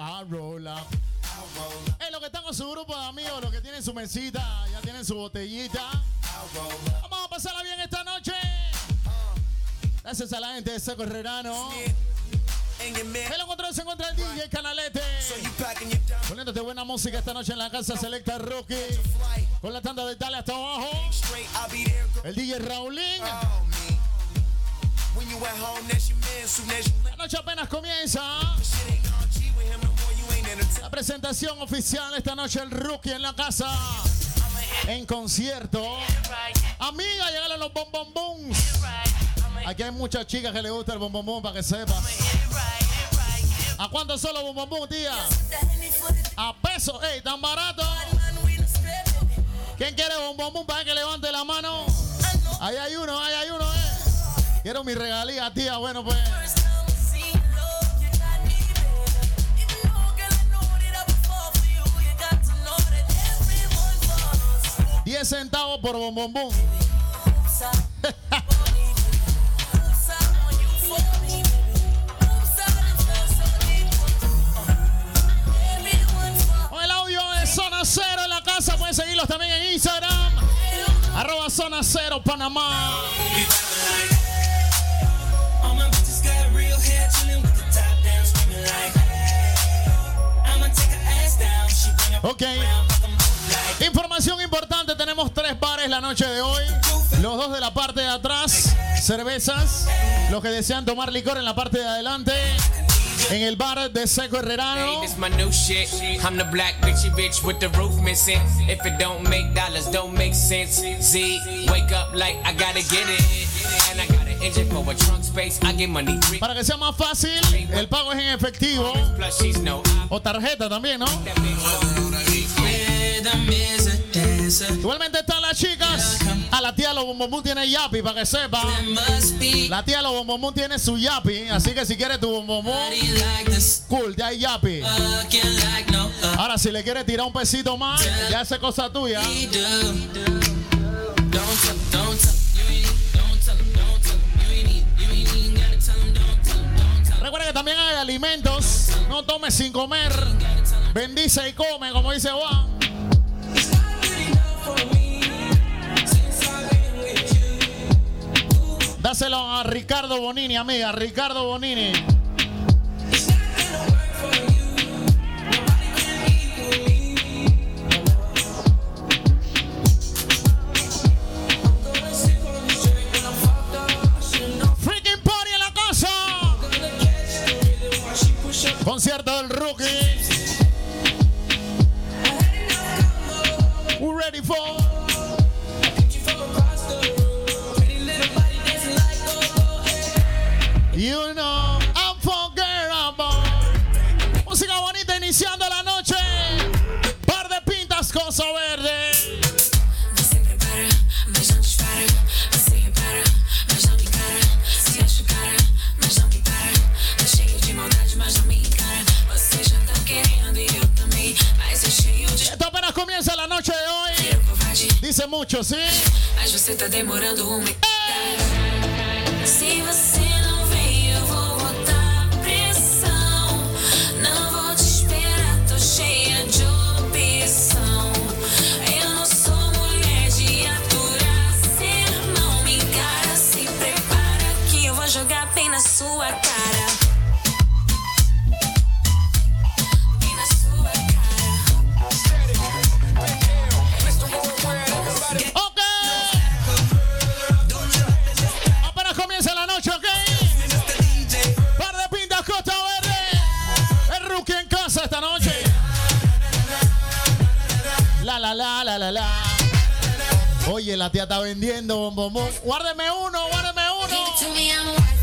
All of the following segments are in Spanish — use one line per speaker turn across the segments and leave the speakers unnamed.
I roll up. Eh, los que están con su grupo de amigos, los que tienen su mesita, ya tienen su botellita. Vamos a pasarla bien esta noche. Gracias a la gente de Seco Herrerano. En los controles se encuentra el DJ Canalete. Poniéndote buena música esta noche en la casa Selecta Rookie. Con la tanda de Italia hasta abajo. El DJ Raulín. La noche apenas comienza. La presentación oficial esta noche el Rookie en la casa. En concierto. Amiga, llegaron los bombombums. Aquí hay muchas chicas que le gusta el bombombum para que sepas. ¿A cuánto solo bombombum, tía? A peso, ey, tan barato. ¿Quién quiere bombombum para que levante la mano? Ahí hay uno, ahí hay uno, eh. Quiero mi regalía, tía. Bueno, pues. Diez centavos por bombombum. Con el audio de Zona Cero en la casa. Pueden seguirlos también en Instagram. Arroba Zona Cero Panamá. Ok. Información importante, tenemos tres bares la noche de hoy. Los dos de la parte de atrás, cervezas. Los que desean tomar licor en la parte de adelante. En el bar de Seco Herrerano. Para que sea más fácil, el pago es en efectivo. O tarjeta también, ¿no? Igualmente están las chicas. A la tía Los Bombombum tiene yapi, para que sepa. La tía Los Bombombum tiene su yapi. Así que si quieres tu bombombum, cool, ya hay yapi. Ahora, si le quieres tirar un pesito más, ya es cosa tuya. Recuerda que también hay alimentos. No tomes sin comer. Bendice y come, como dice Juan. Dáselo a Ricardo Bonini, amiga. Ricardo Bonini. Freaking party en la casa. Concierto del rookie. We ready for. You know, unforgettable. Música bonita iniciando la noche. Par de pintas, cosa verde.
Você prepara, mas não dispara. Você repara, mas não encara. Se acha cara, mas não me para. Tá cheio de maldade, mas não me encara. Você já tá querendo e eu também. Mas é cheio de
Esto apenas comienza la noche de hoy. Dice mucho, ¿sí?
Mas você tá demorando uma Se
Verde. El rookie en casa esta noche. La la la la la la. Oye, la tía está vendiendo bombomón. Guárdeme uno, guárdeme uno.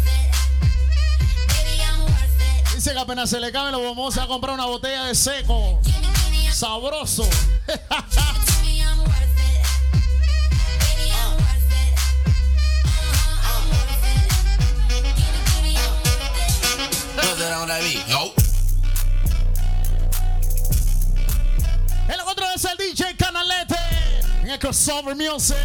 Dice que apenas se le caben los bombos, se va a comprar una botella de seco. Sabroso. El otro es el DJ Canalete. En el crossover music.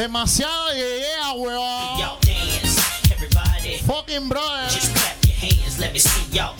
Demasiado yeah, weón.
all.
Fucking brother.
Just clap your hands, let me see y'all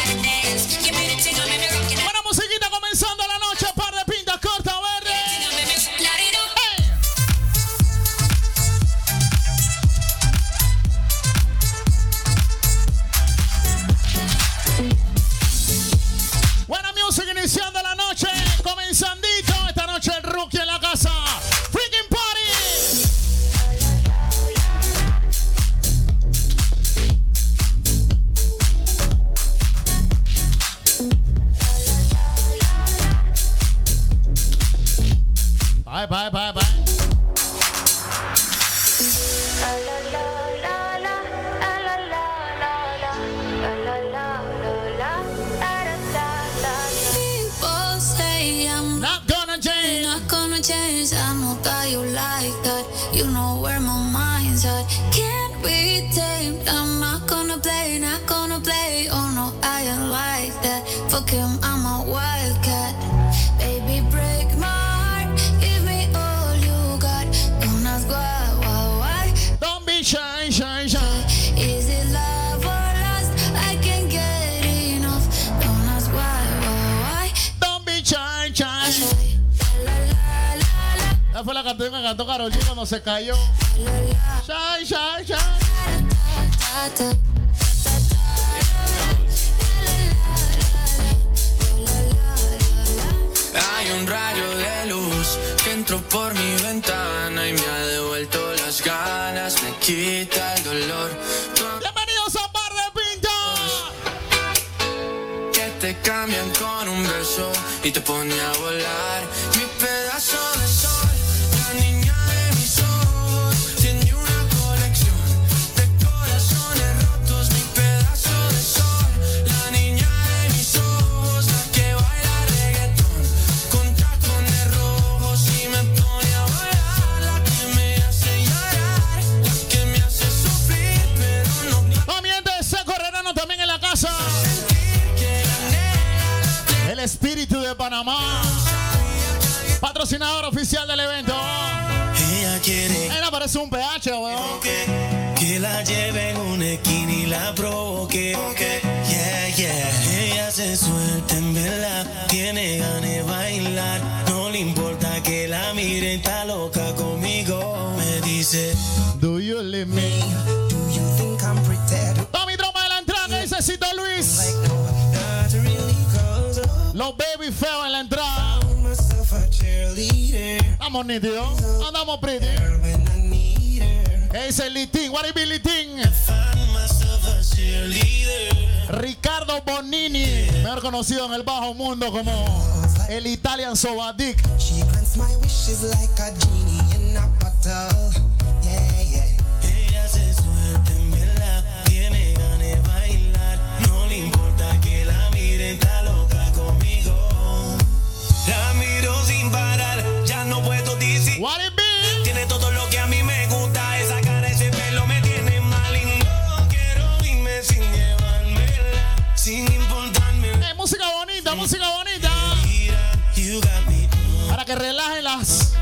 canción que cantó Carol cuando se cayó.
Hay un rayo de luz que entró por mi ventana y me ha devuelto las ganas, me quita el dolor.
¡Bienvenidos a Par de Pinta!
Que te cambian con un beso y te pone a volar.
Espíritu de Panamá. Patrocinador oficial del evento.
Ella quiere.
Ella parece un PH, weón.
Que la lleve en una esquina y la provoque. Okay. Yeah, yeah. Ella se suelta en vela. Tiene ganas de bailar. No le importa que la mire, está loca conmigo. Me dice.
Andamos nítido. Andamos pretty. Es el Litín. What it Litín? Ricardo Bonini, mejor conocido en el bajo mundo como el Italian Sobadic.
She grants my wishes like a genie in a bottle.
What it be?
Tiene todo lo que a mí me gusta, esa cara, ese pelo me tiene mal y no quiero irme sin llevármela, sin importarme.
Eh, música bonita, música bonita. Para que relajen las,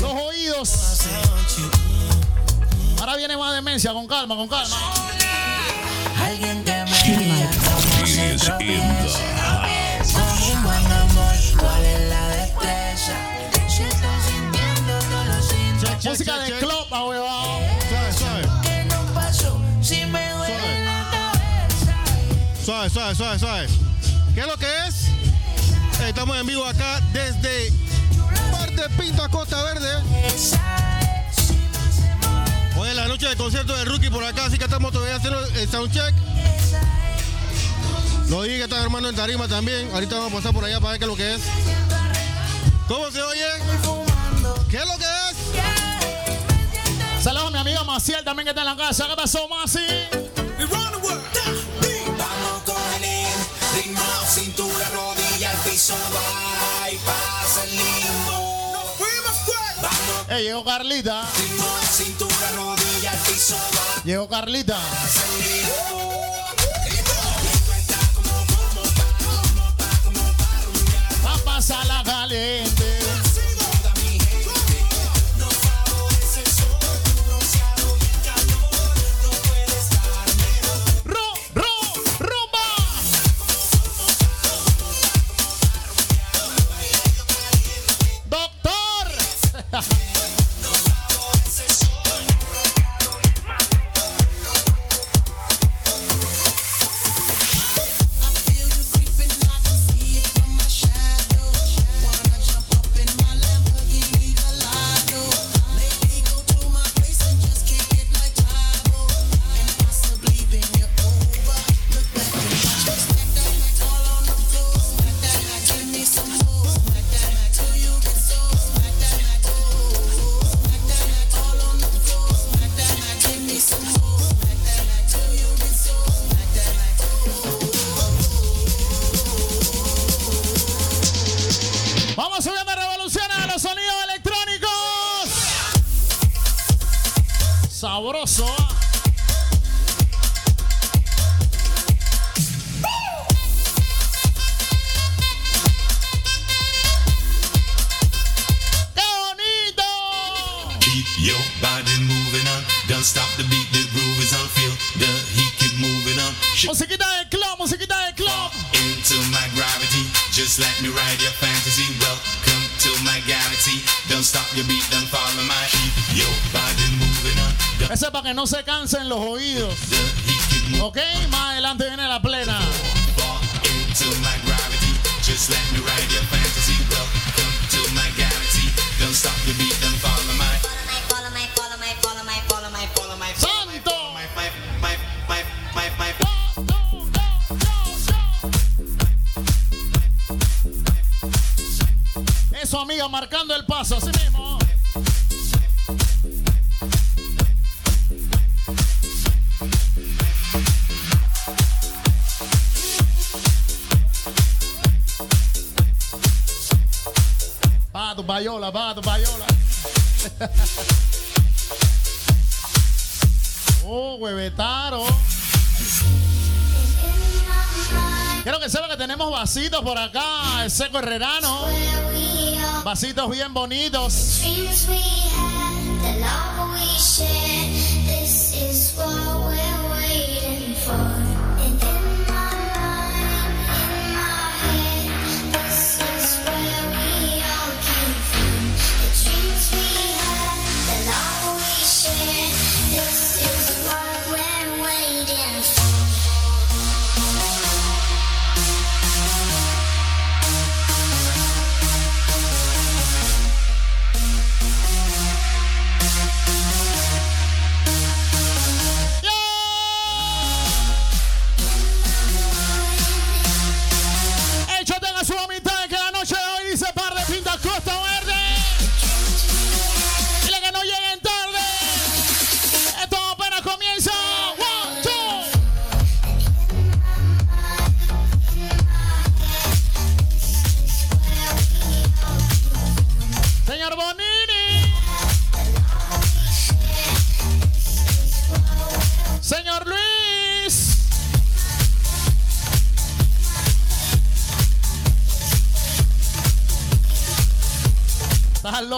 los oídos. Ahora viene más demencia, con calma, con calma.
Alguien que me
Música de club, ah, huevado.
Suave, suave.
que no pasó, si me duele la cabeza.
Suave, suave, suave, suave. ¿Qué es lo que es? Estamos en vivo acá desde Parte Pinto a Costa Verde. Hoy es la noche de concierto de Rookie por acá, así que estamos todavía haciendo el soundcheck. Lo dije que están hermano en tarima también. Ahorita vamos a pasar por allá para ver qué es lo que es. ¿Cómo se oye? ¿Qué es lo que es?
Saludos a mi amigo Maciel también que está en la casa. ¿Qué pasó, Masi?
Vamos con el ritmo, cintura, rodilla, al piso, va y pasa el limbo. Vamos,
Eh, llegó Carlita.
ritmo, cintura, rodilla, al piso, va
Llegó Carlita.
pasa el limbo.
Va a pasar la caliente. ha ha ha que no se cansen los oídos. ¿Ok? Más adelante viene la plena. ¡Santo! Eso, amiga, marcando el paso, así mismo. oh, huevetaro. Quiero que sepa que tenemos vasitos por acá, el seco herrerano. Vasitos bien bonitos.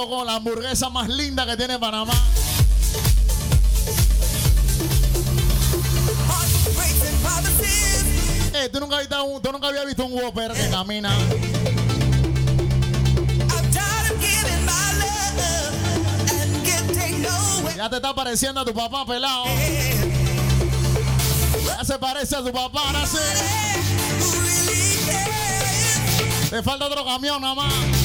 Con la hamburguesa más linda que tiene Panamá. Hey, ¿tú, nunca nunca habías visto un Whopper que camina. Ya te está pareciendo a tu papá pelado. Ya se parece a tu papá, ahora sí. Te falta otro camión nada más.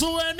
influence.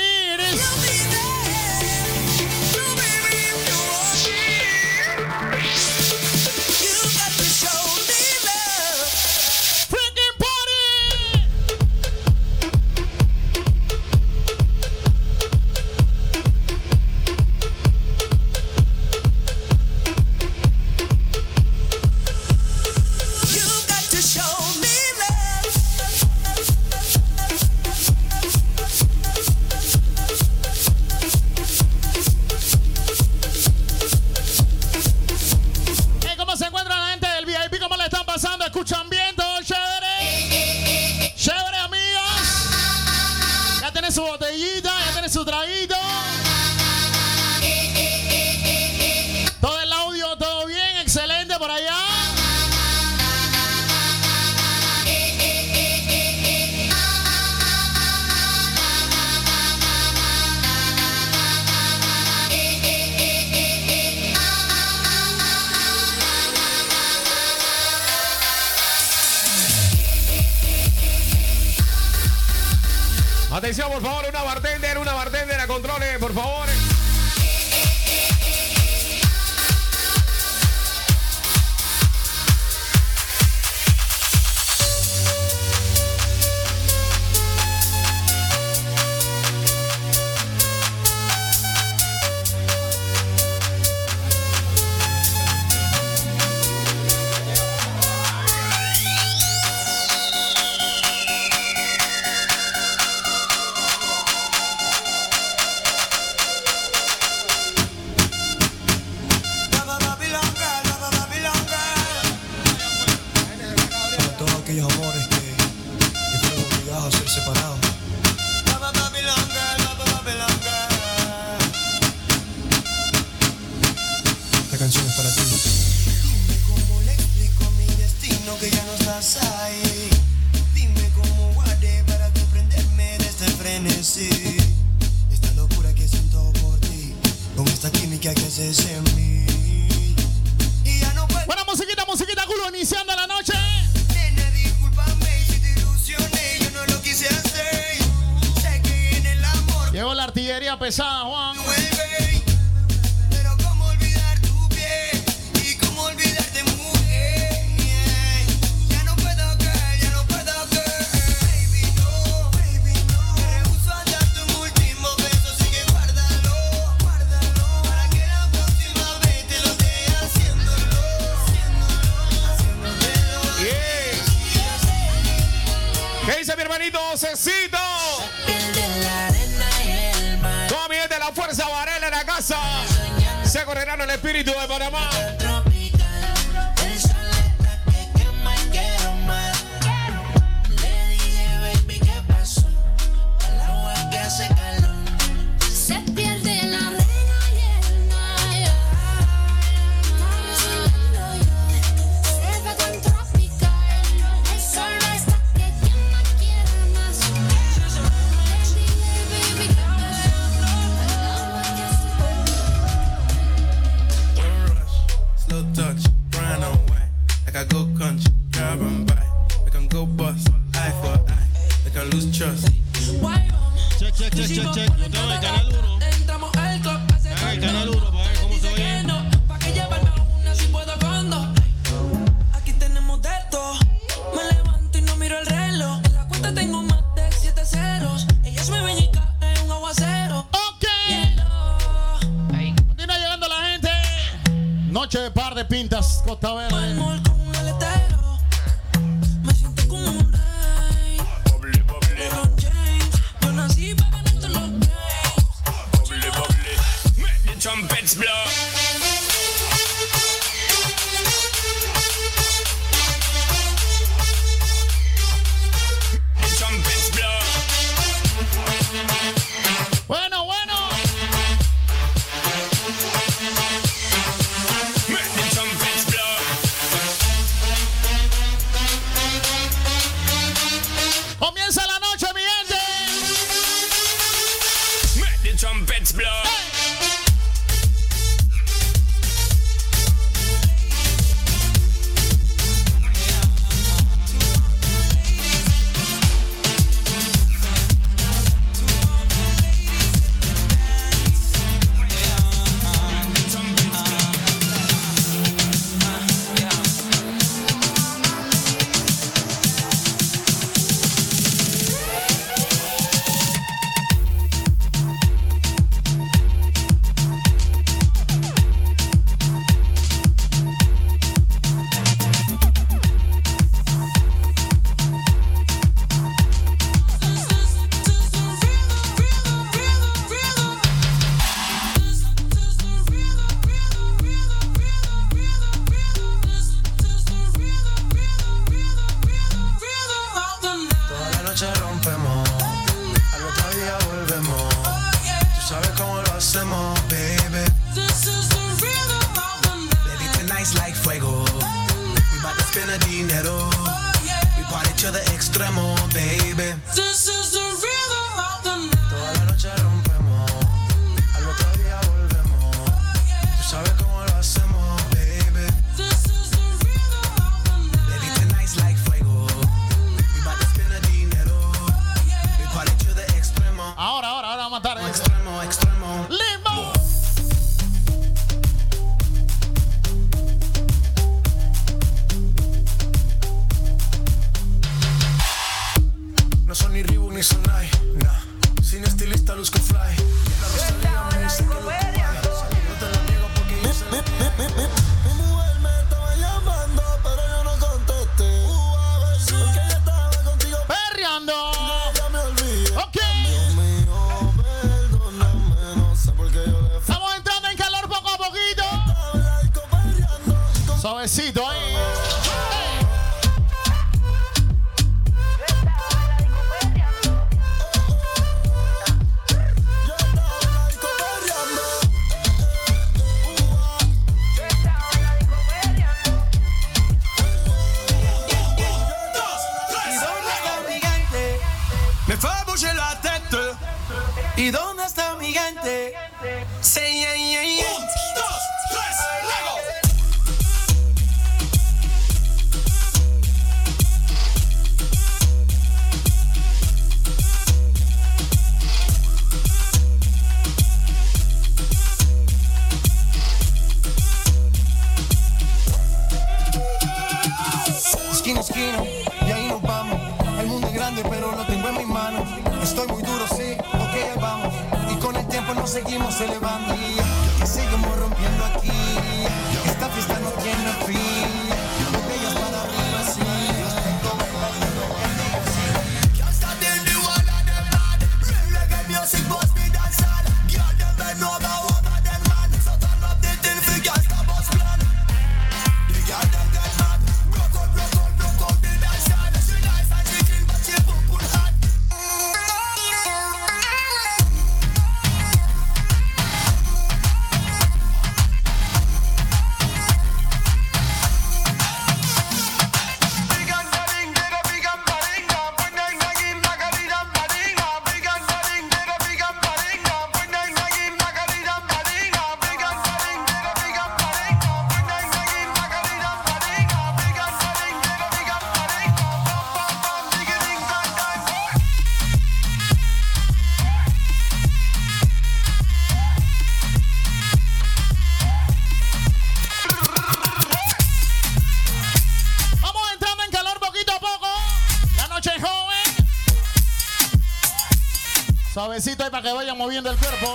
Suavecito ahí
para
que vayan moviendo el cuerpo.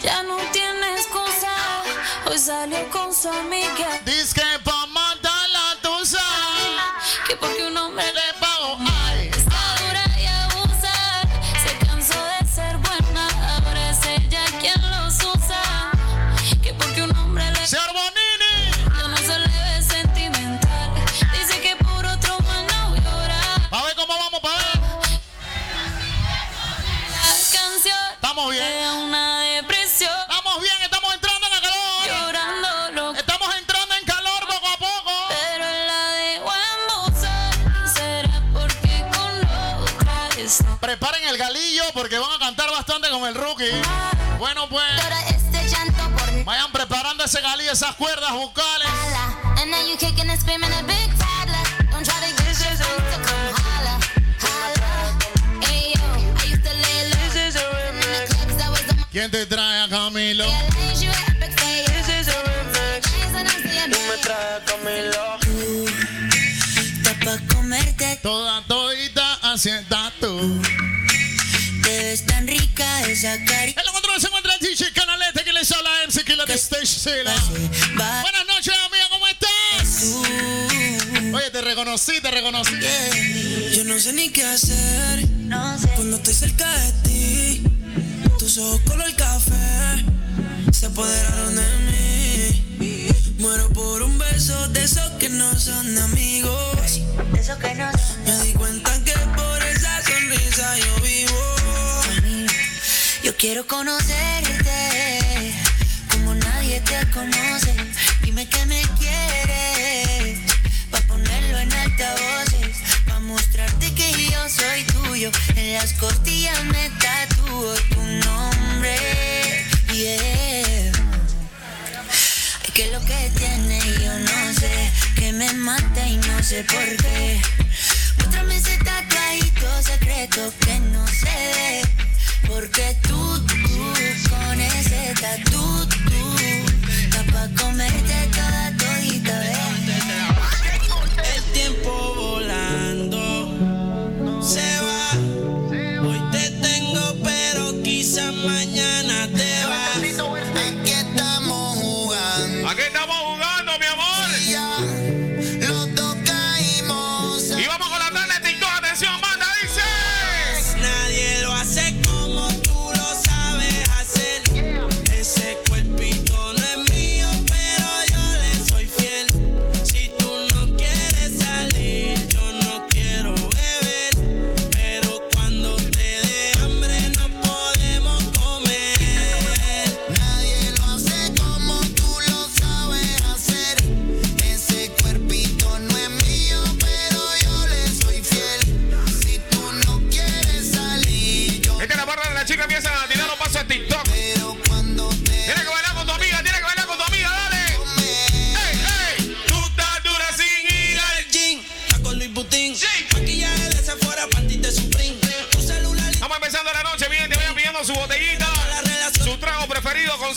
Ya no
tienes
cosa, hoy salió con su amiga.
pues. Vayan preparando ese galí, esas cuerdas vocales. ¿Quién te trae a Camilo?
Tú me traes a Camilo.
Está pa' comerte
toda todita, así tú.
Te ves tan rica esa carita.
Canalete que les habla MC Killer de Stage Sela. Buenas noches, amiga, ¿cómo estás? Oye, te reconocí, te reconocí.
Yo no sé ni qué hacer no sé. cuando estoy cerca de ti. Tus ojos color café se apoderaron de mí. Muero por un beso de esos que no son amigos. De esos que no. Me di cuenta que por esa sonrisa yo
vi. Quiero conocerte como nadie te conoce. Dime que me quieres, pa' ponerlo en altavoces, pa' mostrarte que yo soy tuyo. En las costillas me tatúo tu nombre, yeah. Ay, que lo que tiene yo no sé, que me mata y no sé por qué. Muéstrame ese tatuajito secreto que no sé. Porque tú, tú, con ese tatu, tú, está pa' comerte toda todita.
El tiempo volando se va. Hoy te tengo, pero quizás mañana.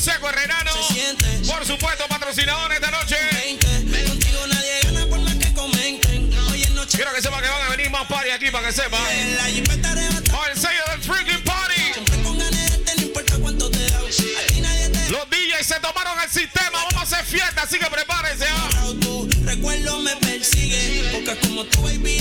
Seco Herrerano. Por supuesto, patrocinador esta noche.
20. Contigo nadie gana por más que comenten. Hoy es noche
Quiero que sepa que van a venir más party aquí para que sepa. Con el sello del Freaking Party. Los DJs se tomaron el sistema, vamos a hacer fiesta, así que prepárense. ¿ah?
recuerdo me persigue. Porque como tu baby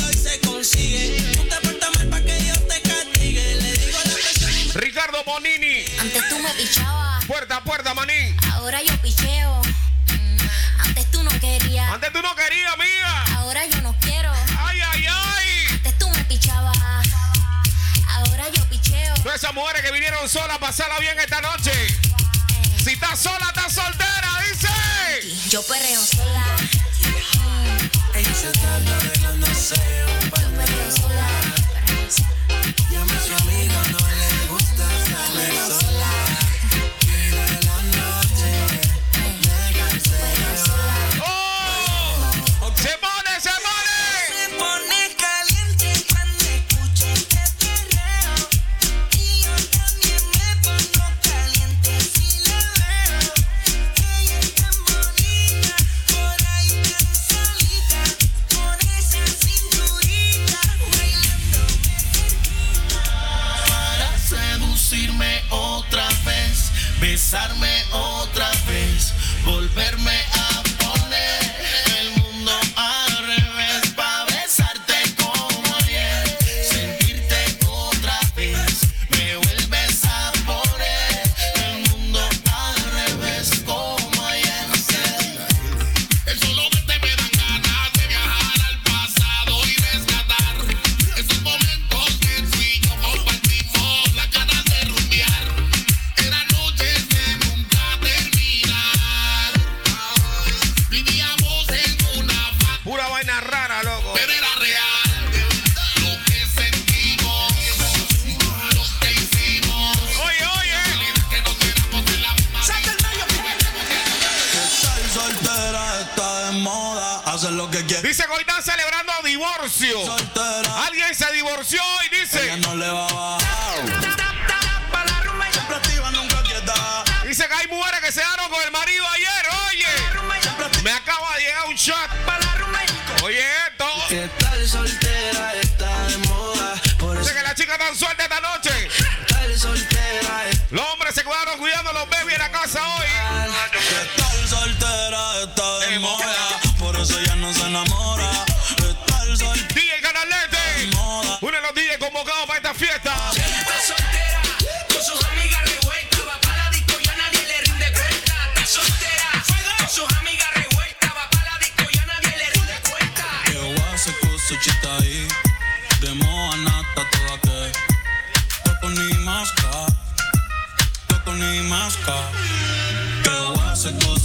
puerta a puerta, manín.
ahora yo picheo. Mm, Antes tú no querías,
Antes tú no querías, amiga.
ahora yo no quiero.
Ay, ay, ay.
Antes tú me pichabas, ahora yo picheo.
Todas esas mujeres que vinieron solas, pasarla bien esta noche. Si estás sola, estás soltera, dice.
Yo perreo sola.
Ella se está
sola. perreo sola.
Llama a su amigo, no le gusta salir sola.
Besarme otra vez, volverme
Dice que hoy están celebrando divorcio.
Soltera,
Alguien se divorció y dice,
no le va a
dice que hay mujeres que se dieron con el marido ayer. Oye, me acaba de llegar un shot. Oye, esto.
Estar soltera está de moda, por eso
Dice que la chica tan suelta esta noche.
estar soltera
Los hombres se quedaron cuidando a los bebés en la casa hoy.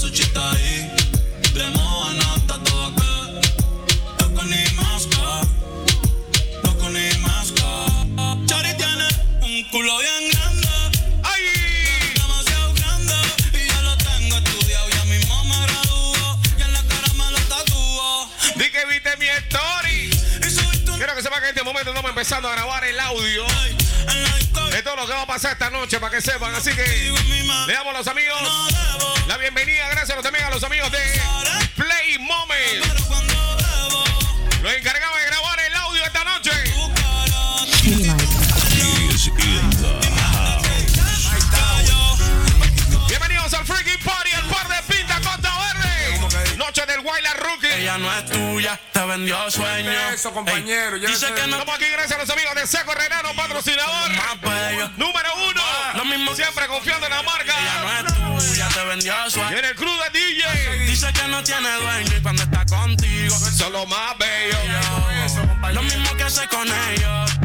Su chita aí Demo a nata toda que Toco ni masca Toco ni masca Chari tiene un culo bien grande.
¡Ay!
Demasiado grande. Y yo lo tengo estudiado. Ya mismo me graduó Y en la cara me lo tatúo.
Di que viste mi story. Quiero que sepan que en este momento estamos empezando a grabar el audio.
En
de todo lo que va a pasar esta noche para que sepan. Así que le damos a los amigos la bienvenida. Gracias a los amigos de Play Moment. Los encargados de grabar el audio esta noche. 8 Guayla Rookie.
Ella no es tuya, te vendió sueño.
Eso, compañero.
Ey, dice que no.
Estamos aquí gracias a los amigos de Seco Renano, patrocinador. Número uno.
Ah, lo mismo
siempre confiando en la marca.
Ella no es tuya, te vendió sueño.
Y en el crudo DJ.
Dice que no tiene dueño y cuando está contigo.
Eso es lo más bello.
Lo mismo que hace con ellos.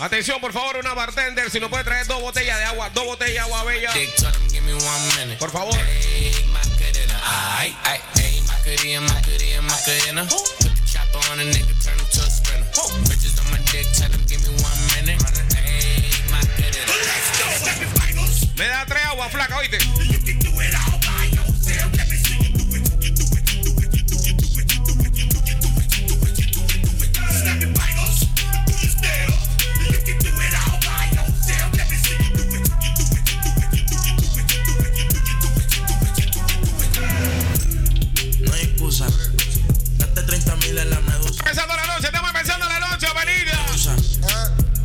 Atención, por favor, una bartender. Si nos puede traer dos botellas de agua, dos botellas de agua bella. Por favor.
Ey, Macarena. Ay, ay, ey, Macarena, Macarena, Macarena. Put the chopper on a nigga, turn him to a sprinter. Bitches on my dick, tell them, give me one minute.
Me da tres agua flaca, oíste. Empezando la noche, estamos empezando la noche, avenida.
Usa.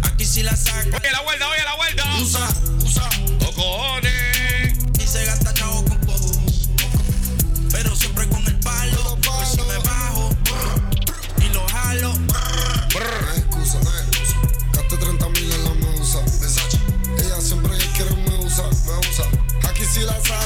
Aquí sí la saca.
Oye, la vuelta, oye, la vuelta.
Usa, usa.
¡Oh, cojones!
Y se gasta chavo con poco. Pero siempre con el palo. Por si me bajo. Y lo jalo.
No hay excusa, no hay excusa. Gasté 30 mil en la medusa. Versace. Ella siempre quiere me usa, me usa. Aquí si la saca,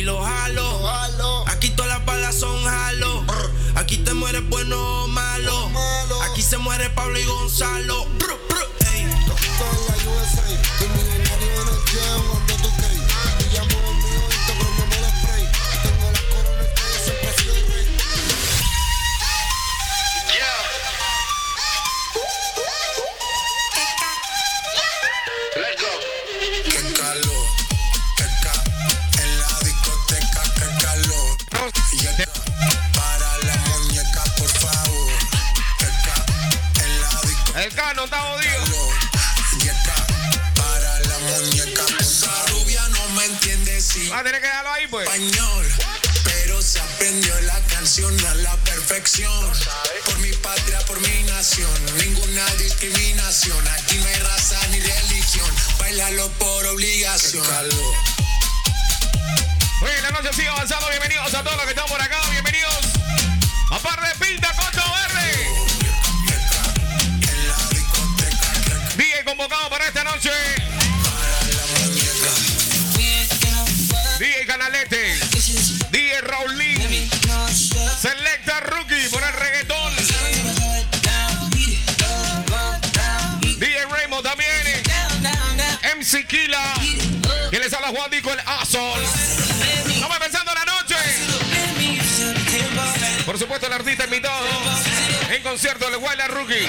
y lo
jalo.
Lo jalo.
Aquí todas las balas son jalo. Aquí te mueres bueno o malo. Aquí se muere Pablo y Gonzalo.
Español, pero se aprendió la canción a la perfección. Por mi patria, por mi nación, ninguna discriminación. Aquí no hay raza ni religión, bailalo por obligación.
Oye, la noche sigue avanzando. Bienvenidos a todos los que están por acá. Bienvenidos a Par de Pinta, Cocho Kila. Que les habla Juan Dico el Azol. Estamos empezando la noche. Por supuesto, el artista invitado en concierto
de
Guayla Rookie.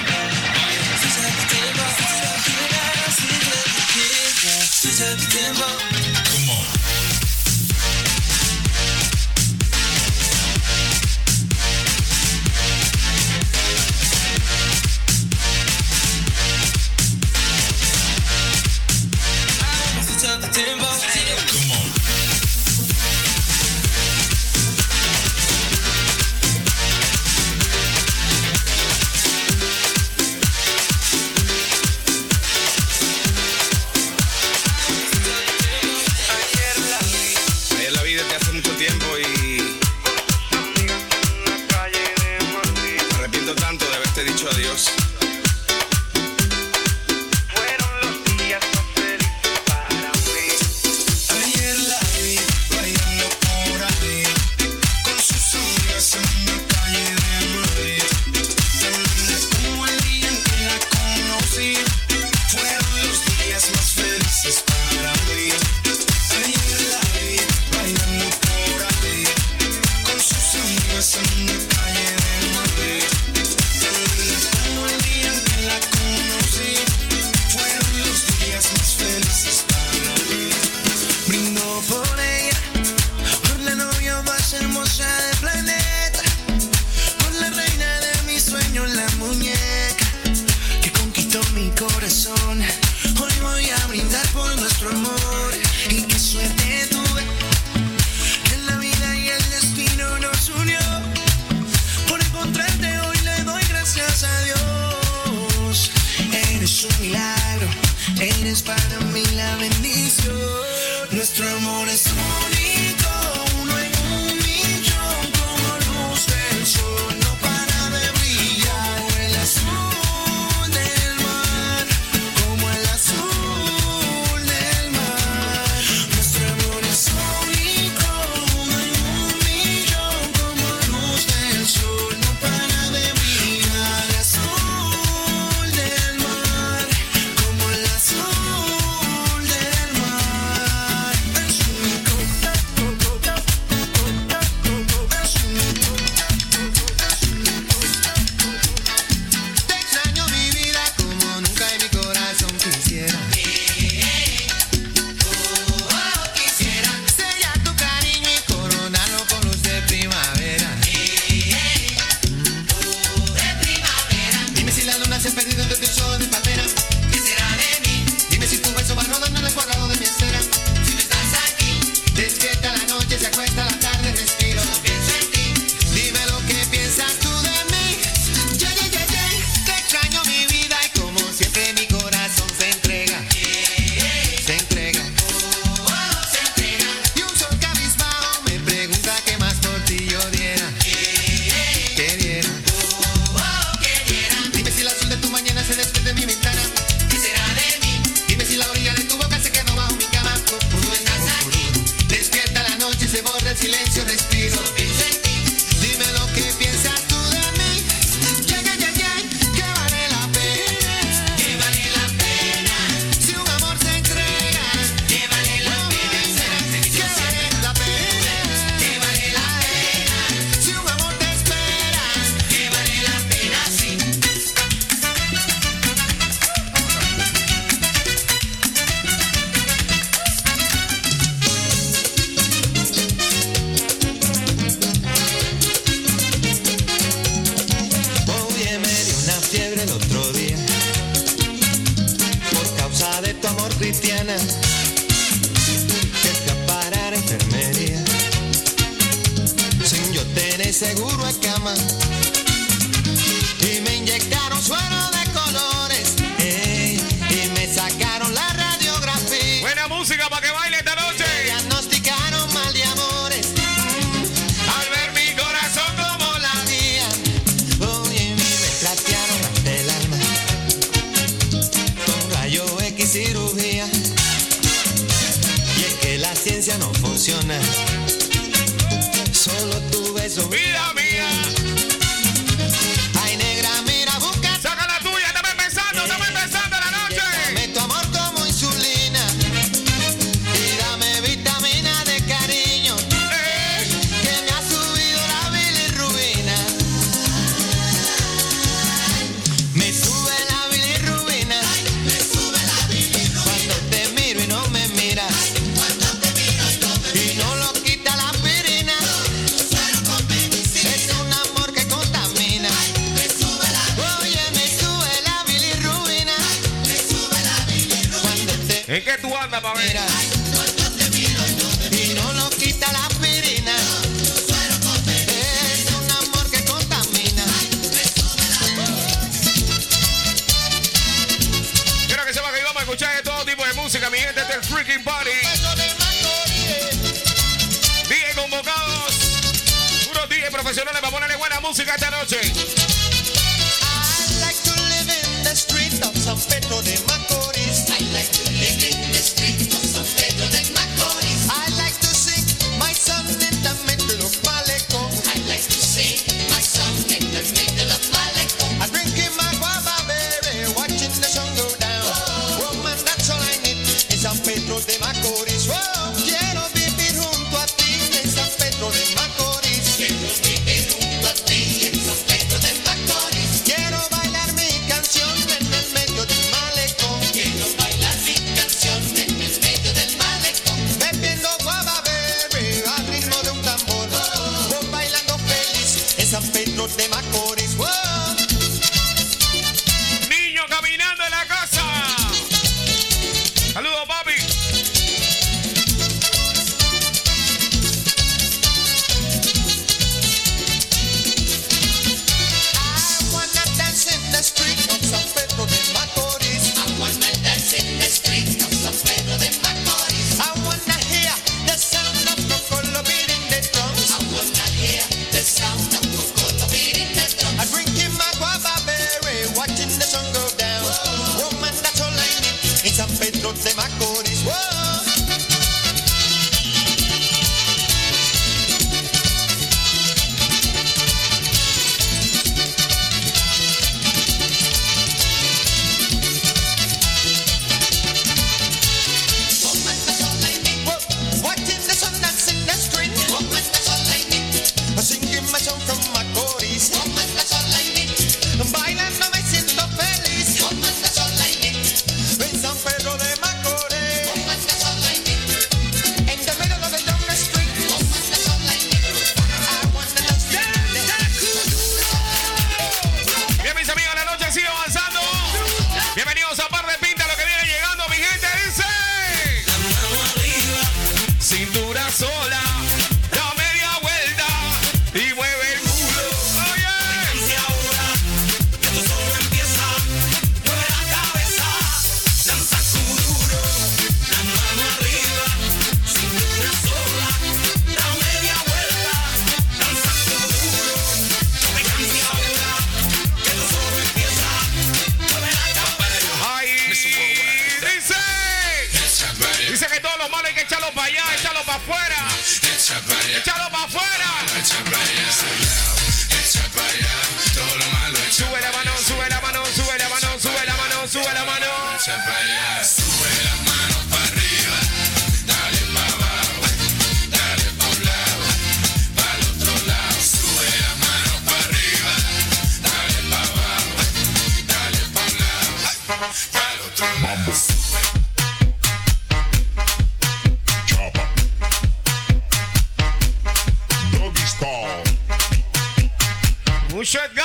sure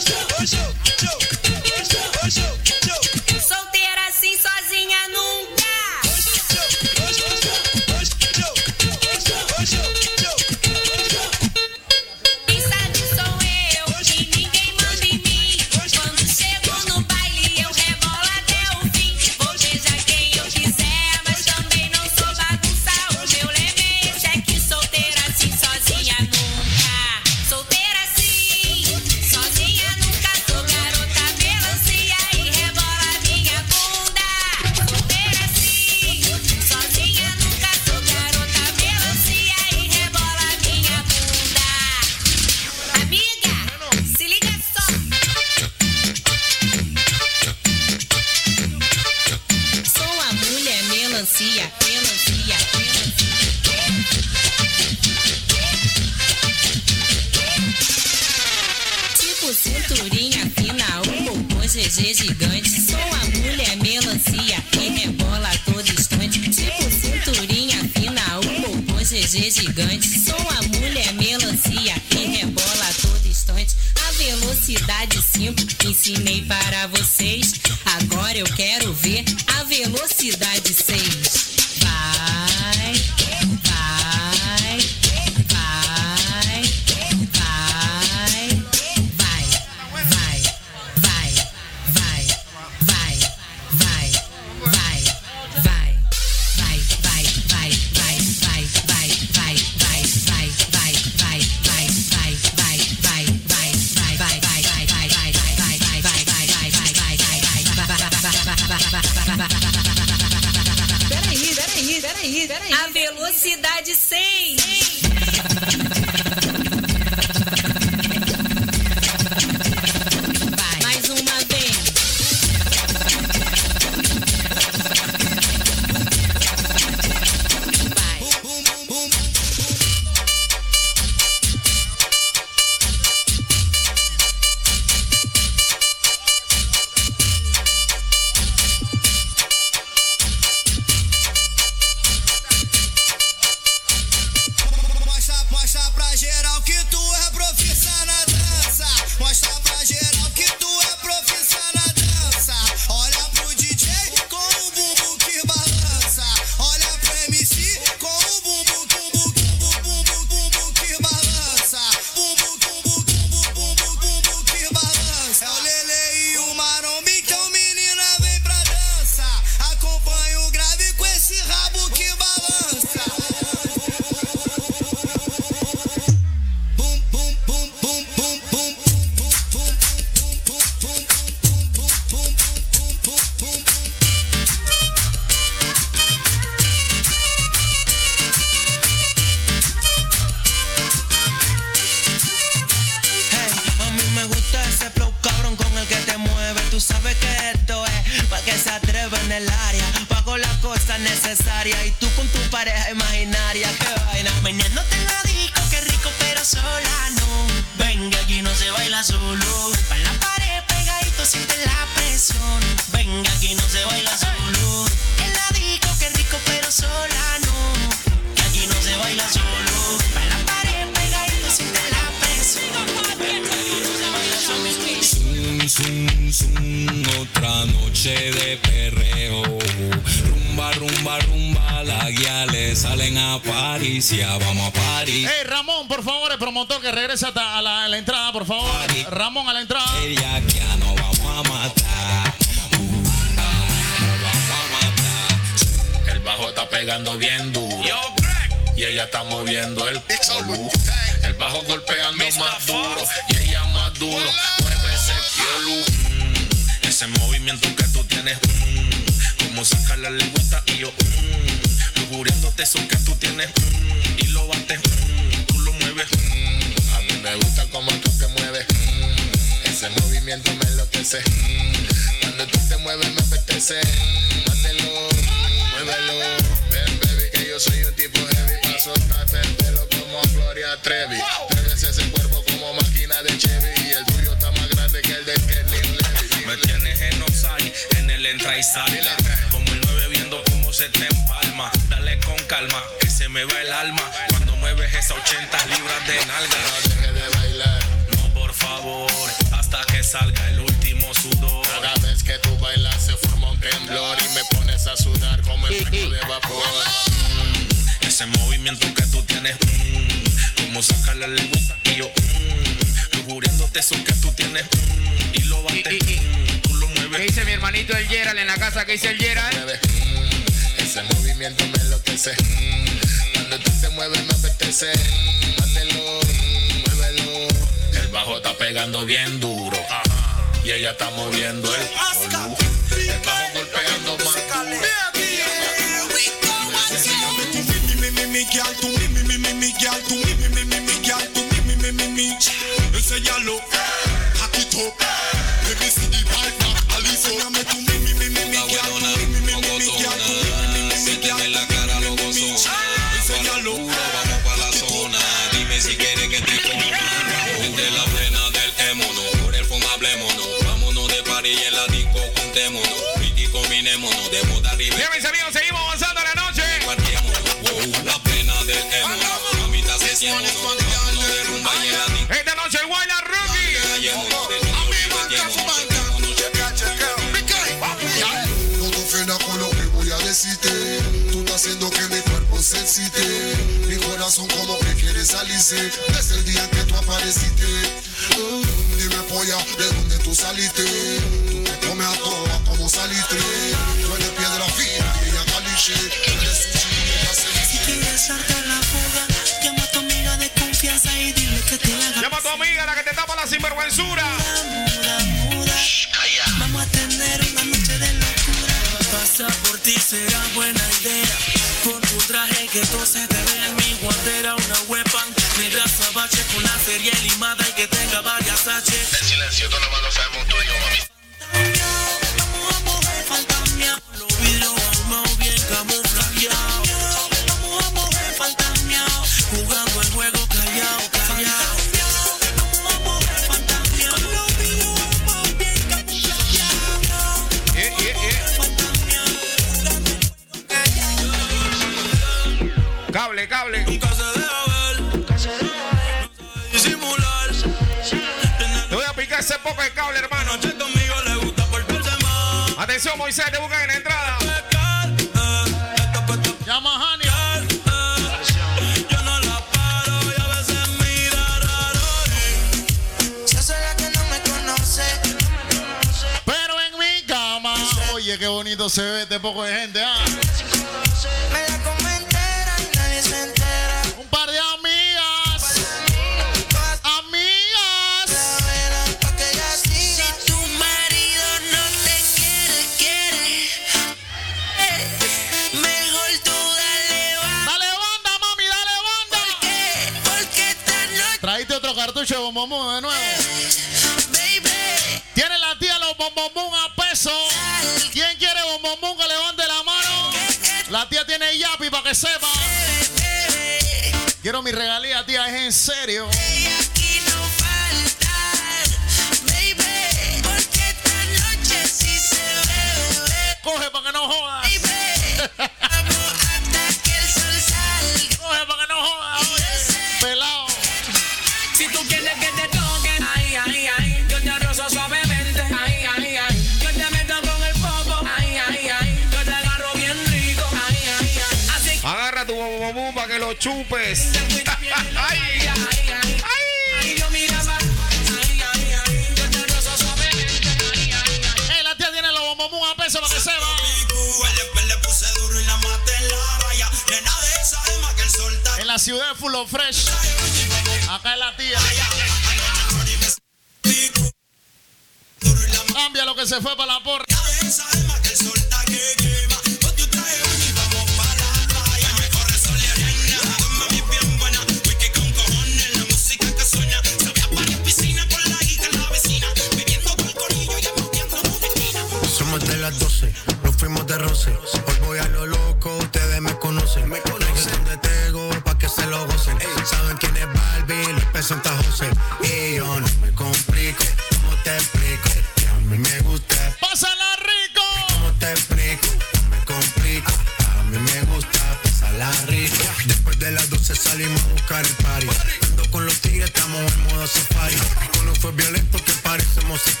Santa José y yo no me complico. ¿Cómo te explico? Que a mí me gusta.
¡Pásala rico!
¿Cómo te explico? No me complico. A mí me gusta pasarla rico. Después de las 12 salimos a buscar el party. Ando con los tigres, estamos en modo safari. Uno fue violento que parecemos y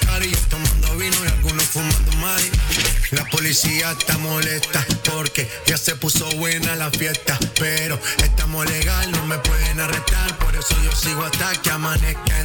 Tomando vino y algunos fumando mari. La policía está molesta porque ya se puso buena la fiesta hasta que amanezca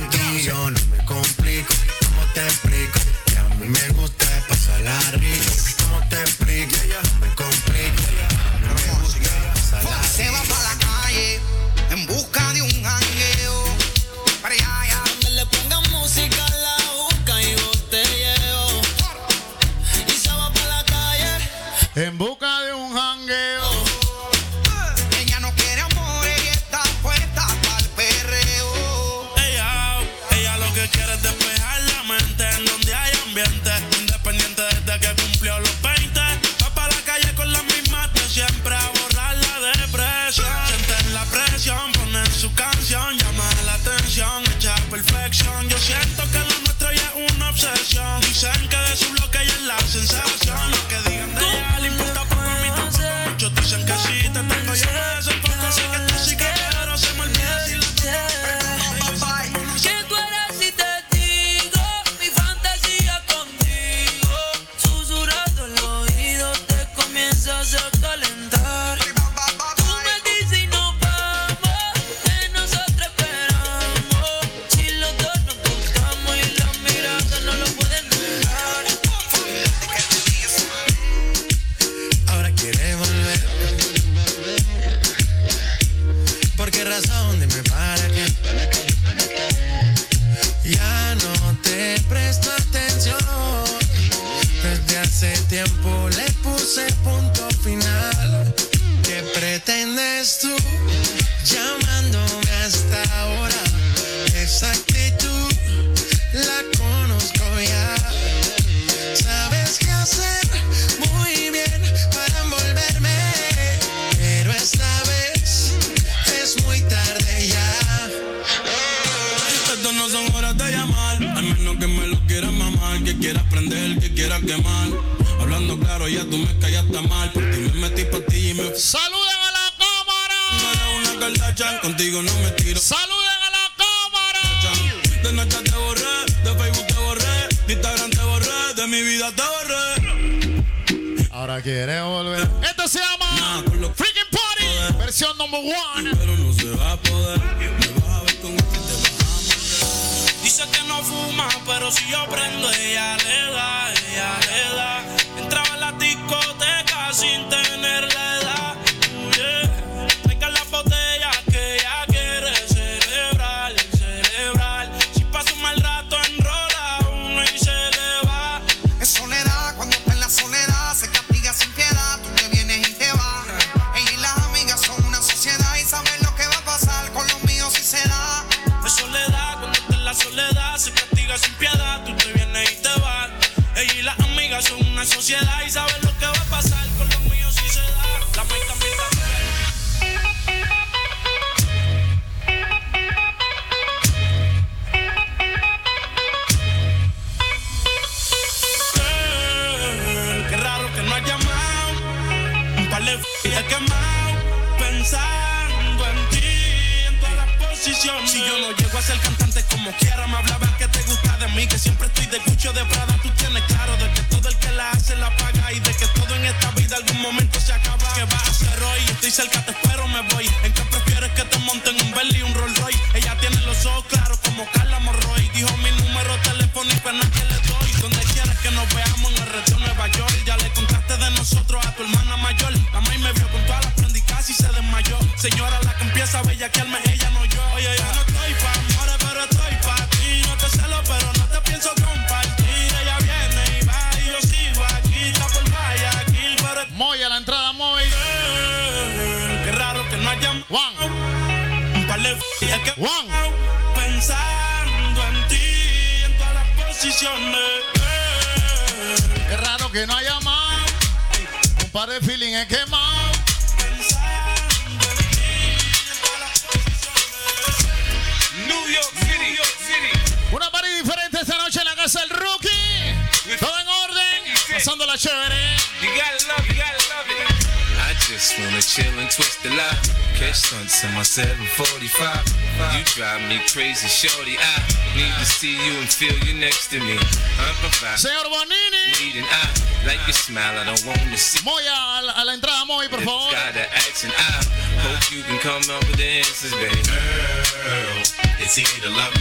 smile I don't want to see.
Moya, a la, a la entrada, Moy, por favor.
Hope you can come up with the answers, baby. Girl, it's easy to love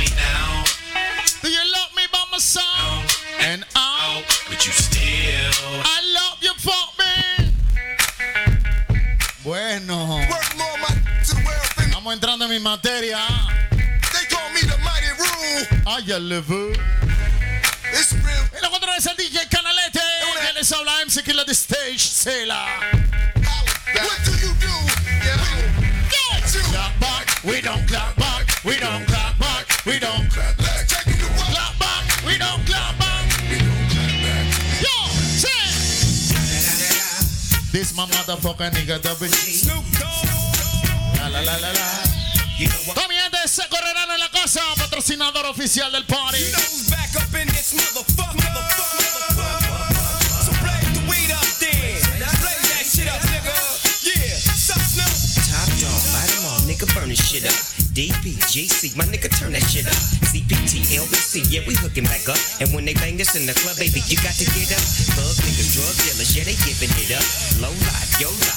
fuck a nigga double Snoop Dogg. La la la la la. Comiente ese correrano en la cosa, patrocinador oficial del party.
You know who's back up in this motherfucker,
Top dog, light them all, nigga, burn this shit up. DP, my nigga, turn that shit up. CPT, LBC, yeah, we hooking back up. And when they bang this in the club, baby, you got to get up. Thug niggas, drug dealers, yeah, they giving it up. Yo,
yo.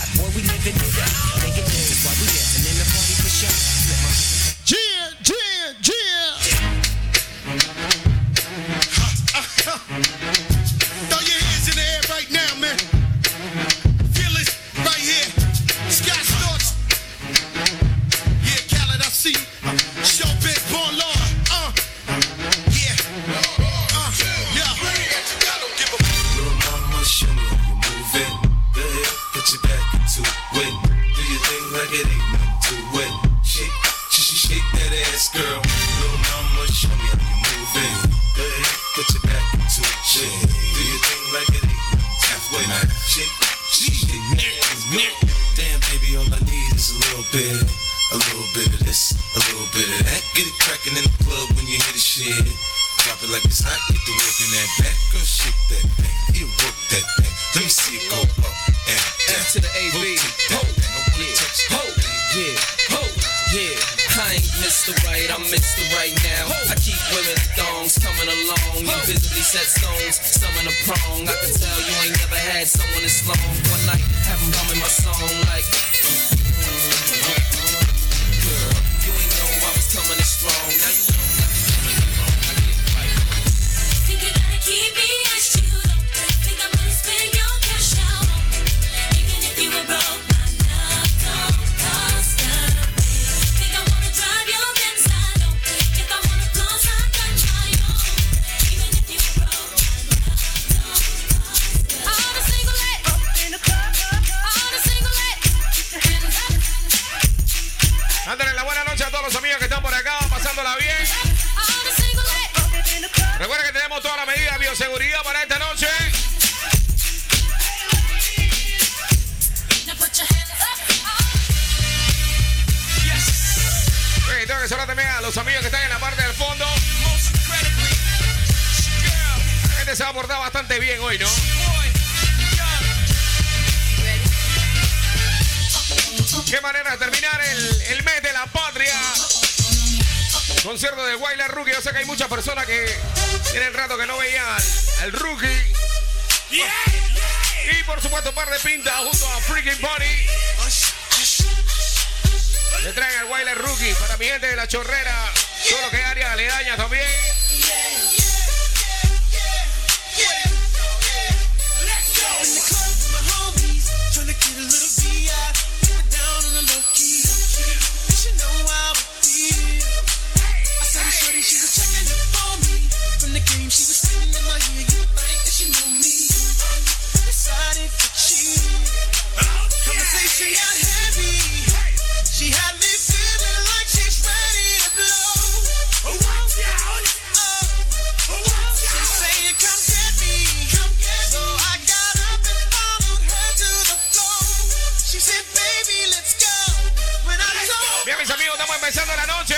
empezando la noche.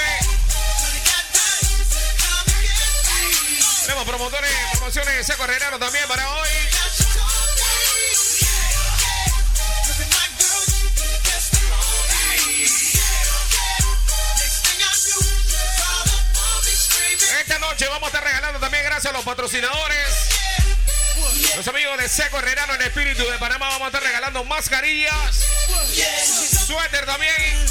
Tenemos
promotores, promociones Seco Renaro también para hoy. Esta noche vamos a estar regalando también gracias a los patrocinadores. Los amigos de Seco Renaro en Espíritu de Panamá vamos a estar regalando mascarillas, suéter también.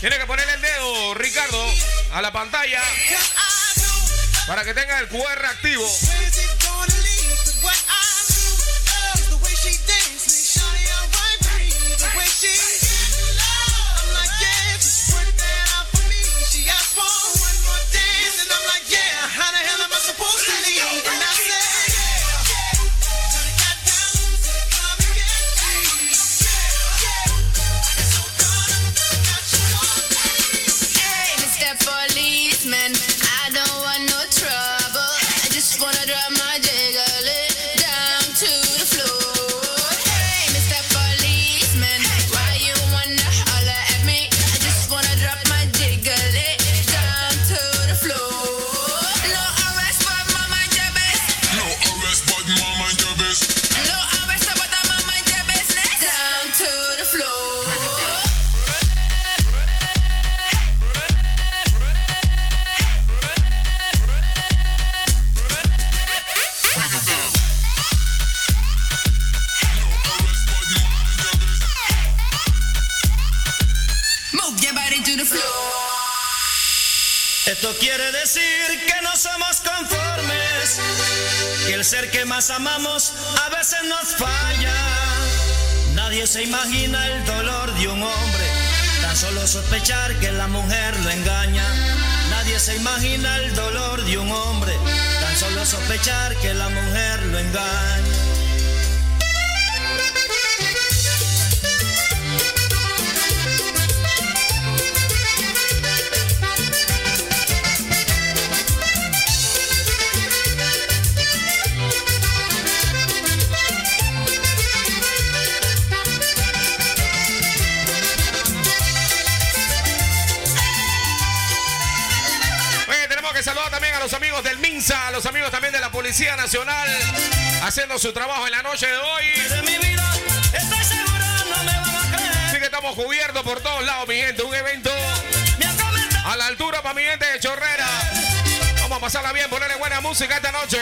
Tiene que ponerle el dedo, Ricardo, a la pantalla para que tenga el QR activo.
Sospechar que la mujer lo engaña. Nadie se imagina el dolor de un hombre, tan solo sospechar que la mujer lo engaña.
A los amigos también de la Policía Nacional, haciendo su trabajo en la noche de hoy. Así que estamos cubiertos por todos lados, mi gente. Un evento a la altura para mi gente de Chorrera. Vamos a pasarla bien, ponerle buena música esta noche.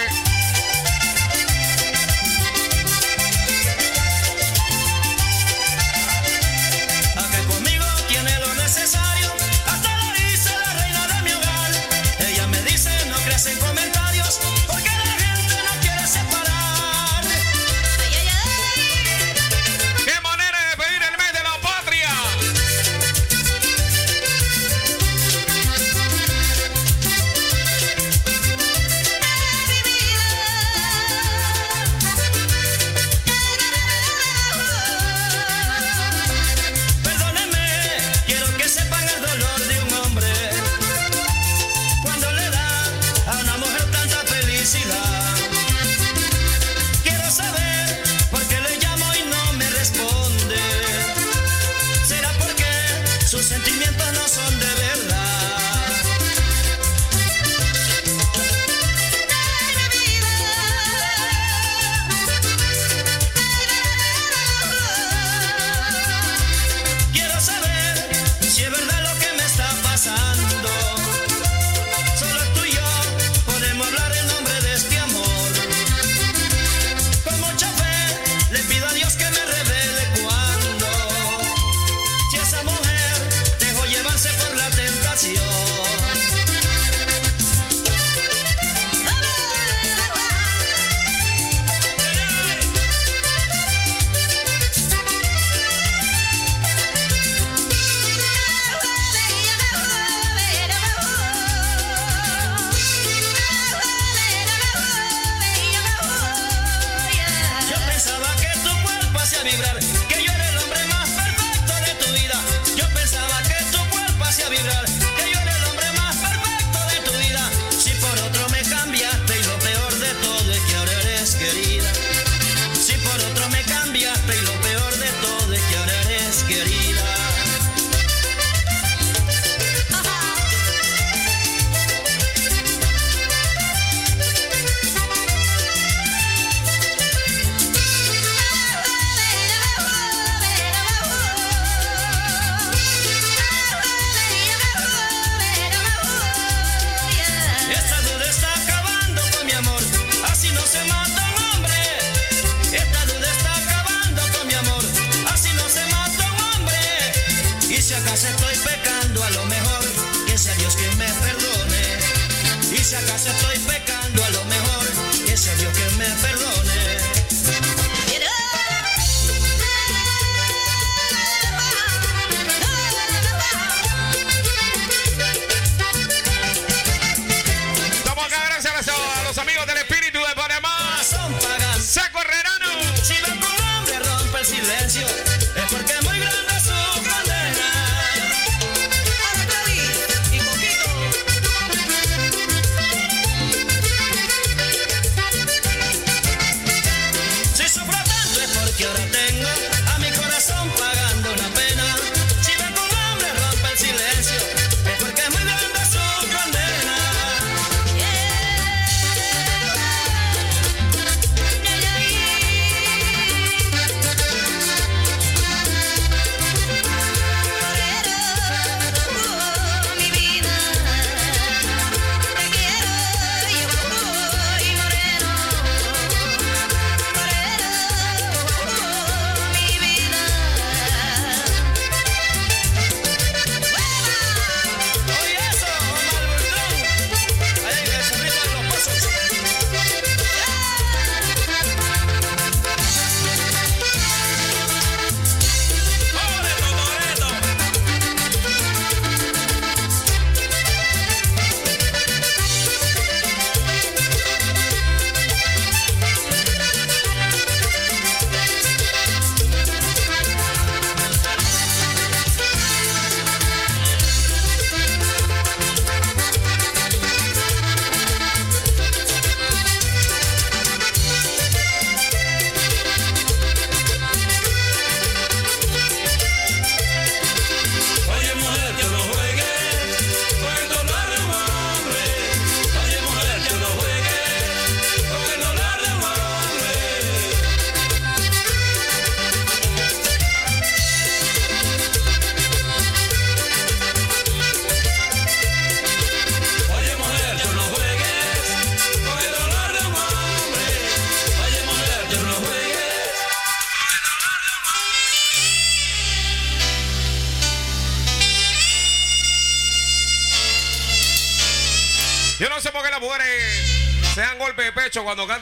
Pecho cuando cantan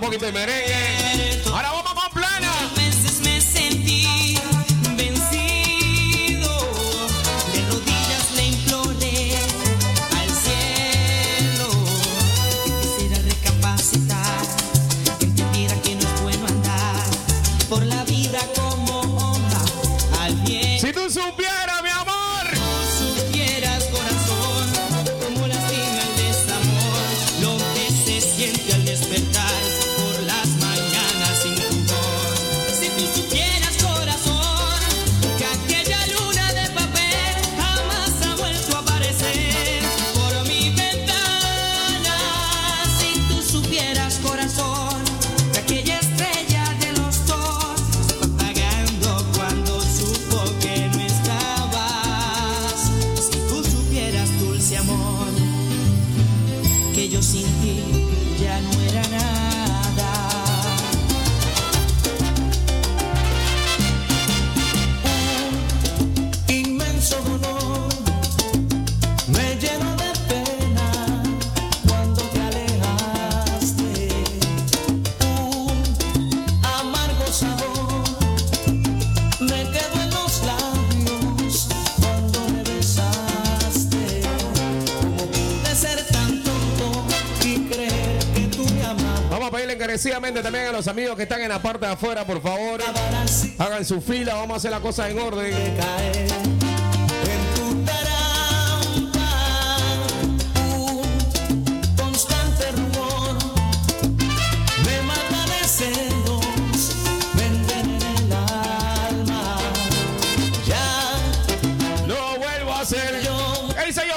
poquito de merengue.
están en la parte de afuera, por favor, hagan su fila, vamos a hacer las cosas en orden.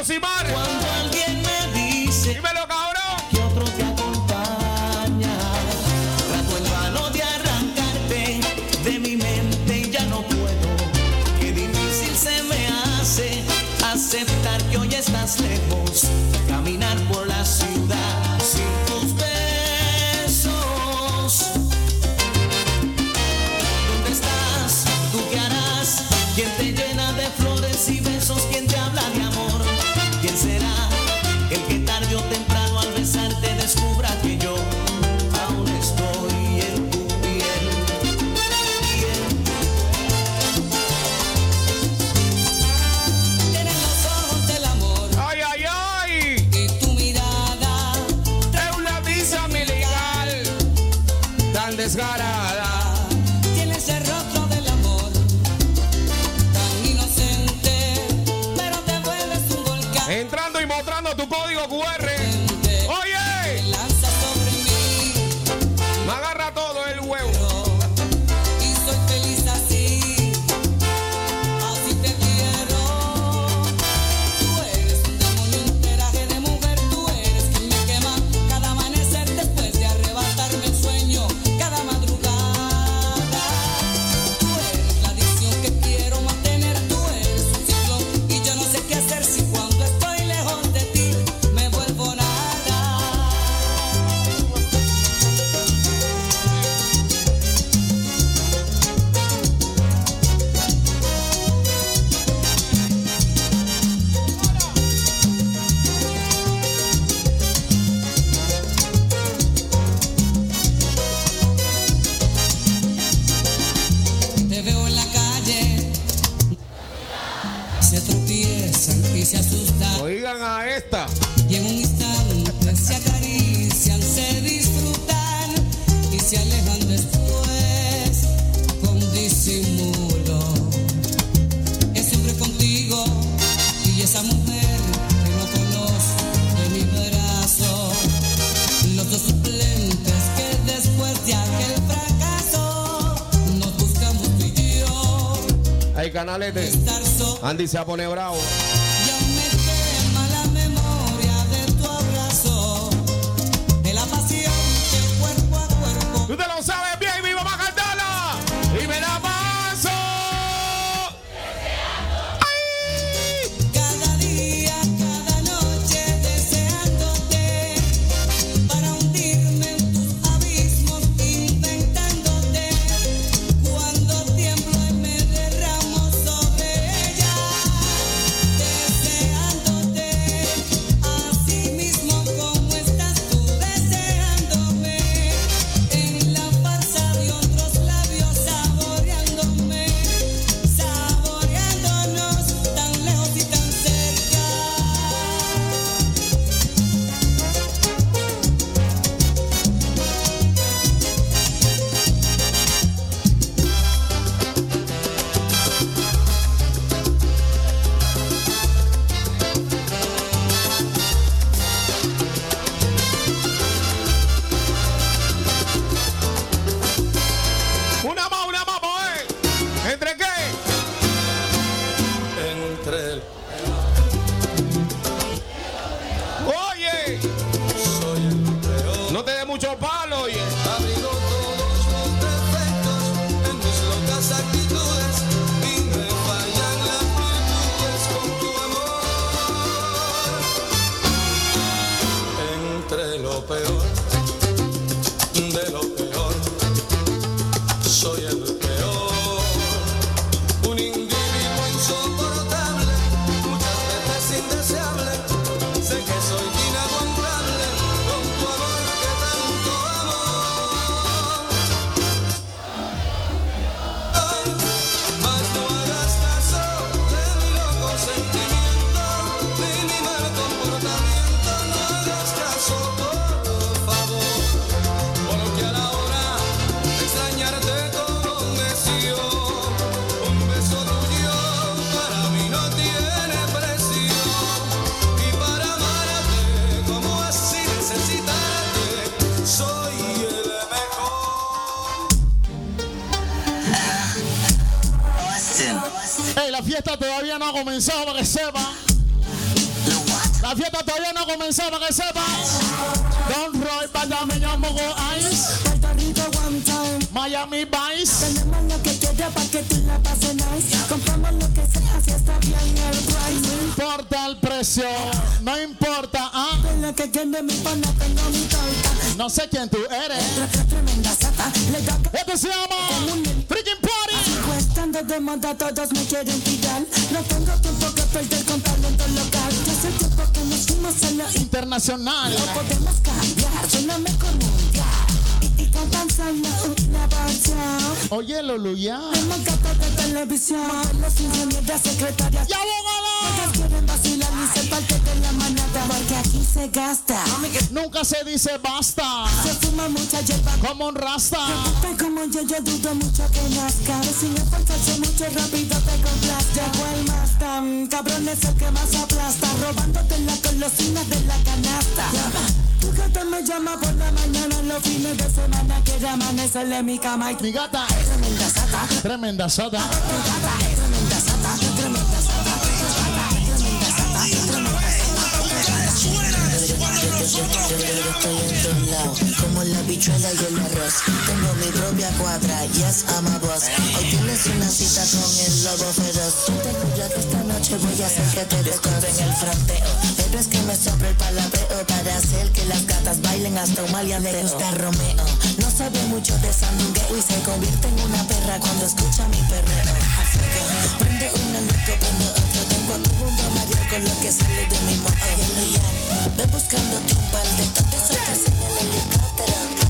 Simón. Andy se
ha
pone bravo.
Miami Vice. No importa el precio, no importa, ¿ah? No sé quién tú eres. Esto se llama Freaking Party.
De moda, todos me quieren tirar. No tengo tiempo que perder con talento local. Fuimos a lo
Internacional.
No podemos cambiar, suéname con mundial. Y, y con tan solo una canción.
Oye, Luluya.
Hemos gatos de televisión. Los ingenieros, secretarias.
¡Ya, abogada!
Todos quieren vacilar y ser parte de la manada. Porque aquí se gasta.
Nunca se dice basta.
Se fuma mucha hierba.
Como un rasta.
Como yo, yo dudo mucho que nazca. Si me faltarse mucho rápido te complazca. Llegó el más tan cabrón es el que más aplasta. Robándote la golosina de la canasta. Tu gata me llama por la mañana los fines de semana. Quiere amanecerle en mi cama y
Mi gata.
tremenda sata.
Tremenda
sata. Estoy en todos como la bichuela y el arroz. Tengo mi propia cuadra, yes, I'm a boss. Hoy tienes una cita con el lobo feroz. Tú te juro que esta noche voy a hacer que te descubren el fronteo. Pero es que me sobra el palabreo para hacer que las gatas bailen hasta un maleanteo. Te gusta Romeo, no sabe mucho de sandungueo y se convierte en una perra cuando escucha mi perreo. Prende una loco, prende. Con lo que sale de mi moto. Oye, Luya, ve buscando tu par de toques sueltas en el helicóptero.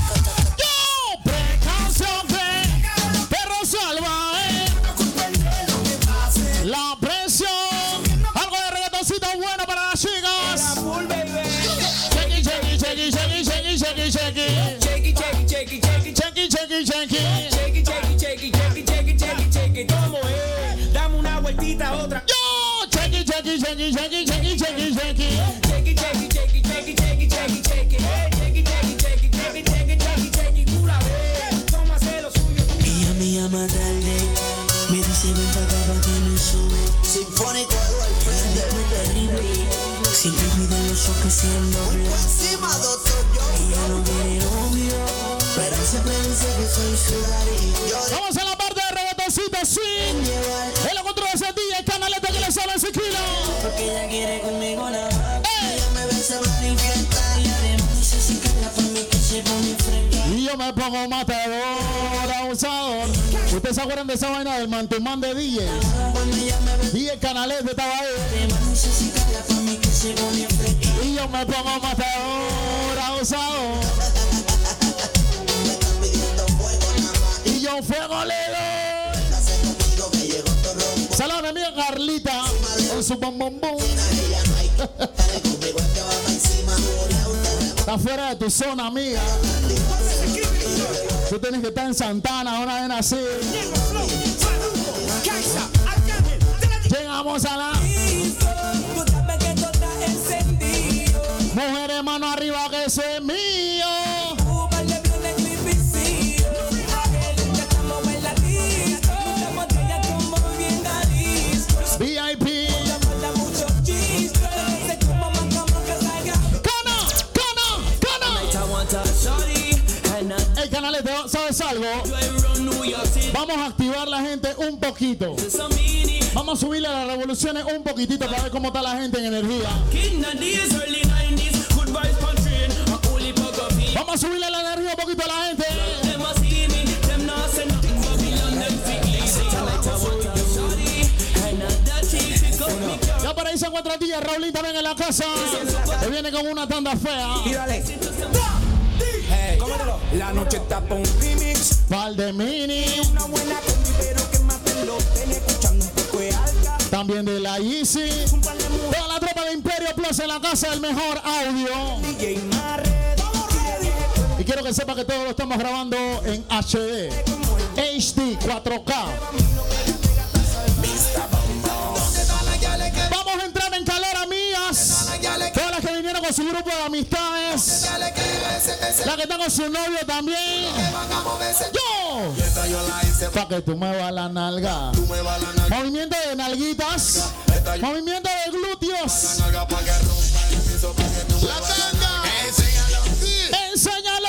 Vamos a la En la control de ese DJ, canaleta que le sale ese kilo.
Porque ella quiere conmigo nada más. Ella me besa, manifiesta y además dice si cala pa' mí que se pone fresca.
Y yo me pongo matador, abusador. ¿Ustedes se acuerdan de esa vaina del mantumán de DJ? DJ Canalete estaba ahí.
se.
Y yo me pongo matador, abusador. Y yo fuego le doy. Saludos a mi amiga Carlita con su bom bom bom. Está fuera de tu zona, amiga. Tú tienes que estar en Santana, una vez así. Llegamos a la mujeres mano arriba que ese es mío. Algo? Vamos a activar la gente un poquito. Vamos a subirle las revoluciones un poquitito para ver cómo está la gente en energía. Vamos a subirle la energía un poquito a la gente. Ya por ahí se encuentra DJ Raulín también en la casa. Que viene con una tanda fea.
La noche está pa' un remix.
Pal de mini.
Una buena combi, pero que maten los tenis escuchando un poco de alta.
También de la Easy. Toda la tropa de Imperio Plus en la casa del mejor audio.
DJ Marre.
Y quiero que sepa que todo lo estamos grabando en HD. HD 4K. Vinieron con su grupo de amistades. La que está con su novio también. Yo. Para que tú muevas la nalga. Movimiento de nalguitas. Movimiento de glúteos. La tanga. Enséñalo.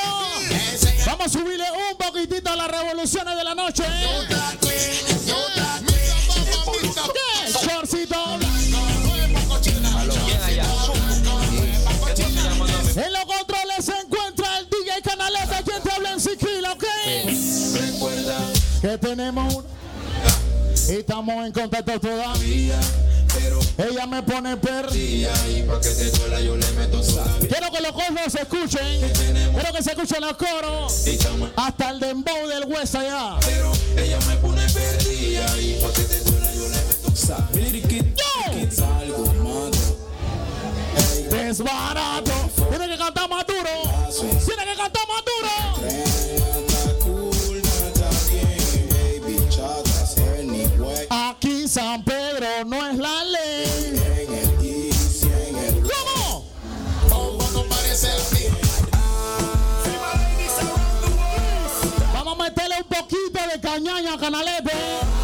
Vamos a subirle un poquitito a las revoluciones de la noche. ¿Qué? ¿Ok? Que tenemos una- y estamos en contacto todavía. Ella me pone perdida. Quiero que los coros se escuchen. Quiero que se escuchen los coros. Hasta el dembow del hueso allá.
Ella me pone perdida y pa' que te duela yo le meto sal. Salgo, mato.
Desbarato. Tiene que cantar más duro. Tiene que cantar más duro. San Pedro no es la ley. ¿Cómo? Vamos a meterle un poquito de cañaña a Canalete.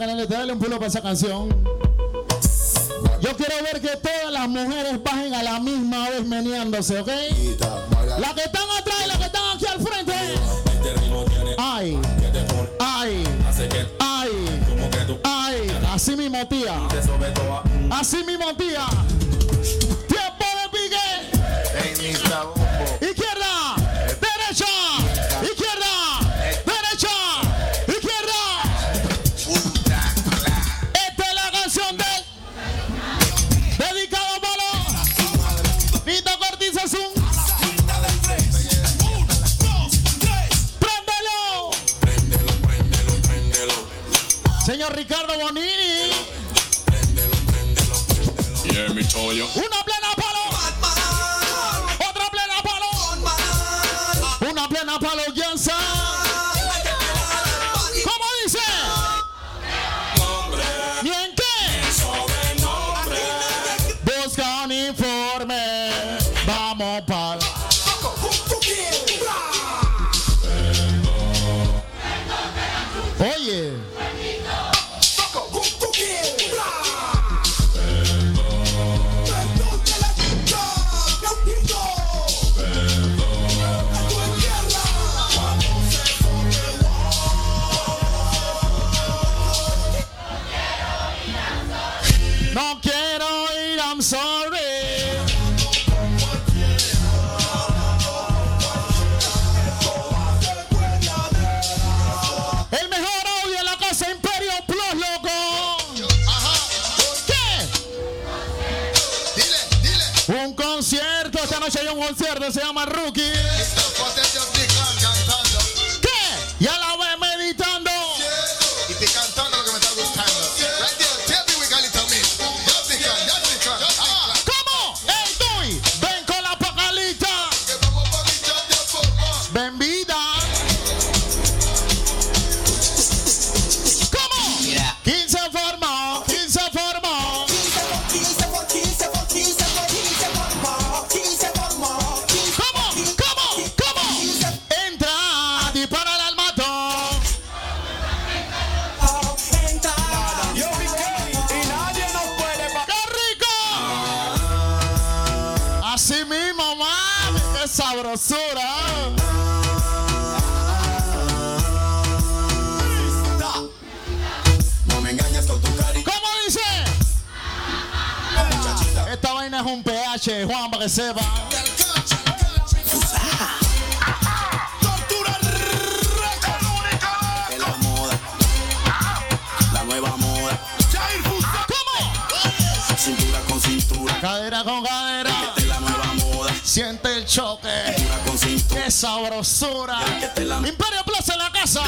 Canalete, dale un pulo para esa canción. Yo quiero ver que todas las mujeres bajen a la misma vez meneándose, ¿ok? Las que están atrás y las que están aquí al frente. Ay, ay, ay, ay. Así mismo, tía. Así mismo, tía. Señor Ricardo Bonini.
Yeah.
Una plena palo. Otra plena palo. Una plena palo, noche hay un concierto, se llama Rookie. Sabrosura.
No me engañas con tu cari.
¿Cómo dice? Esta vaina es un pH, Juan, para que sepa.
Es la moda. La nueva moda.
¿Cómo?
Cintura con cintura.
Cadera con cadera.
Esta es la nueva moda.
Siente el choque. Sabrosura! Imperio Plaza en la casa.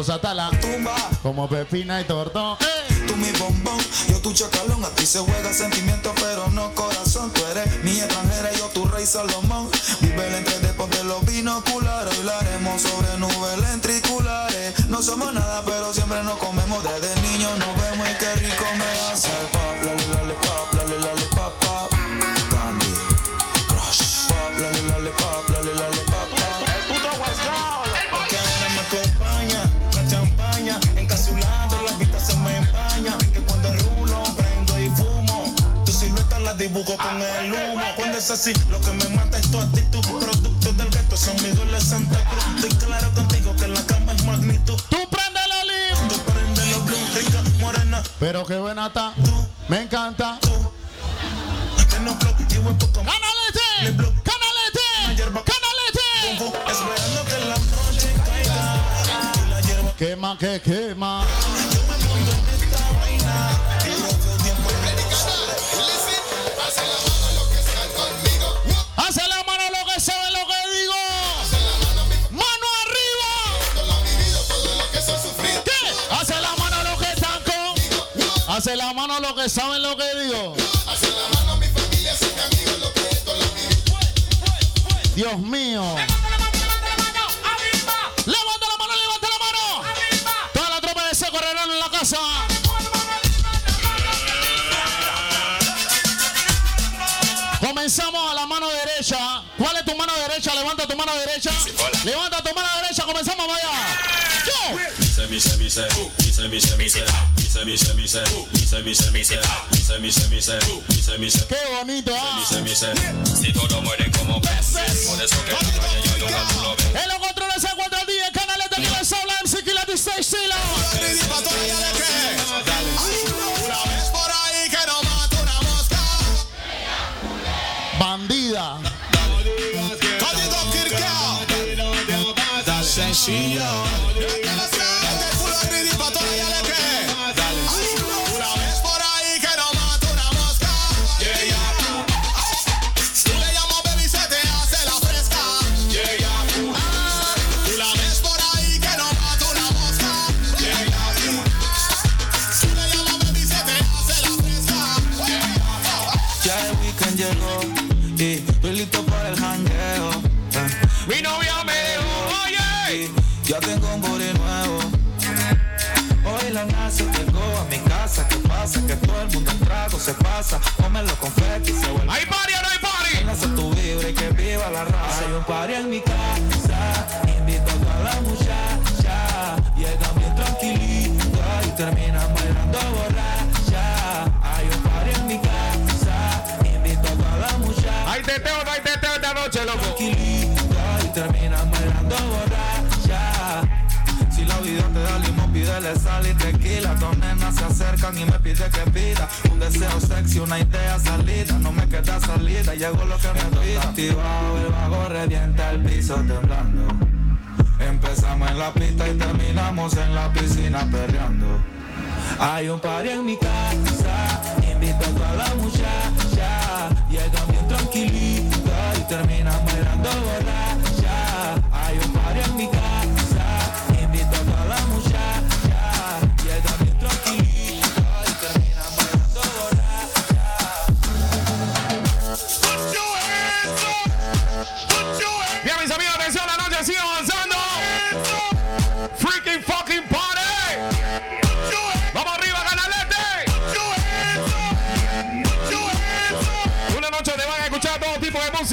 Juntos hasta la
Tumba,
como pepina y tortón. ¡Eh!
tú mi bombón, yo tu chacalón. A ti se juega sentimiento, pero no corazón. Tú eres mi extranjera, yo tu rey Salomón. Vive el entre de ponte los binoculares. Hoy la haremos sobre nubes lentriculares. No somos nada, pero siempre nos comemos. Desde niños nos vemos y qué rico me hace el pop. Pop, dibujo con el humo. Cuando es así, lo que me mata es tu actitud. Productos del gueto son mi dulce Santa Cruz. Estoy claro contigo que la cama es magnitud.
Tú prende la lim.
Tú prendes los blues, rica, morena,
Pero qué buena está. Me encanta.
que no flow, y huevo como
¡Canalete! ¡Canalete! ¡Canalete!
Esperando que la noche caiga.
Quema que quema. Hace la mano lo que saben lo que digo. Dios mío. Levanta la mano, levanta la mano. Toda la tropa de seco correrán en la casa. Comenzamos a la mano derecha. ¿Cuál es tu mano derecha? Levanta tu mano derecha. Levanta tu mano derecha. Comenzamos vaya. Yo.
Mise, mise, mise,
Qué bonito, ah.
Si todos mueren como peces, por eso que en la calle yo nunca tú lo ves.
En los controles se encuentra el DJ Canales de que MC de Stage Sila. Bandida.
Sencillo. Pasa? Que todo el mundo en trago se pasa. Cómelo con y se vuelve.
¿Hay party
pídele sal y tequila. Dos nenas se acercan y me pide que pida. Un deseo sexy, una idea salida. No me queda salida, llegó lo que me pida. Activado, el vago revienta el piso temblando. Empezamos en la pista y terminamos en la piscina perreando. Hay un party en mi casa, invito a la muchacha. Llegan bien tranquilita y terminan bailando.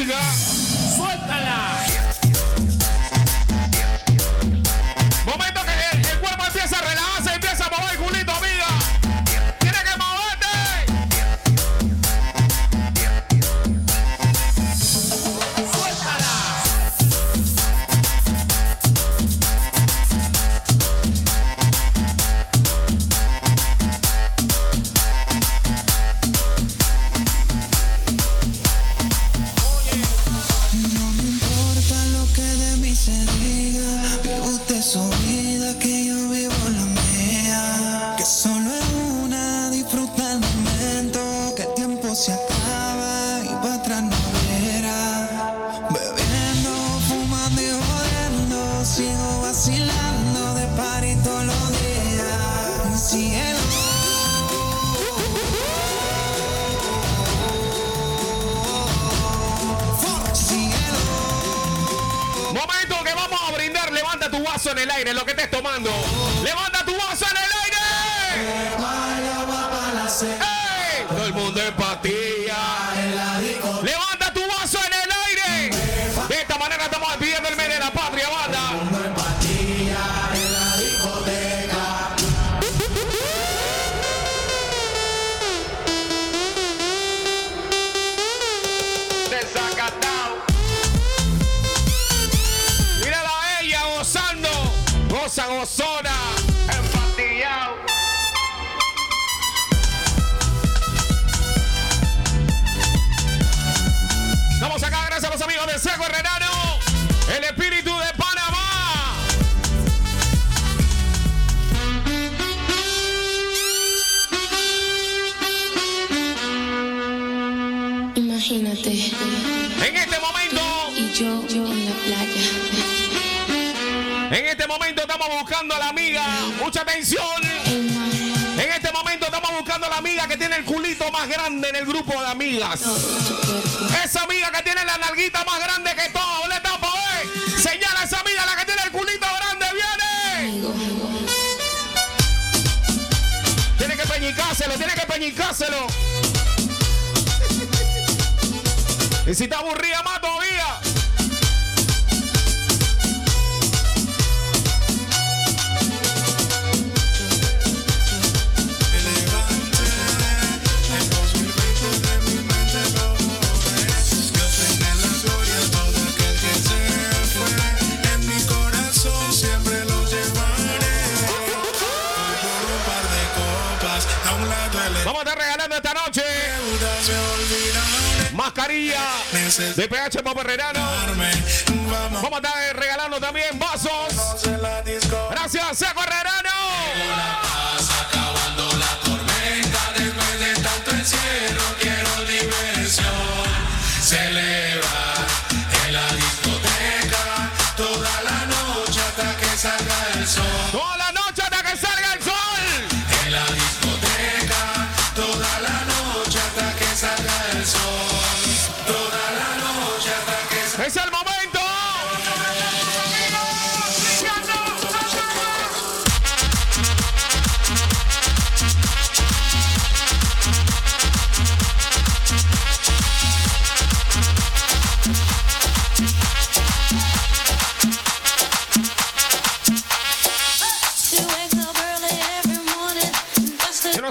nigga. Lo buscando la amiga. Mucha atención. En este momento estamos buscando a la amiga que tiene el culito más grande en el grupo de amigas. Esa amiga que tiene la nalguita más grande que todo. ¿Dónde está, pa' ver? Señala a esa amiga la que tiene el culito grande. ¡Viene! Tiene que peñicárselo, tiene que peñicárselo. Y si está aburrida más todavía. Mascarilla de PH. Vamos a estar regalando también vasos. Gracias, Seco Herrerano.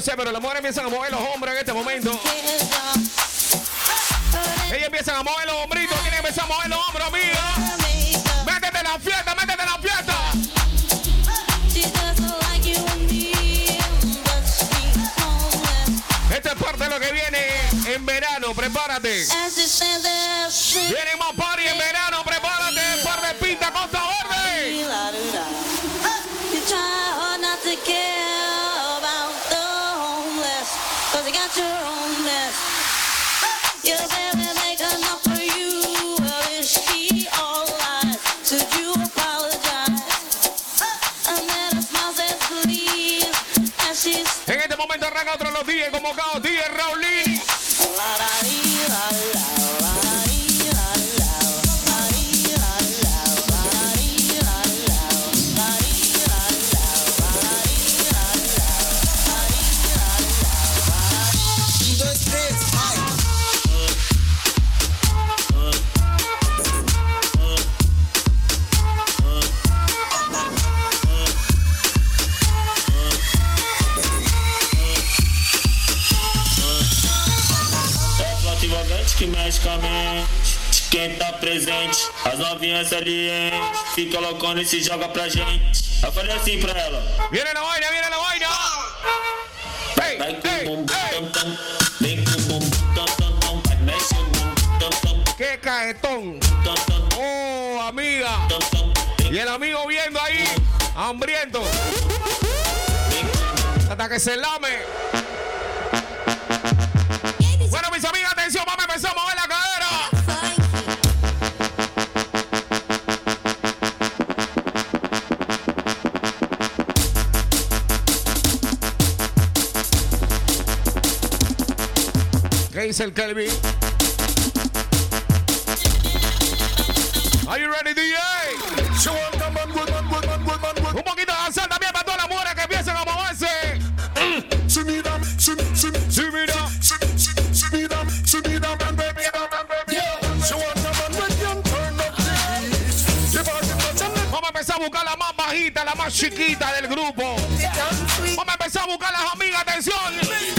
Sé, pero las mujeres empiezan a mover los hombros en este momento. Ellas empiezan a mover los hombritos. Que empezar a mover los hombros, amiga. Métete en la fiesta, métete en la fiesta. Esta es parte de lo que viene en verano. Prepárate. Viene más party en verano. Prepárate. Par de pinta Costa Verde. En este momento arranca otro los días convocados. DJ Raulín.
Quem tá presente, as novinhas salientes. Fica loucona e se joga pra gente. Eu falei assim pra ela.
Viene la vaina, viene la vaina. Hey,
Vai com tam tam. Vem com tam tam tam. Vai mexe o bumbum tam tam.
¡Qué caetón!
Tam tam
¡Oh, amiga!
tam tam.
Y el amigo viendo ahí, hambriento. Hasta que se lame. Bueno, mis amigas, atención, vamos a empezar a mover la dice el Kelvin? Are you ready, DJ? Un poquito de danzar también para todas las mujeres que empiecen a moverse. Vamos a empezar a buscar la más bajita, la más chiquita del grupo. Vamos a empezar a buscar las amigas, atención.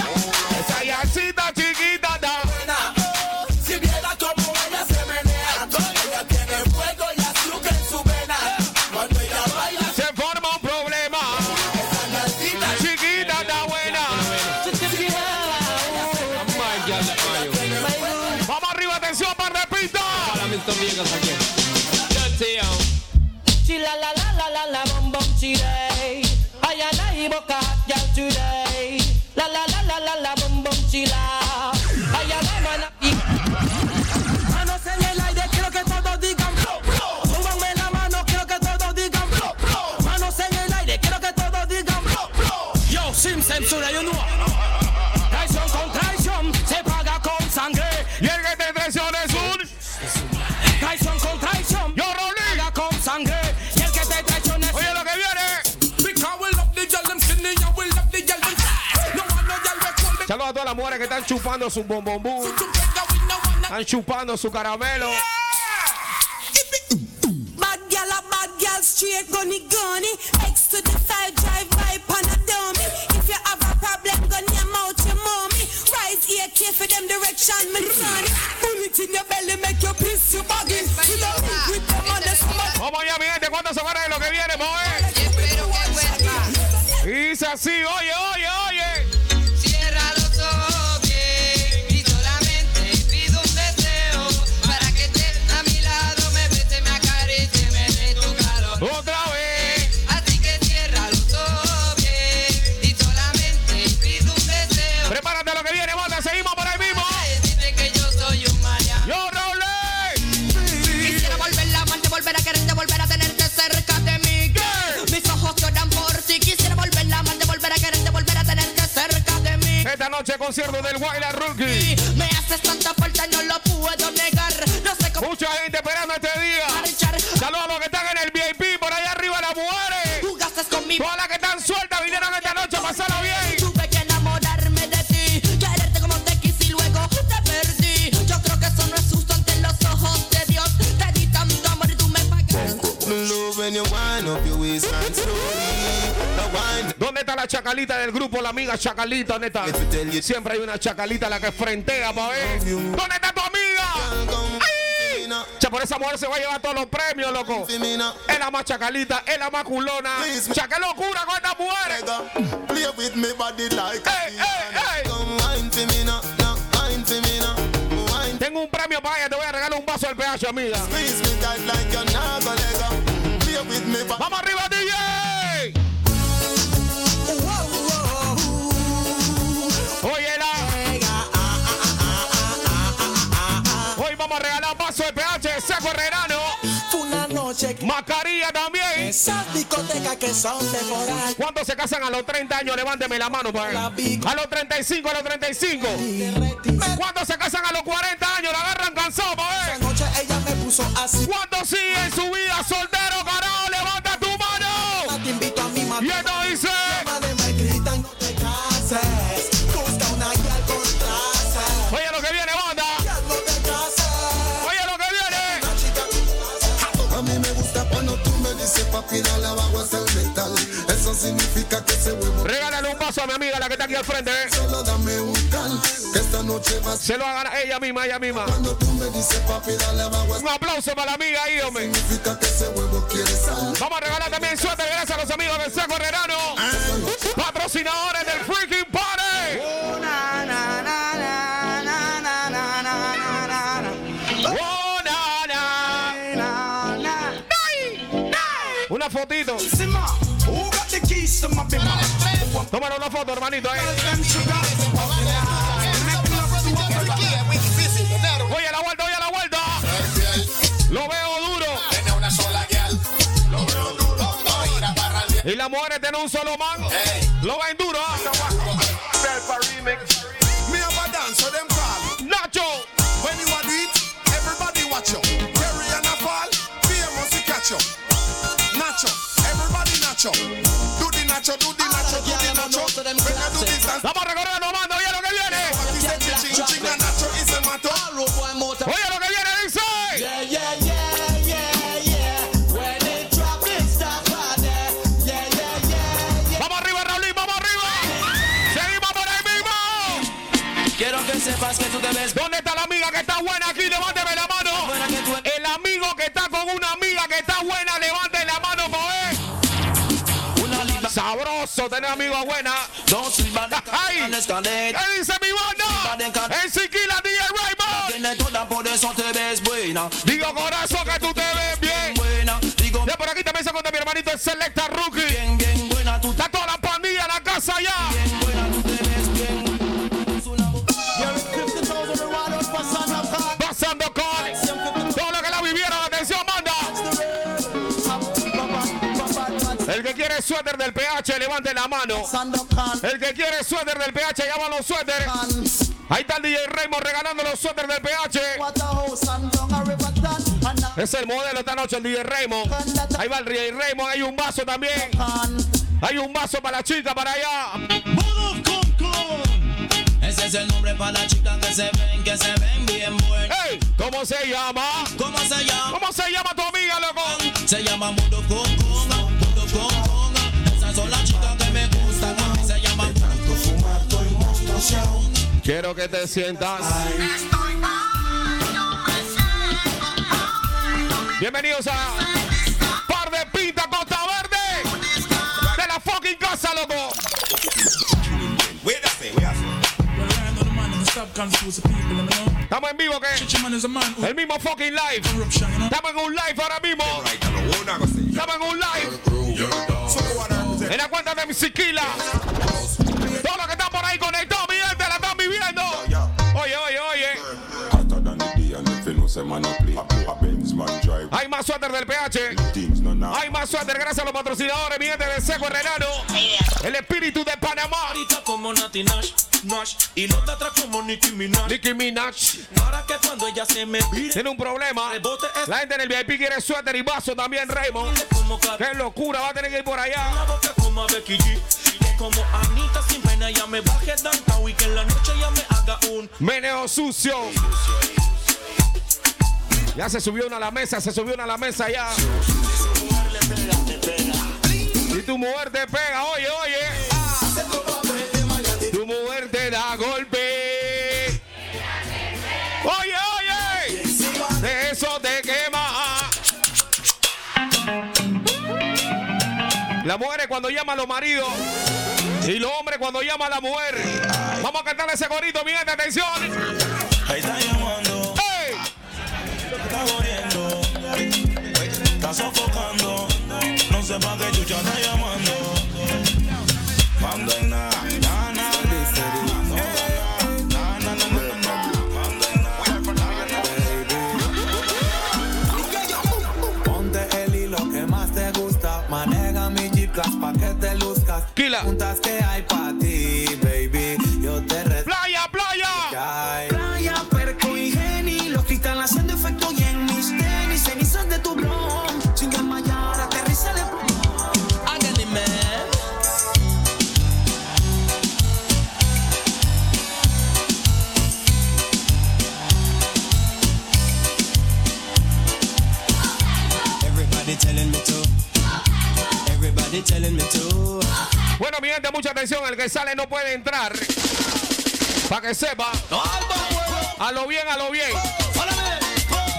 Mujeres que están chupando su bombombú. Están chupando su caramelo.
Bad gal a bad gal straight gunny gunny X to the side drive by pan a dummy If you have a problem gun your mouth your mommy. Rise here care for them direction me sonny Bullet in your belly make you piss your buggy You know with them on the stomach
Vamos allá, mi gente. ¿Cuántos se van de lo que viene, mover? Dice así, oye, concierto del Wildlife Rookie. La chacalita del grupo, la amiga chacalita? ¿Dónde está? Siempre hay una chacalita la que frentea, pa' ver. ¿Dónde está tu amiga? ¡Ay! Por esa mujer se va a llevar todos los premios, loco. Es la más chacalita, es la más culona. Cha, qué locura con estas mujeres. Ey, ey, ey. Tengo un premio para ella, te voy a regalar un vaso del PH, amiga.
Noche
Mascarilla también.
Esas discotecas que son temporales.
¿Cuántos se casan a los 30 años? Levánteme la mano, para A los 35, a los 35. ¿Cuántos se casan a los 40 años? La agarran cansado, para ver.
Anoche ella me puso así.
¿Cuántos siguen su vida soltero, carajo? Levanta tu mano.
Te invito a mi
Y esto dice.
El metal. Eso significa que
Regálale un vaso a mi amiga, la que está aquí al frente. ¿eh?
solo dame un cal. Que esta noche va a
Se lo hagan ella misma, ella misma.
Cuando tú me dices papi dale abajo
Un aplauso para la amiga ahí, hombre.
significa que ese huevo quiere sal.
Vamos a regalar también suerte gracias a los amigos del Seco Herrerano. Patrocinadores del Freaking Party. Una fotito. Tómale una foto, hermanito. eh. Oye la vuelta, oye la vuelta. Lo veo duro. Y las mujeres tienen un solo man. Lo ven duro. nacho.
Do the nacho, do the nacho, do the
nacho.
When do this dance. Vamos recorriendo, mando, oye lo que viene. Oye lo que viene, dice. Yeah, yeah, yeah.
Quiero que sepas que tú te ves.
¿Dónde está la amiga que está buena aquí? Sabroso tener amigos buena. ¡Ay! ¿Qué dice mi banda? En Siquila, DJ Raymond.
Toda, por eso te ves buena.
Digo corazón que tú te ves bien.
Buena, digo
De por aquí también se cuenta mi hermanito el Selecta Rookie.
bien, bien buena. Tú
Está toda la pandilla en la casa ya. Quiere suéter del PH, levante la mano. El que quiere suéter del PH, llama los suéteres. Ahí está el DJ Raymond regalando los suéteres del PH. Es el modelo esta noche, el DJ Raymond. Ahí va el DJ Raymond. Hay un vaso también. Hay un vaso para la chica, para allá.
Ese es el nombre para las chicas que se ven, que se ven bien buenas.
¡Ey! ¿Cómo se llama?
¿Cómo se llama?
¿Cómo se llama tu amiga, loco?
Se llama Mundo con Conga, Mundo con
Quiero que te sientas. Bienvenidos a Par de Pinta Costa Verde. De la fucking casa, loco. Estamos en vivo, ¿qué? El mismo fucking live. Estamos en un live ahora mismo. Estamos en un live. En la cuenta de Siquila. Todos los que están por ahí conectados, Oye, oye, oye. Hay más suéter del PH.
No
Hay más suéter gracias a los patrocinadores, mi gente de Seco Herrerano. El espíritu de Panamá.
Como Nati Nash, Nash. Y de atrás como Nicki Minaj.
Nicki Minaj.
Para que cuando ella se me vire,
Tiene un problema. La gente en el VIP quiere suéter y vaso también, Raymond. Qué locura, va a tener que ir por allá.
Como Anita sin pena, ya me baje downtown y que en la noche ya me haga un.
Meneo sucio. Ya se subió una a la mesa, se subió una a la mesa ya. Y tu mujer te pega, oye, oye. Tu mujer te da golpe. Oye, oye. De eso te quema. Las mujeres cuando llaman a los maridos. Y los hombres cuando llaman a la mujer. Vamos a cantarle ese corito, mi gente, atención.
Ahí está llamando,
¡Ey!
está jodiendo, está sofocando. No sé pa' qué chucha está llamando.
Kila.
Preguntas que hay pa' ti, baby. Yo te
¡Playa, playa!
Playa, perco y geni. Los cristales haciendo efecto y en mis tenis. Cenizas de tu blon. Sin desmayar, aterriza de
Hágale, man.
Everybody telling me to. Everybody telling me to.
Bueno, mi gente, mucha atención. El que sale no puede entrar. Para que sepa. A lo bien, a lo bien.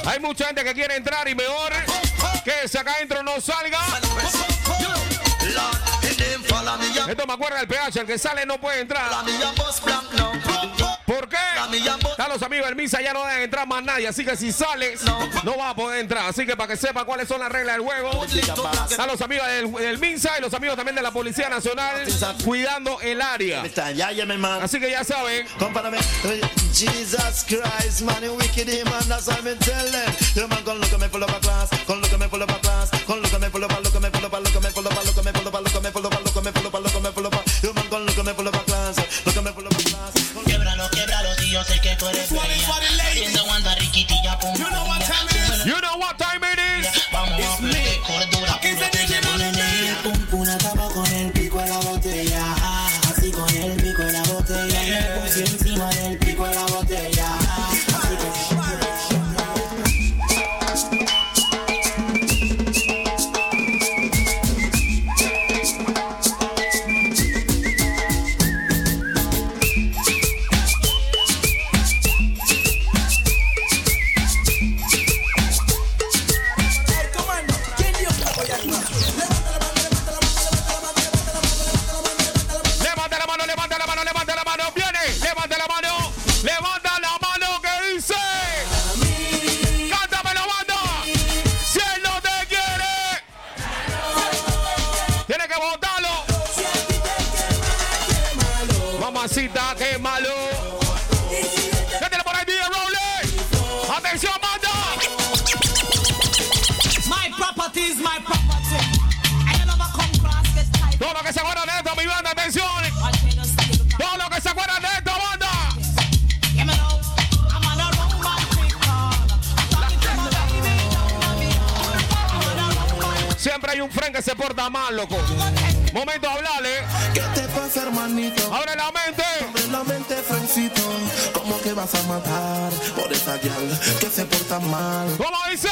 Hay mucha gente que quiere entrar y mejor que ese acá adentro no salga. Esto me acuerda del PH. El que sale no puede entrar. ¿Por qué? A los amigos del Misa ya no deben entrar más nadie. Así que si sales, no vas a poder entrar. Así que para que sepa cuáles son las reglas del juego. A los amigos del, del Minsa y los amigos también de la Policía Nacional cuidando el área. Así que ya saben.
Jesus Christ, man, you wicked him, man, that's what I'm telling. You man, come look at me full of a class, come look at me full of a class, come look at me full of a, look at me full of a, look at me full of a, look at me full of a, look at me full of a, look at me full of a, look at
Chupan con
lo que
me
por que se portan mal.
¿Cómo dice?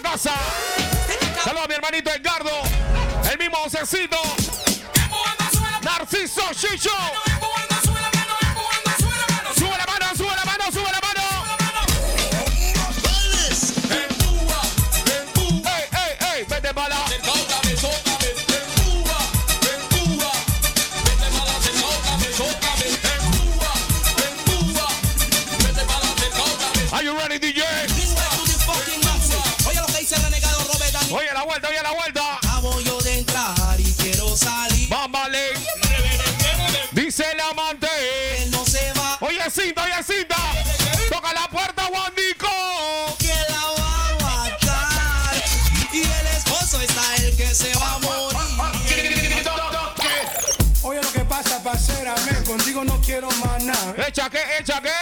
casa. Saludos a mi hermanito Edgardo, el mismo Josecito, Narciso Chicho.
জাগে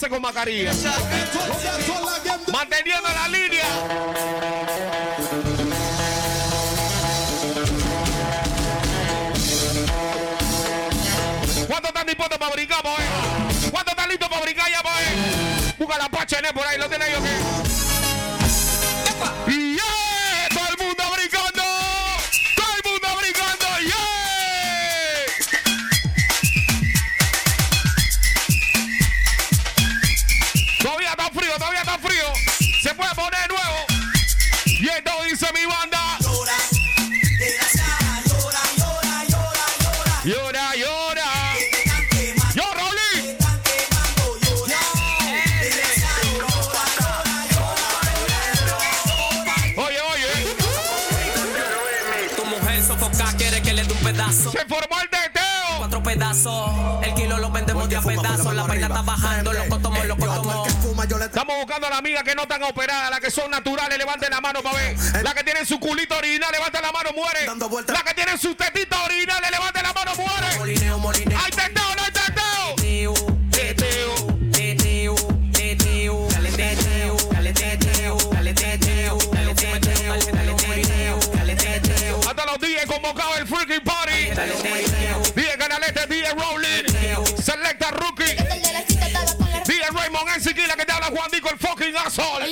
con
mascarilla. Manteniendo la línea. ¿Cuánto están dispuestos para brincar, boy? ¿Cuánto están listos para brincar ya, boy? Busca la pacha. Por ahí, ¿lo tenéis o okay? El
kilo lo vendemos de a pedazos. La vaina está bajando, los cotomos, los cotomos.
Estamos buscando a las amigas que no están operadas, las que son naturales, levanten la mano para ver. Las que tienen su culito original, levanten la mano, muere. Las que tienen sus tetitas originales, levanten la mano, muere. Hay teteo, no hay teteo.
Teteo. Dale dale dale dale dale.
Hasta los días convocados Selecta Rookie. Dile Raymond Enseguida que te habla Juan Dico, el fucking asshole.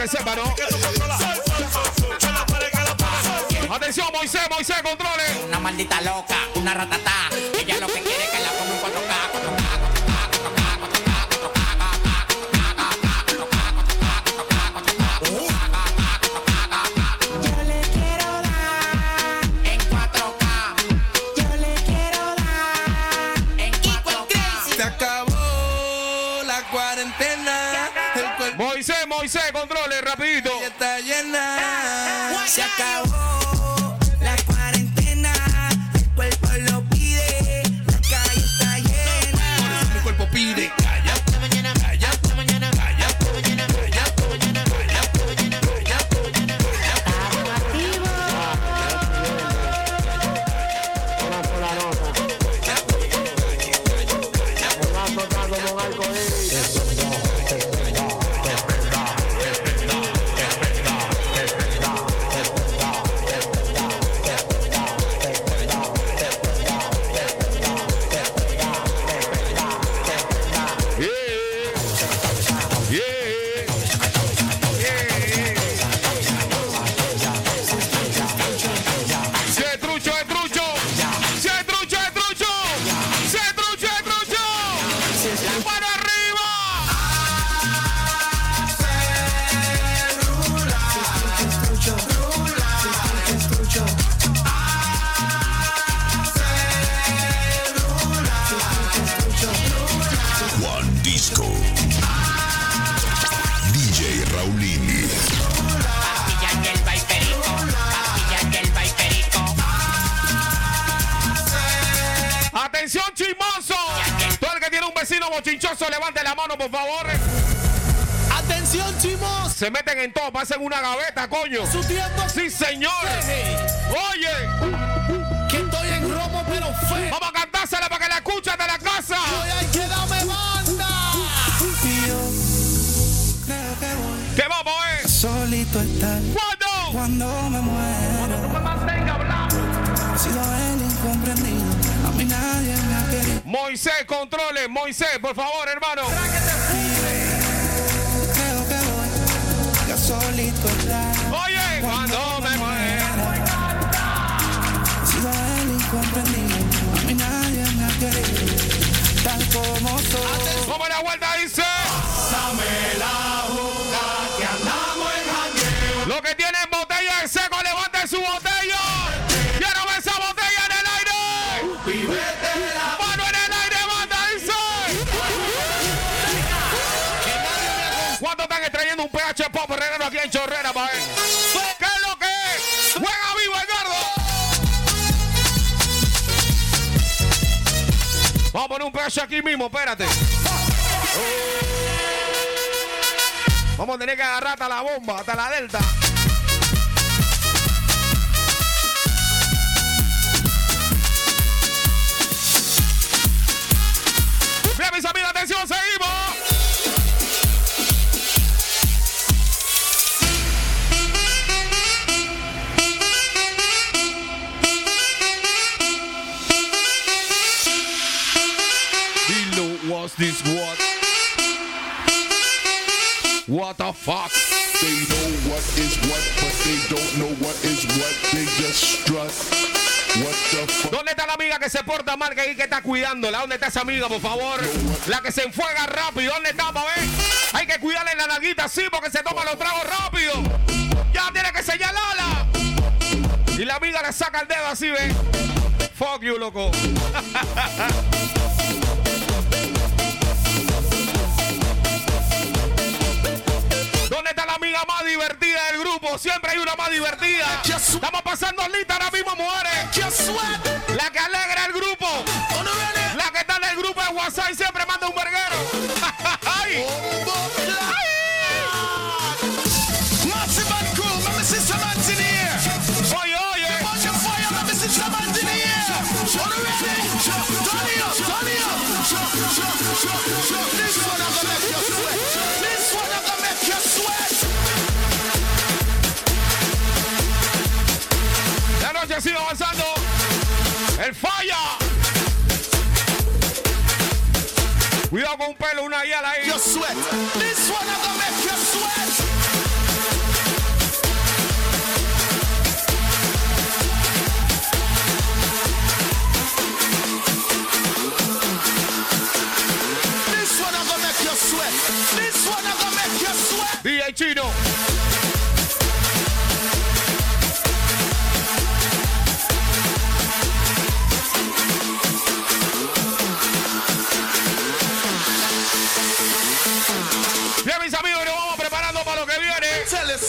Que
sepa, ¿no? Atención, Moisés, Moisés, controle.
Una maldita loca, una ratatá. Ella lo que quiere es que la ponga en 4K, 4K.
Yo le quiero dar
en 4K.
Yo le quiero dar
en 4K.
Se acabó la cuarentena. El cuerpo
Moisés, Moisés, controle, rapidito.
está llena.
Se acabó
controle. Moisés, por favor, Aquí mismo, espérate. Vamos a tener que agarrar hasta la bomba, hasta la delta. Bien, mis amigos, atención, seguimos. What the fuck?
They know what is what, but they don't know what is what. They just strut. What the fuck?
¿Dónde está la amiga que se porta mal que ahí que está cuidándola? ¿Dónde está esa amiga, por favor? La que se enfuega rápido. ¿Dónde está, pa' ver? Hay que cuidarle la naguita, sí, porque se toma los tragos rápido. Ya tiene que señalarla. Y la amiga le saca el dedo así, ¿ves? Fuck you, loco. Siempre hay una más divertida. Estamos pasando lista ahora mismo, mujeres. El falla. Cuidado con un pelo, una yala ahí.
You sweat.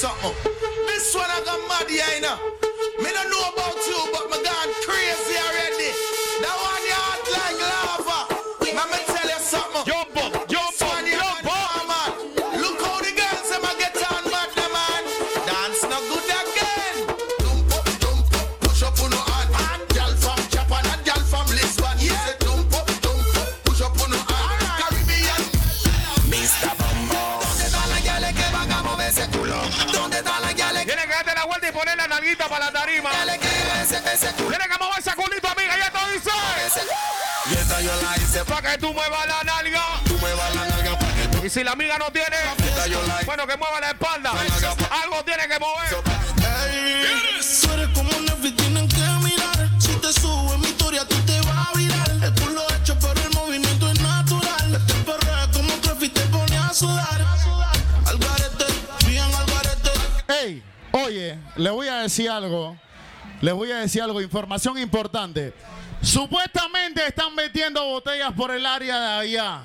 Something.
La amiga no tiene, bueno, que mueva la espalda. Algo tiene que mover.
Tú eres como Netflix, tienen que mirar. Si te subo en mi historia, tú te vas a virar. El culo hecho, pero el movimiento es natural. Este perrea como Trefi te pone a sudar. Al garete, bien al garete.
Ey, oye, le voy a decir algo. Le voy a decir algo, información importante. Supuestamente están metiendo botellas por el área de allá.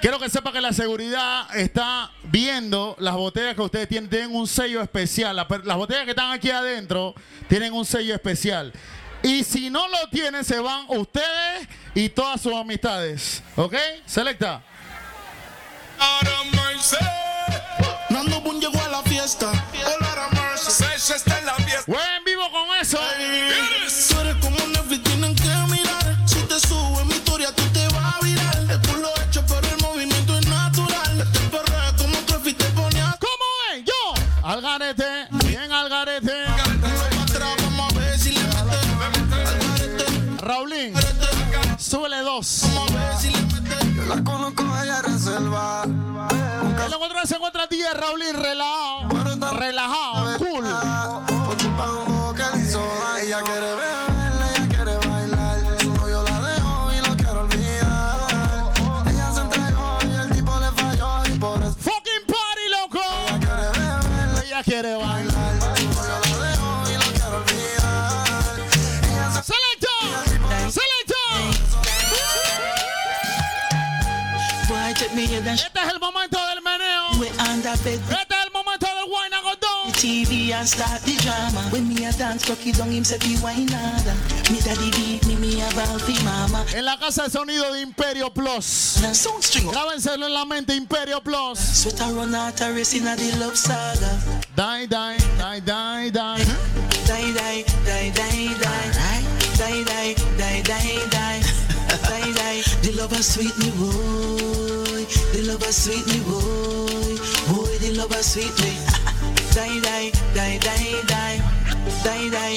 Quiero que sepa que la seguridad está viendo las botellas que ustedes tienen. Tienen un sello especial. Las botellas que están aquí adentro tienen un sello especial. Y si no lo tienen, se van ustedes y todas sus amistades. ¿Ok? Selecta.
Nando Boom llegó a la fiesta.
La
conozco, ella reserva.
El encuentro se encuentra 10, Raulín, relajado. Relajado, cool.
Por culpa de un que hizo. Ella quiere beber, ella quiere bailar. Su novio la dejó y lo quiero olvidar. Ella se entregó y el tipo le falló. Y por eso
Fucking party, loco.
ella quiere beber.
Ella quiere bailar. Este es el momento del meneo. Este es el momento del wine.
TV and start the drama. When me a dance, cocky down him nada. Me daddy beat me, me a valve mama.
En la casa de sonido de Imperio Plus. Grábenselo en la mente, Imperio Plus.
Sweat a run out a race in a the love saga.
Die, die, die, die.
Die, die, die, die, die. Die, die, die, die, die. Die, die. The lover sweet me, boy. The lover sweet me, boy. Boy, the lover sweet me. Die, die, die, die, die. Die, die.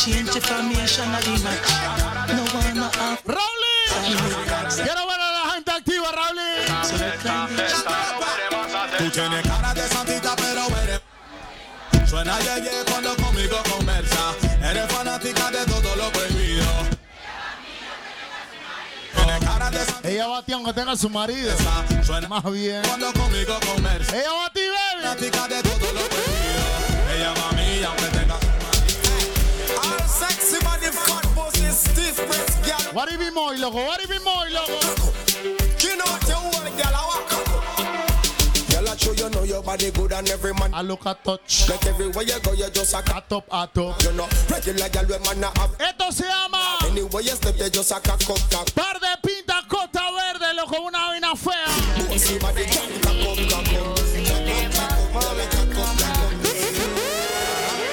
Change the formation of the match. No one no half.
Raulín. Quiero ver a la gente activa,
the
Tú tienes cara de santita, pero eres. Suena yeye cuando conmigo conversa. Eres fanática de todo lo prohibido.
Ella va a ti aunque tenga su marido.
suena
Más bien.
cuando conmigo conversa.
Ella va a ti, baby.
Fanática de todo lo prohibido. Ella mami, aunque tenga su marido. All sexy body, fat pussy, stiff breast, girl.
What if it more, loco? What if it more, loco?
You know what you want, girl, I up. Girl, I show you know your body good and every man.
I look at touch.
Like everywhere you go, you just a
A top, a top.
You know, regular girl, when man not have.
Esto se llama
Anywhere you step, you just a cock up, cock.
Par de Verde, loco, una vaina fea.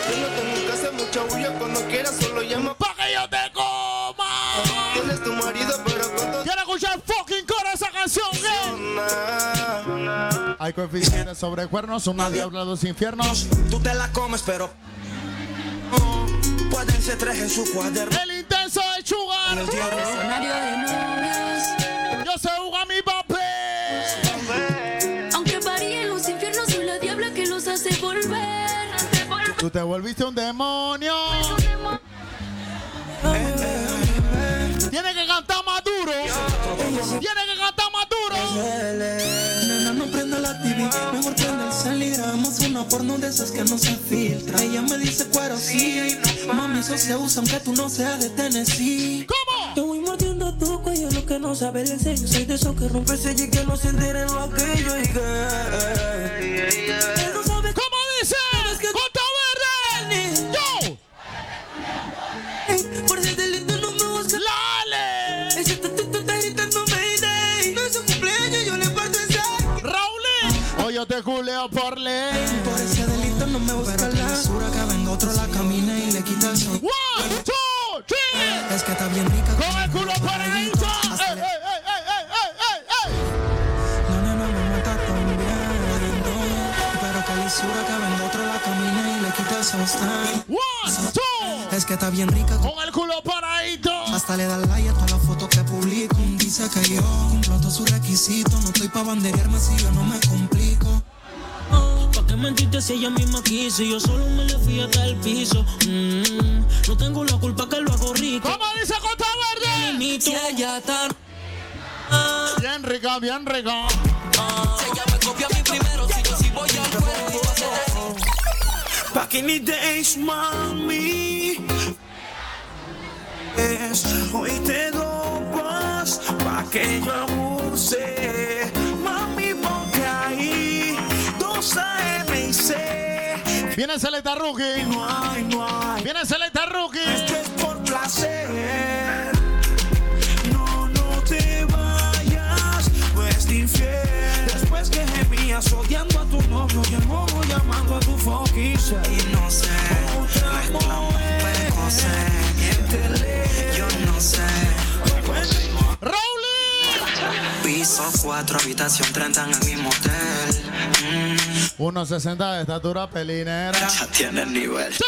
Yo no tengo que hacer mucho bulla cuando quieras, solo llama.
Pa' que yo te coma.
Él es tu marido, pero cuando
Quiero escuchar fucking coro esa canción, ¿eh? Hay coeficientes sobre cuernos, una diabla, dos infiernos.
tú te la comes, pero. Pueden ser tres en su cuaderno.
El intenso de Sugar.
Escenario de novios.
Yo sé jugar mi papel.
Aunque varíen los infiernos, soy la diabla que los hace volver.
Tú te volviste un demonio. Tiene que cantar más duro. Tiene que cantar más duro.
Prenda la TV, mejor prende el cel y grabamos una porno de esas que no se filtra. Ella me dice cuero sí, mami, eso se usa aunque tú no seas de Tennessee.
¿Cómo?
Te voy mordiendo tu cuello, lo que no sabe el sello. Soy de esos que rompe el sello y que no se enteren lo aquello y que...
¿Cómo dice? ¡Costa verde! ¡Yo!
Por si yo
te culeo por ley.
Por ese delito no me busca la basura que venga otro la camina y le quita el sol
One, two, three.
Es que está bien rica
Con el culo paradito. ¡Ey, ey, ey, ey, ey, ey, ey!
La nena me mata también Pero que lisura que venga otro la camina y le quita el sostén
One, two.
Es que está bien rica
Con el culo paradito.
Hasta le da like a todas las fotos que yo cumplo todos sus requisitos No estoy pa' banderearme si yo no me complico
¿Pa' qué mentiste si ella misma quiso? Y yo solo me le fui hasta el piso. Mm, no tengo la culpa que lo hago rico.
¿Cómo dice Costa Verde?
Si ella está.
Bien rica, bien rica.
Si ella me copia a mí primero, si yo sí voy al cuerpo,
Back in the days, mami. Es, hoy te dopas pa' que yo abuse. Mami, porque ahí dos AM y C.
Viene Celeta Rookie.
No hay, no hay.
Viene Celeta Rookie.
Esto es por placer. No, no te vayas, pues de infiel. Después que gemías odiando a tu novio y el modo llamando a tu fucking Y no sé, precoce. Miéntele, yo no sé.
¡Raúl!
Piso 4, habitación 30 en el mismo hotel. Mm,
1.60 de estatura pelinera.
ya tiene el nivel.
Sí.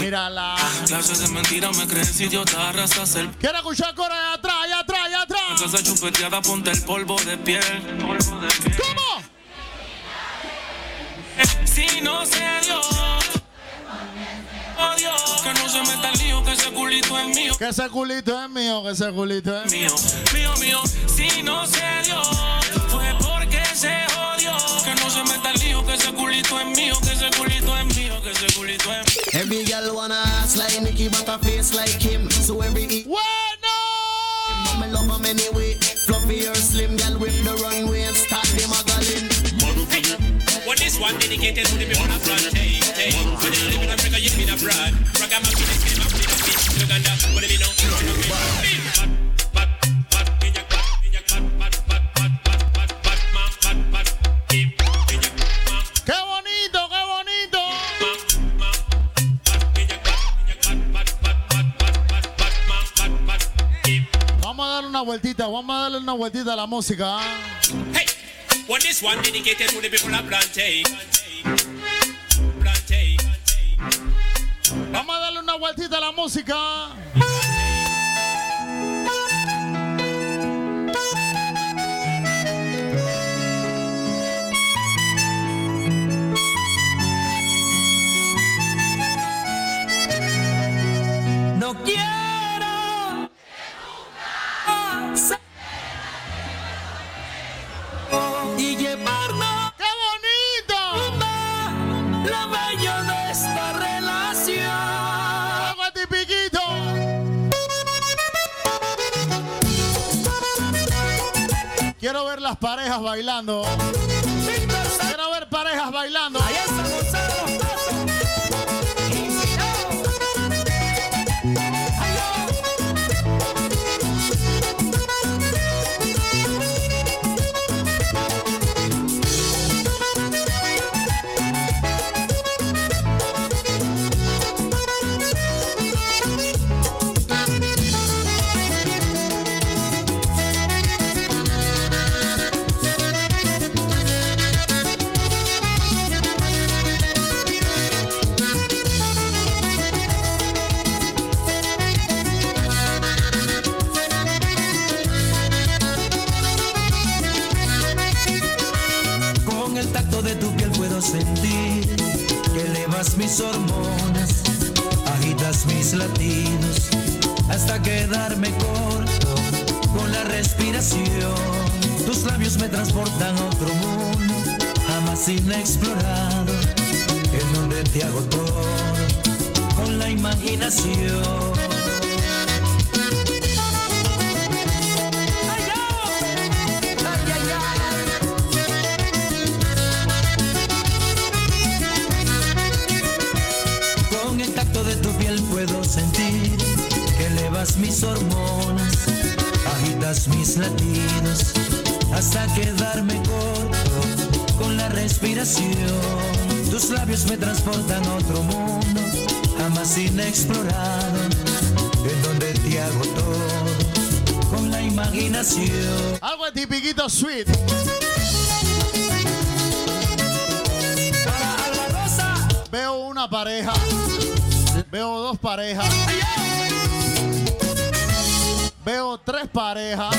Mírala.
Clases de mentira me crees idiota, arrasas el
Quiero escuchar coro allá atrás, allá atrás, allá atrás.
Casa chupeteada, ponte el polvo de piel. Polvo de piel.
¿Cómo?
Si no se dio. Oh Dios, que no se meta culito es mío.
Que ese culito es mío, que ese culito es mío.
Mío, mío, mío. Si no se dio, fue porque se jodió. Que no se meta el lío, que ese culito es mío, que ese culito es mío, que ese culito es mío.
Every girl wanna ass like Nicki, but a face like him. So every e-
Bueno.
me love him anyway. Fluffy or slim, girl with the runway and start the magazine.
Well, this one dedicated to the people of France. Hey, hey. When they live in Africa, you live in abroad. Ragamuffin, they scream up in a bitch. Uganda, what do know?
¡Qué bonito, qué bonito! Vamos a darle una vueltita, vamos a darle una vueltita a la música. ¿ah?
Hey, well, this one dedicated to the people of Plantain. Plantain.
Vamos a una vueltita a la música.
No quiero
las parejas bailando. Quiero ver parejas bailando.
Hormonas, agitas mis latidos hasta quedarme corto con la respiración. Tus labios me transportan a otro mundo, jamás inexplorado, en donde te hago todo con la imaginación. Mis hormonas, agitas mis latidos hasta quedarme corto con la respiración. Tus labios me transportan a otro mundo, jamás inexplorado, en donde te hago todo con la imaginación.
Algo tipiquito sweet. Veo una pareja. Veo dos parejas. Veo tres parejas.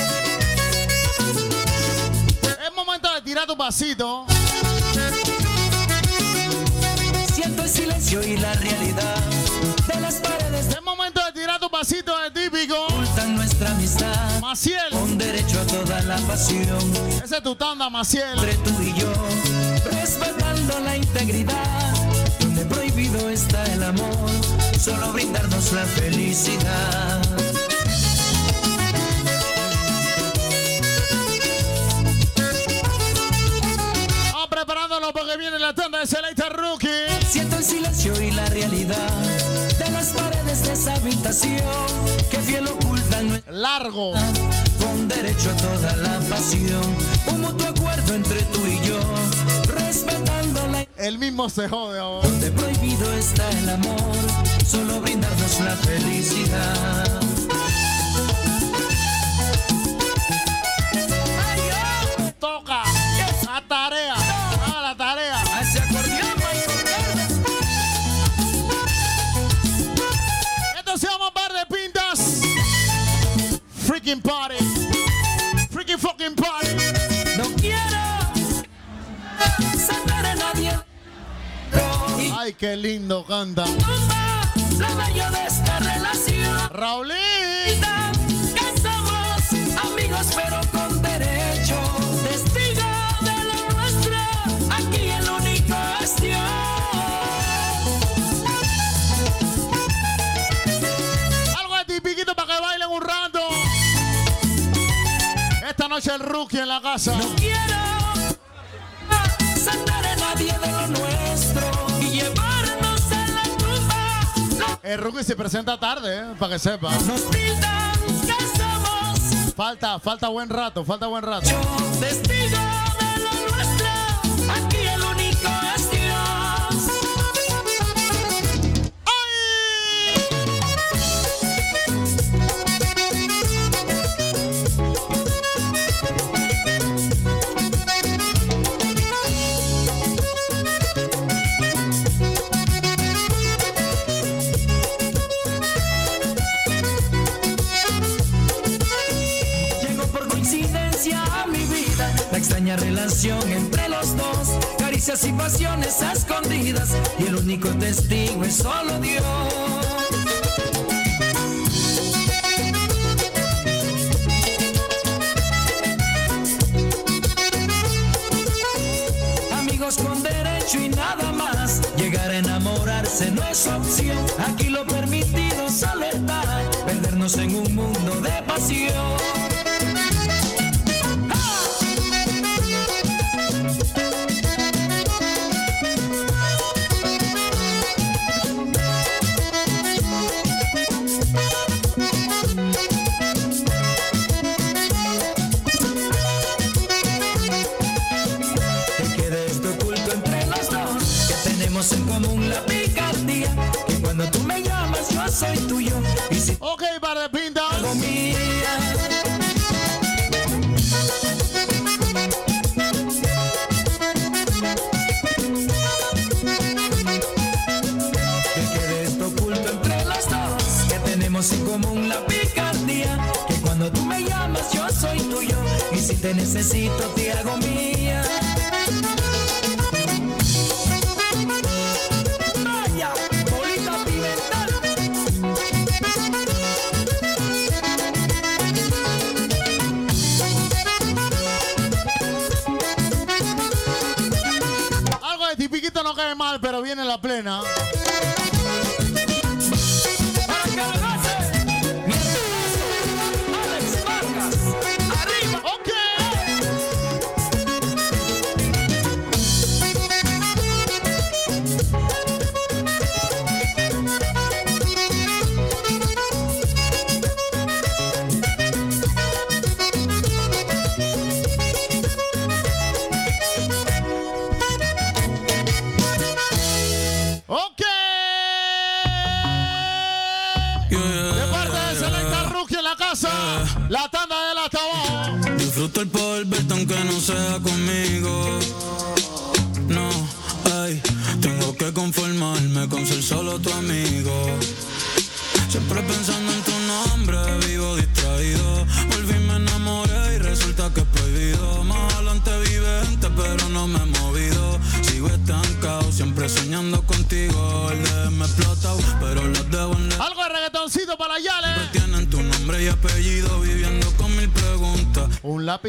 Es momento de tirar tu pasito.
Siento el silencio y la realidad de las paredes.
Es momento de tirar tu pasito de típico.
Ocultan nuestra amistad.
Maciel.
Con derecho a toda la pasión.
Ese es tu tanda, Maciel.
Entre tú y yo. Respetando la integridad. Donde prohibido está el amor. Solo brindarnos la felicidad.
Porque viene la tanda de Selecta Rookie.
Siento el silencio y la realidad de las paredes de esa habitación que fiel ocultan
Largo.
con derecho a toda la pasión. Un mutuo acuerdo entre tú y yo, respetando la
El mismo se jode ahora.
donde prohibido está el amor, solo brindarnos la felicidad.
Ay, qué lindo canta.
Lo bello de esta relación.
Raulín.
Que somos amigos, pero con derecho. Testigo de lo nuestro. Aquí el único es Dios.
Algo de tipiquito para que bailen un rato. Esta noche el rookie en la casa.
No quiero saber a nadie de lo nuestro.
El rookie se presenta tarde, eh, para que sepa.
Nos tildan que somos
Falta, falta buen rato, falta buen rato.
Testigo relación entre los dos, caricias y pasiones escondidas, y el único testigo es solo Dios. Amigos con derecho y nada más, llegar a enamorarse no es opción, aquí lo permitido es alertar, perdernos en un mundo de pasión. necesito, te hago mía. Vaya,
bolita pimental.
Algo de
tipiquito no
cae
mal, pero
viene la plena.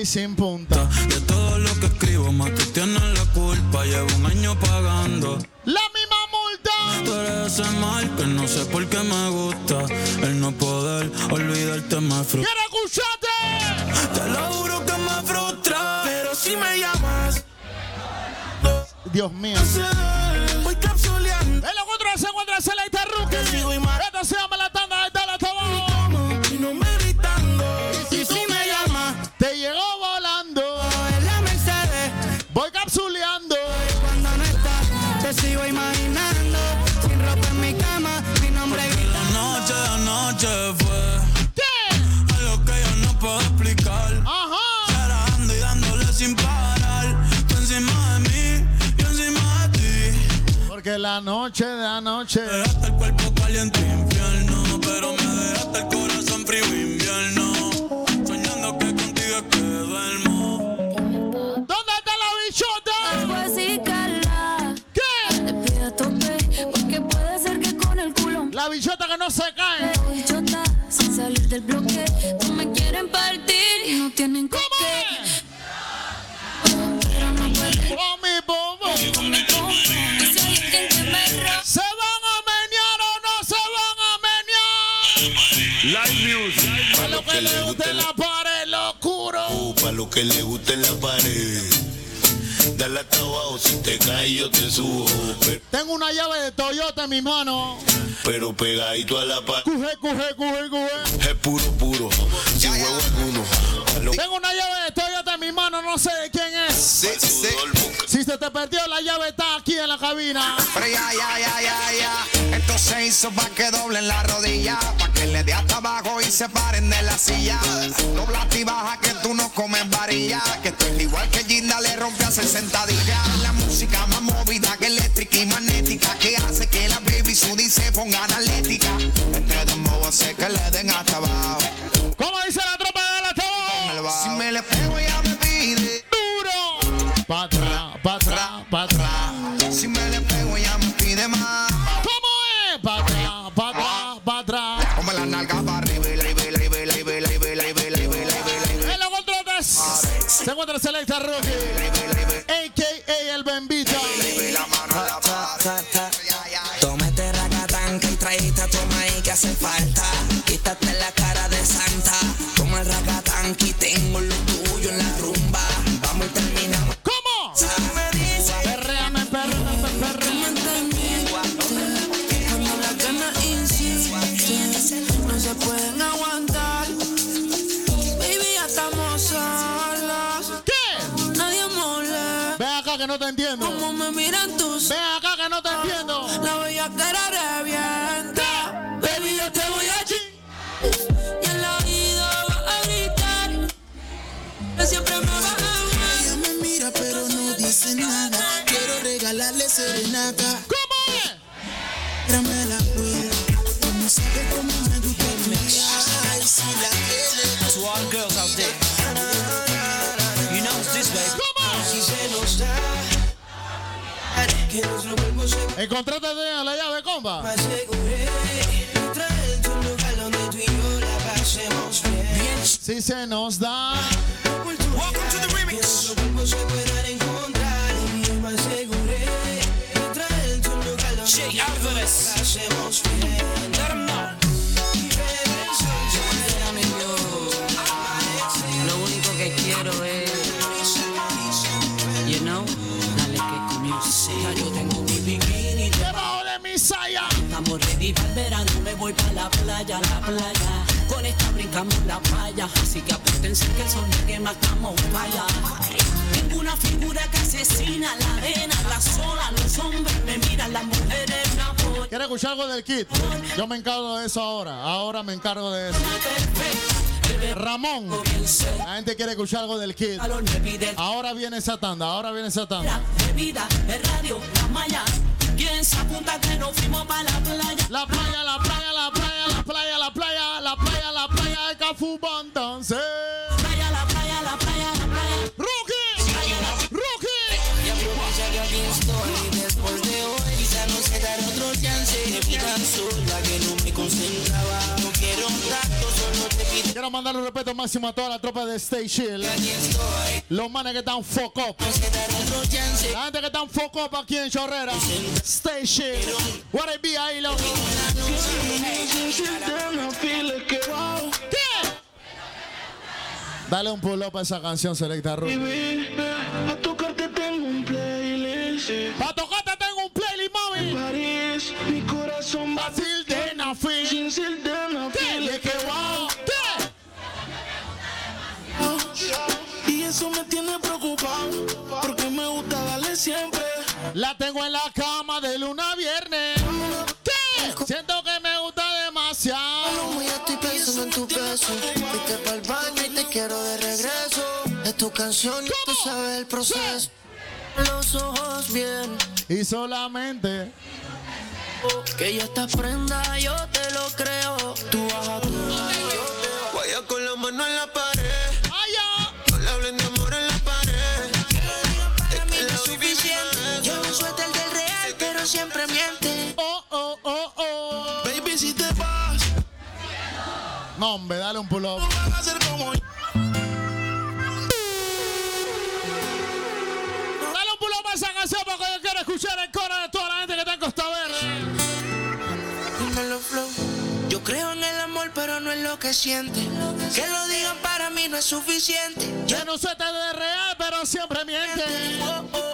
sem ponta. a la par.
Cuje, cuje, cuje, cuje.
Es puro, puro. Sin huevo alguno.
Tengo una llave de Toyota en mi mano, no sé de quién es.
Sí, sí.
Si se te perdió la llave, está aquí en la cabina.
Pero ya, ya, ya, ya, ya. Esto se hizo para que doblen la rodilla. Para que le dé hasta abajo y se paren de la silla. Dobla y baja que tú no comes varilla. Que esto es igual que
quiere
escuchar algo del Kid. Ahora viene esa tanda, ahora viene esa tanda. mandar un respeto máximo a toda la tropa de Stay Chill. Los manes que están foco. La gente que están foco aquí en Chorrera. Stay Chill. What it be ahí, loco. Dale un pull up a esa canción, Selecta
Rubio. canción y tú el proceso. Los ojos bien.
Y solamente.
Que ya estás prenda, yo te lo creo. Tú vas a tu Vaya con la mano en la pared. No le hablen de amor en la pared.
Que lo digan para este no es suficiente. Yo un suéter del real, pero siempre miente.
Oh, oh, oh, oh.
Baby, si te vas.
No, hombre, dale un pull up.
No vas a ser como yo.
que
siente. Que lo digan para mí no es suficiente.
Yo no soy tan de real, pero siempre miente.
Oh, oh, oh.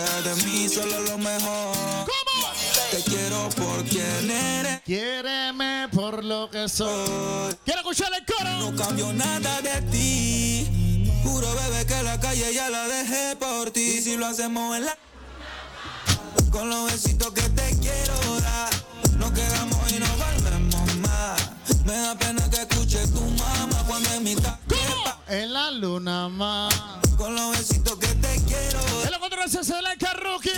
de
mí solo lo mejor.
¿Cómo?
Te quiero por quien eres.
Quiéreme por lo que soy. Quiero escuchar el coro.
No cambio nada de ti. Juro, bebé, que la calle ya la dejé por ti. Si lo hacemos en la. Con los besitos que te quiero dar. Nos quedamos y no volvemos más. Me da pena que escuche tu mamá cuando en mi
En la luna más.
Con los besitos que te quiero
raza se la
carroque.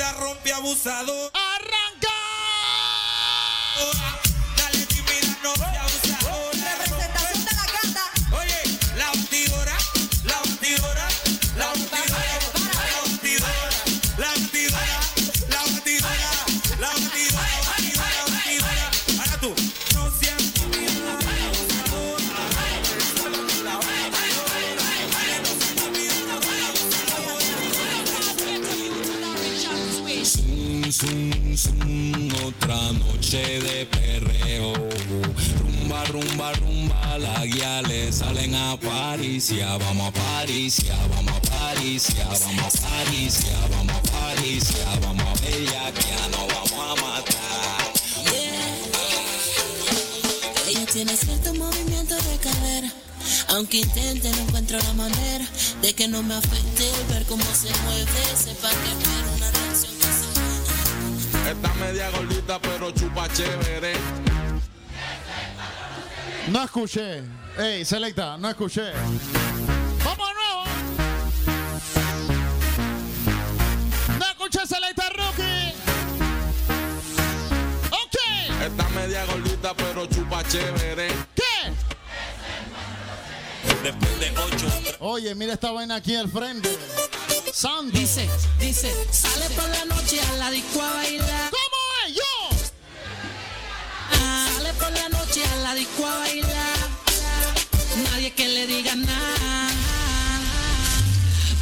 vida
rompe abusador. Otra noche de perreo. Rumba, rumba, rumba, la guía le salen a Paricia. Vamos a Paricia, vamos a Paricia, vamos a Paricia, vamos a Paricia, vamos a Bella que ya nos vamos a matar.
Ella tiene cierto movimiento de cadera. Aunque intente, no encuentro la manera de que no me afecte ver cómo se mueve. Sepa que quiero una reacción
Está media gordita, pero chupa chévere.
No escuché. Ey, selecta, no escuché. ¡Vamos de nuevo! No escuché selecta rookie. Ok.
Está media gordita, pero chupa chévere.
¿Qué?
Después de ocho.
Oye, mira esta vaina aquí al frente.
Dice, dice, sale por la noche a la disco a bailar.
¿Cómo es? Yo.
Ah, sale por la noche a la disco a bailar. Nadie que le diga nada.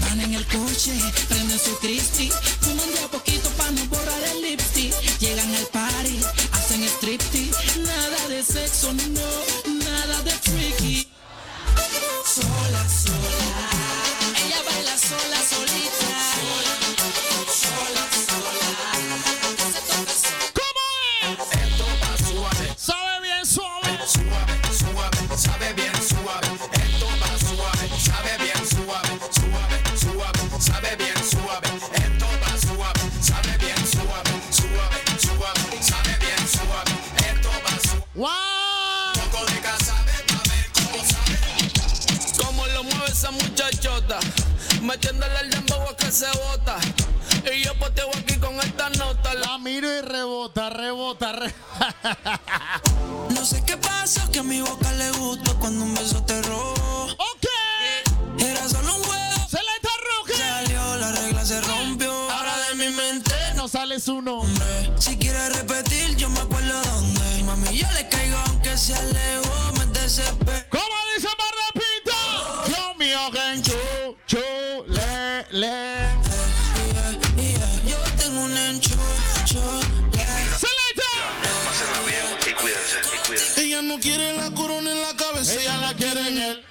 Van en el coche, prenden su Christie. Fuman de a poquito para no borrar el lipstick. Llegan al party, hacen striptease. Nada de sexo, no, nada de freaky. Sola, sola.
Metiéndole al dembow que se bota. Y yo poteo aquí con esta nota.
La miro y rebota, rebota, re-
No sé qué pasó, que a mi boca le gustó cuando un beso te robó.
Ok.
Era solo un juego.
Selecta rookie.
Salió, la regla se rompió. Ahora de mi mente
No sale su nombre.
Si quieres repetir, yo me acuerdo dónde. Mami, yo le caigo aunque sea lejos, me desespero.
¿Cómo dice más repito? Dios mío, que chu, chu, le, le.
Yo tengo un
bien y cuídense, y cuídense.
Ella no quiere la corona en la cabeza.
Ella la quiere en el.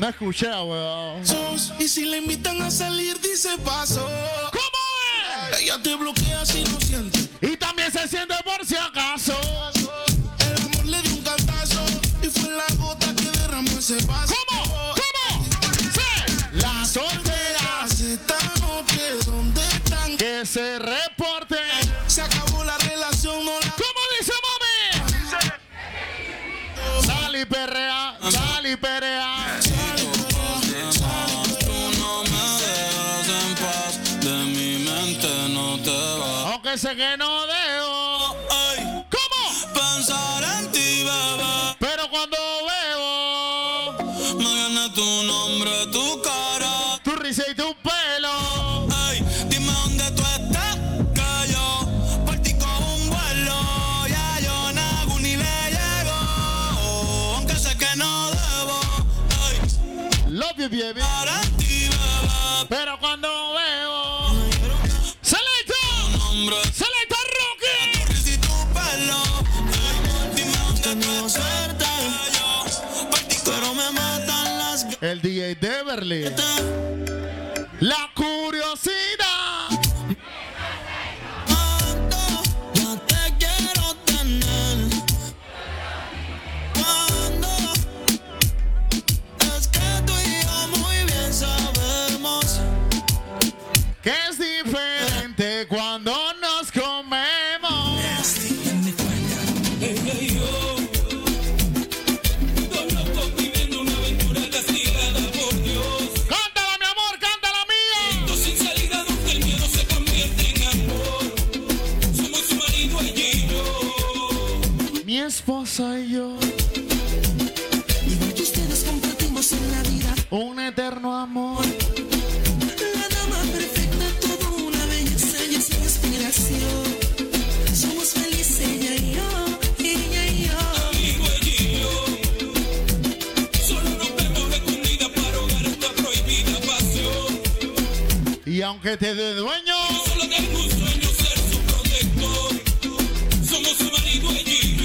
No escuché, weón.
Y si le invitan a salir, dice paso.
¿Cómo es?
Ella te bloquea si no siente.
Y también se siente por si acaso.
El amor le dio un cantazo. Y fue la gota que derramó ese vaso.
¿Cómo? Que se reporte.
Se acabó la relación, no la.
¿Cómo dice mami? Sal y perrea, sal y perrea.
Tú no me dejas en paz, de mi mente no te vas.
Aunque sé que no dejo. Baby.
bebé.
Pero cuando veo. ¡Selecta!
Nombre,
¡Selecta rookie!
tu risa y tu pelo. Ay, dime dónde tú
suerte.
estás, que yo por ti
Pero me matan las ganas.
El DJ de Beverly. La curiosidad.
Y yo.
Mi esposa y yo.
Igual que ustedes compartimos en la vida.
Un eterno amor.
Aunque te dé dueño, solo tengo un sueño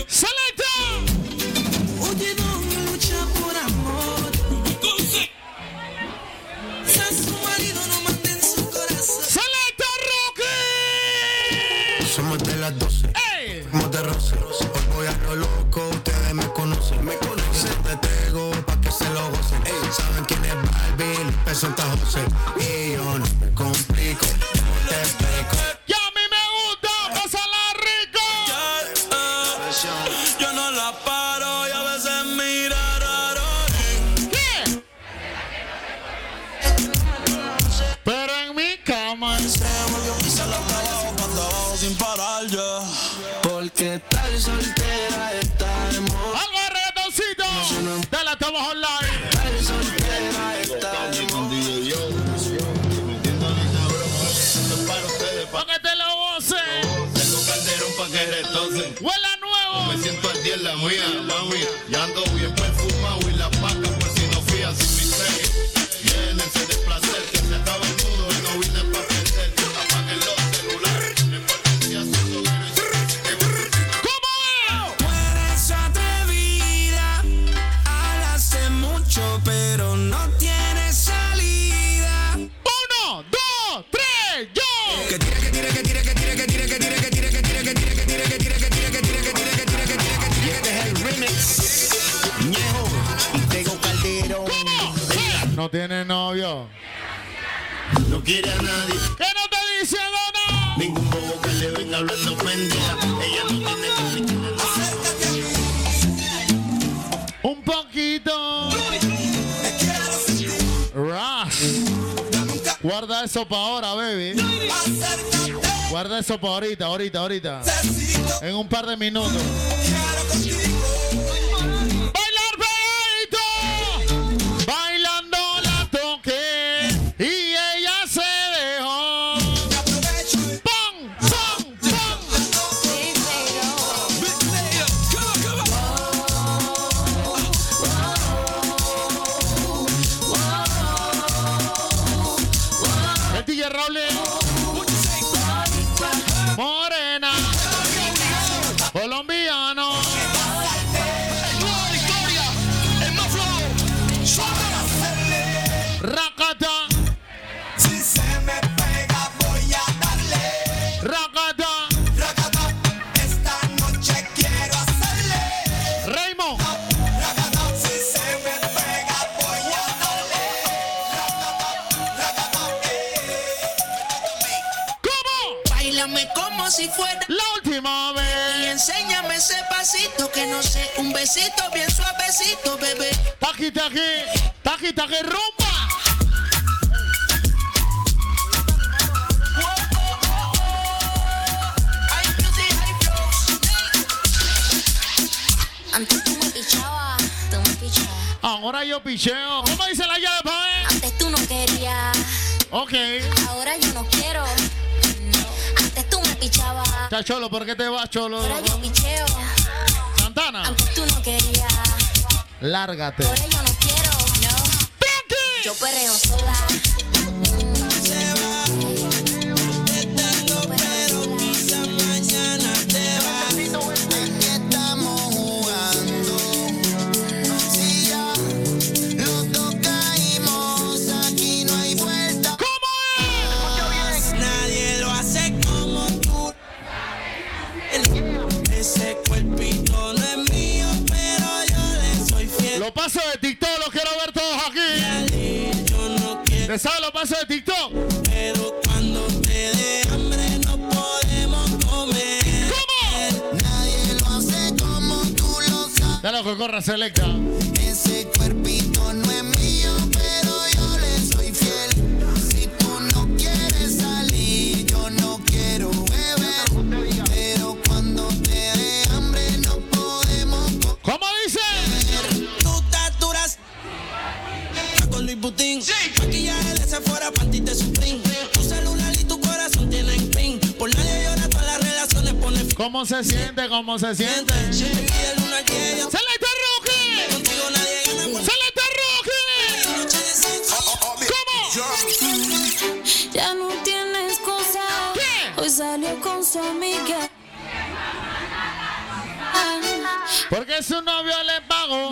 ¡Selecta!
Oye, don, lucha por amor. Entonces, su marido no manda en su corazón.
¡Selecta, Rocky! Somos de las
12. ¡Ey! Somos de
Rosy. Hoy voy a lo loco. Ustedes me conocen. Me conocen. Te traigo pa' que se lo gocen. Ey. Saben quién es Barbie. López Santa José.
sales solteros. novio.
No quiere a nadie.
¿Qué no te dice no?
Ningún bobo que le venga hablando pendeja. Ella no tiene que
un poquito. Ras. Guarda eso para ahora, baby. Guarda eso para ahorita, ahorita, ahorita. En un par de minutos.
Suavecito, bien suavecito, bebé.
Taqui, taqui, taqui, taqui, rumba.
Antes tú me pichabas.
Ahora yo picheo. ¿Cómo dice la llave, pa'
Antes tú no querías.
Ok.
Ahora yo no quiero. Antes tú me pichabas.
Chacholo, ¿por qué te vas, cholo?
Ahora yo picheo.
Santana.
Tú no querías.
Lárgate.
Ahora yo no quiero, no. Yo perreo sola.
de TikTok.
Pero cuando te dé hambre no podemos comer.
¿Cómo?
Nadie lo hace como tú lo sabes.
Dale, Cocorra Selecta.
Ese cuerpo
¿Cómo se siente? ¿Cómo se siente?
¡Se le está
Roque! ¡Se
le está Roque!
¿Cómo?
Ya no tienes cosa.
¿Qué?
Hoy salió con su amiga.
Porque su novio le pagó.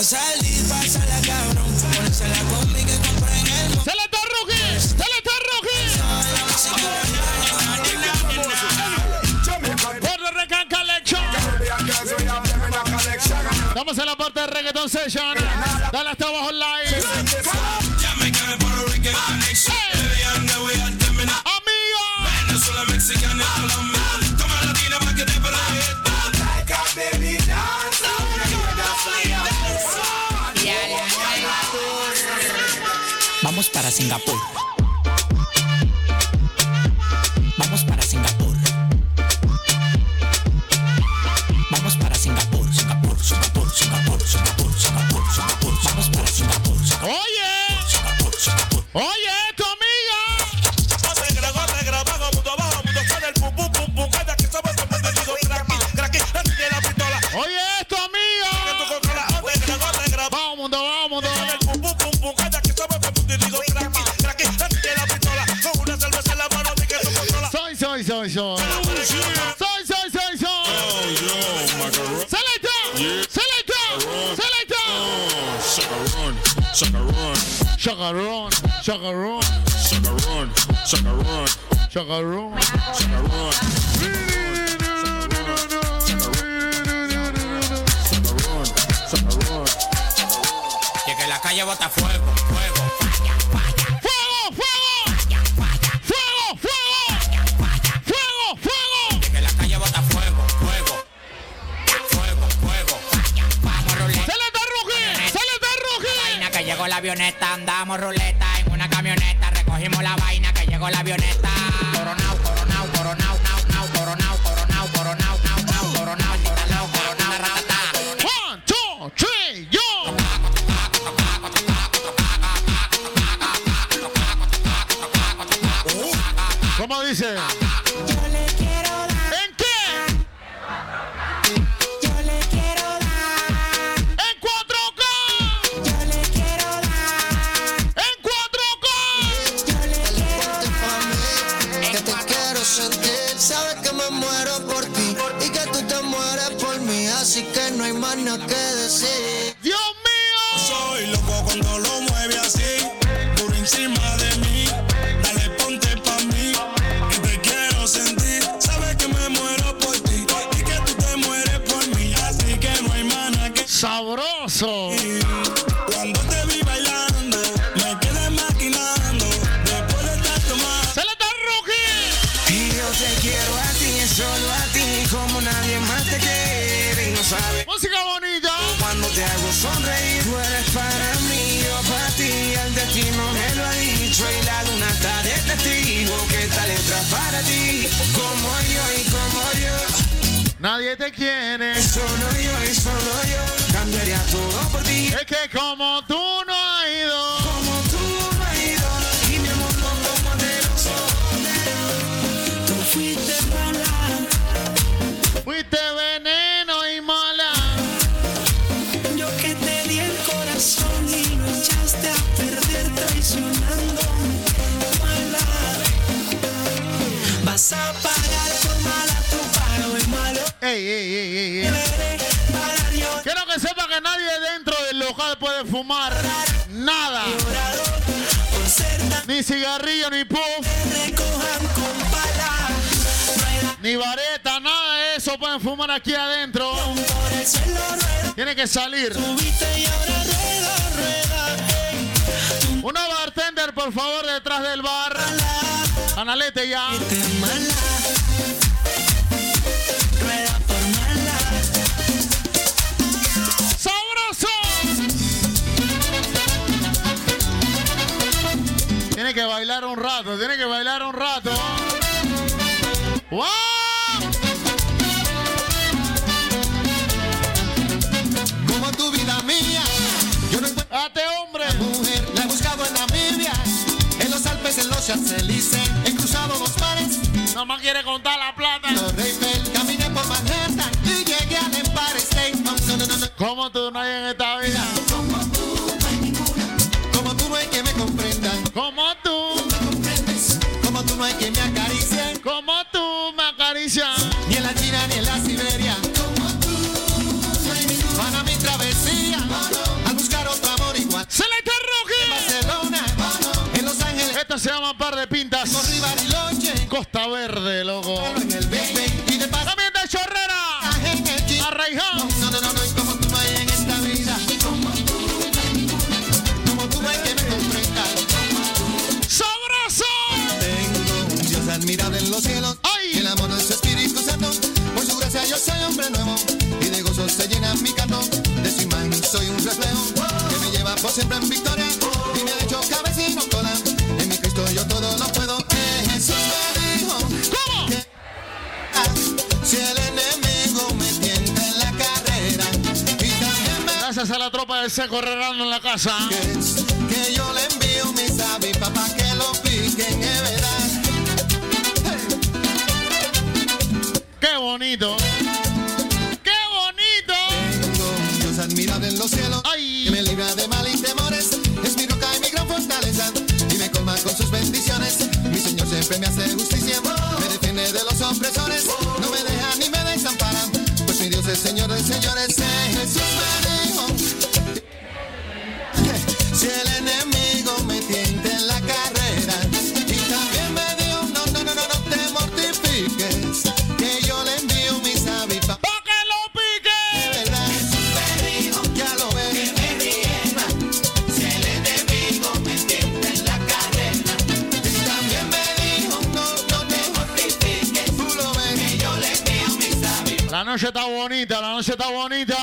Pa' salir, pasa la cabrón. Ponerse la combi que compré en el ¡Se le está Rocky!
¡Se
le está
Rocky! Gordo Recan Collection. Estamos en la parte de Reggaeton Session. Dale hasta abajo online. Amiga.
Singapur.
Chagarrón, chagarrón.
Chagarrón,
chagarrón. Chagarrón, chagarrón.
Que la calle bota fuego, fuego. avioneta, andamos ruleta en una camioneta, recogimos la vaina que llegó la avioneta. Coronao, coronao, coronao, nao, nao, coronao, coronao, coronao.
Nadie te quiere. Solo yo y solo yo cambiaría todo por ti.
Es que como tú no nada. Ni cigarrillo, ni puff. Ni vareta, nada de eso pueden fumar aquí adentro. Tiene que salir. Una bartender, por favor, detrás del bar. Analete ya.
un rato, tiene que bailar un rato. ¡Wow!
Como tu vida mía, yo no encuentro
este hombre.
La mujer la he buscado en Namibia, en los Alpes, en los Champs-Élysées, he cruzado los mares.
No más quiere contar la plata.
Los Reifel, caminé por Manhattan y llegué al Empire State. No,
tú no hay en esta vida?
Ni en la China ni en la Siberia. Para mi travesía, al buscar otro amor igual.
¡Selecta
En
Rookie!
Barcelona, en Los Ángeles,
Esta se llama Par de Pintas. Costa Verde, loco.
en
También de Chorrera.
en. No, no, no, no, se llena mi canto. De su imagen soy un reflejo. Que me lleva por siempre en victoria. Y me ha hecho cabeza y no cola. En mi Cristo yo todo lo puedo. Eh, Jesús me dijo.
¿Cómo?
que, ah, si el enemigo me tienta en la carrera. Y también me
Gracias a la tropa del seco correrando en la casa.
que yo le envío mis avis papá que lo piquen, es verdad.
¡Qué bonito!
Admirable en los cielos
¡Ay!
que me libra de mal y temores. Es mi roca y mi gran fortaleza y me colma con sus bendiciones. Mi Señor siempre me hace justicia, me defiende de los opresores, no me deja ni me desampara. Pues mi Dios es Señor de señores. Eh, Jesús me
noche está bonita, la noche está bonita.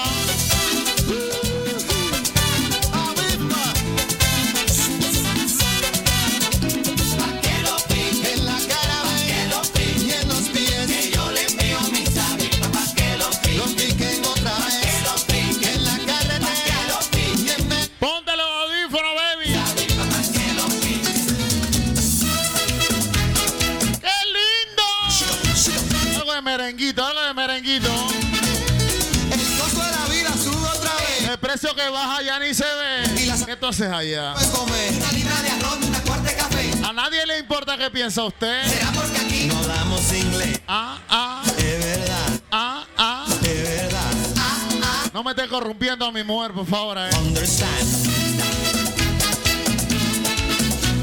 Tú haces allá?
una libra de arroz una cuarta de café
A nadie le importa qué piensa usted.
será porque aquí no hablamos inglés
Ah, ah,
es verdad
ah, ah.
es verdad
No me esté corrompiendo a mi mujer, por favor. eh.
understand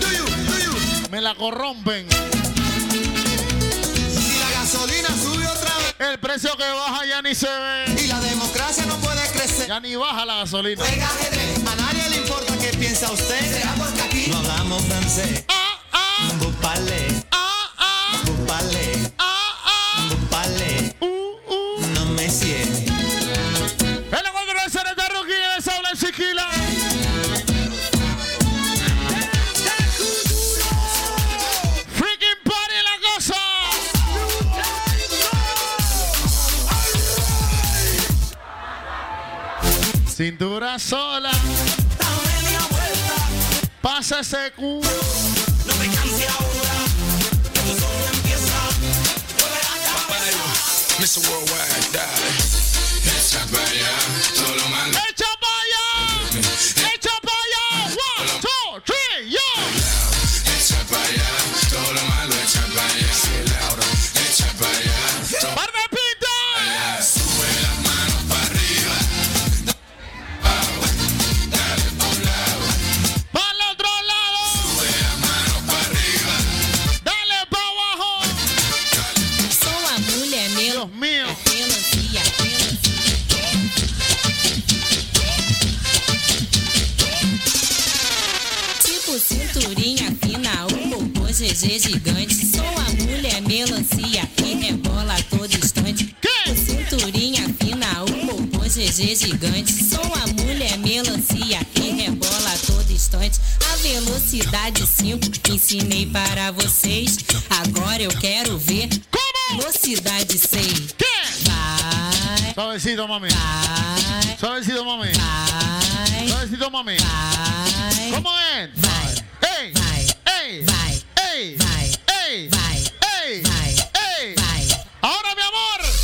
do you do you
Me la corrompen.
si la gasolina sube otra vez
El precio que baja ya ni se ve.
y la democracia no puede crecer
Ya ni baja la gasolina.
Juega piensa usted. Será porque aquí no hablamos francés.
Ah, ah,
Vous parlez,
ah, ah,
vous parlez,
ah, ah.
vous parlez.
Uh, uh.
No me.
El de Sereta Rookie de la cosa. Cintura sola. Pasa ese.
No ahora.
Mr. Worldwide.
LG gigante. Sou a mulher melancia que rebola a todo instante. A velocidade 5 ensinei para vocês. Agora eu quero ver
Como?
velocidade
6.
Vai.
Só
esse
do momento.
Vai.
Só
esse
do momento.
Vai. Só
esse
do
momento.
Vai. Como
é?
Vai.
Ei.
Vai.
Ei.
Vai. Ei. Vai. Ei. Vai. Ei. Vai. Ei. Vai.
Agora, meu amor.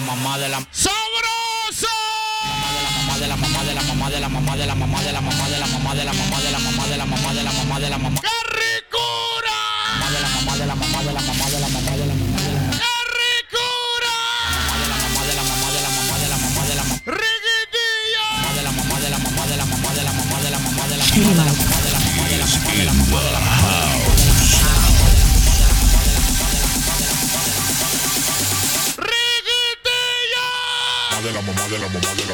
mamá de la
¡Sabroso!
i'm a mother.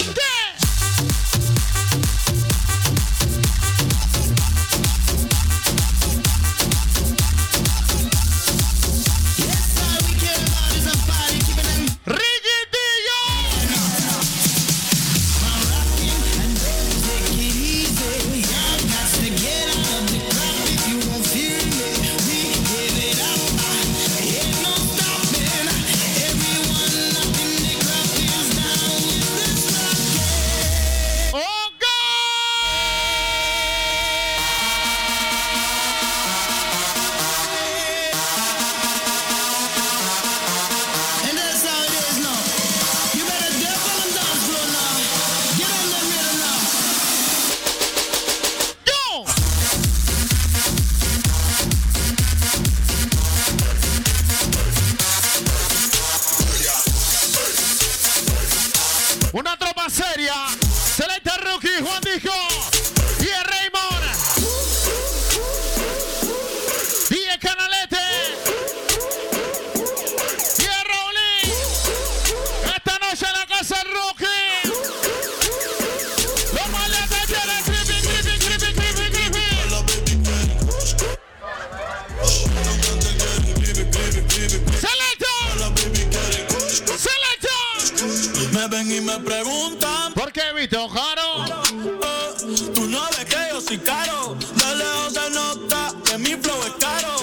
¿Por qué, Vito Jaro?
eh, tú no ves que yo soy caro. De lejos se nota que mi flow es caro.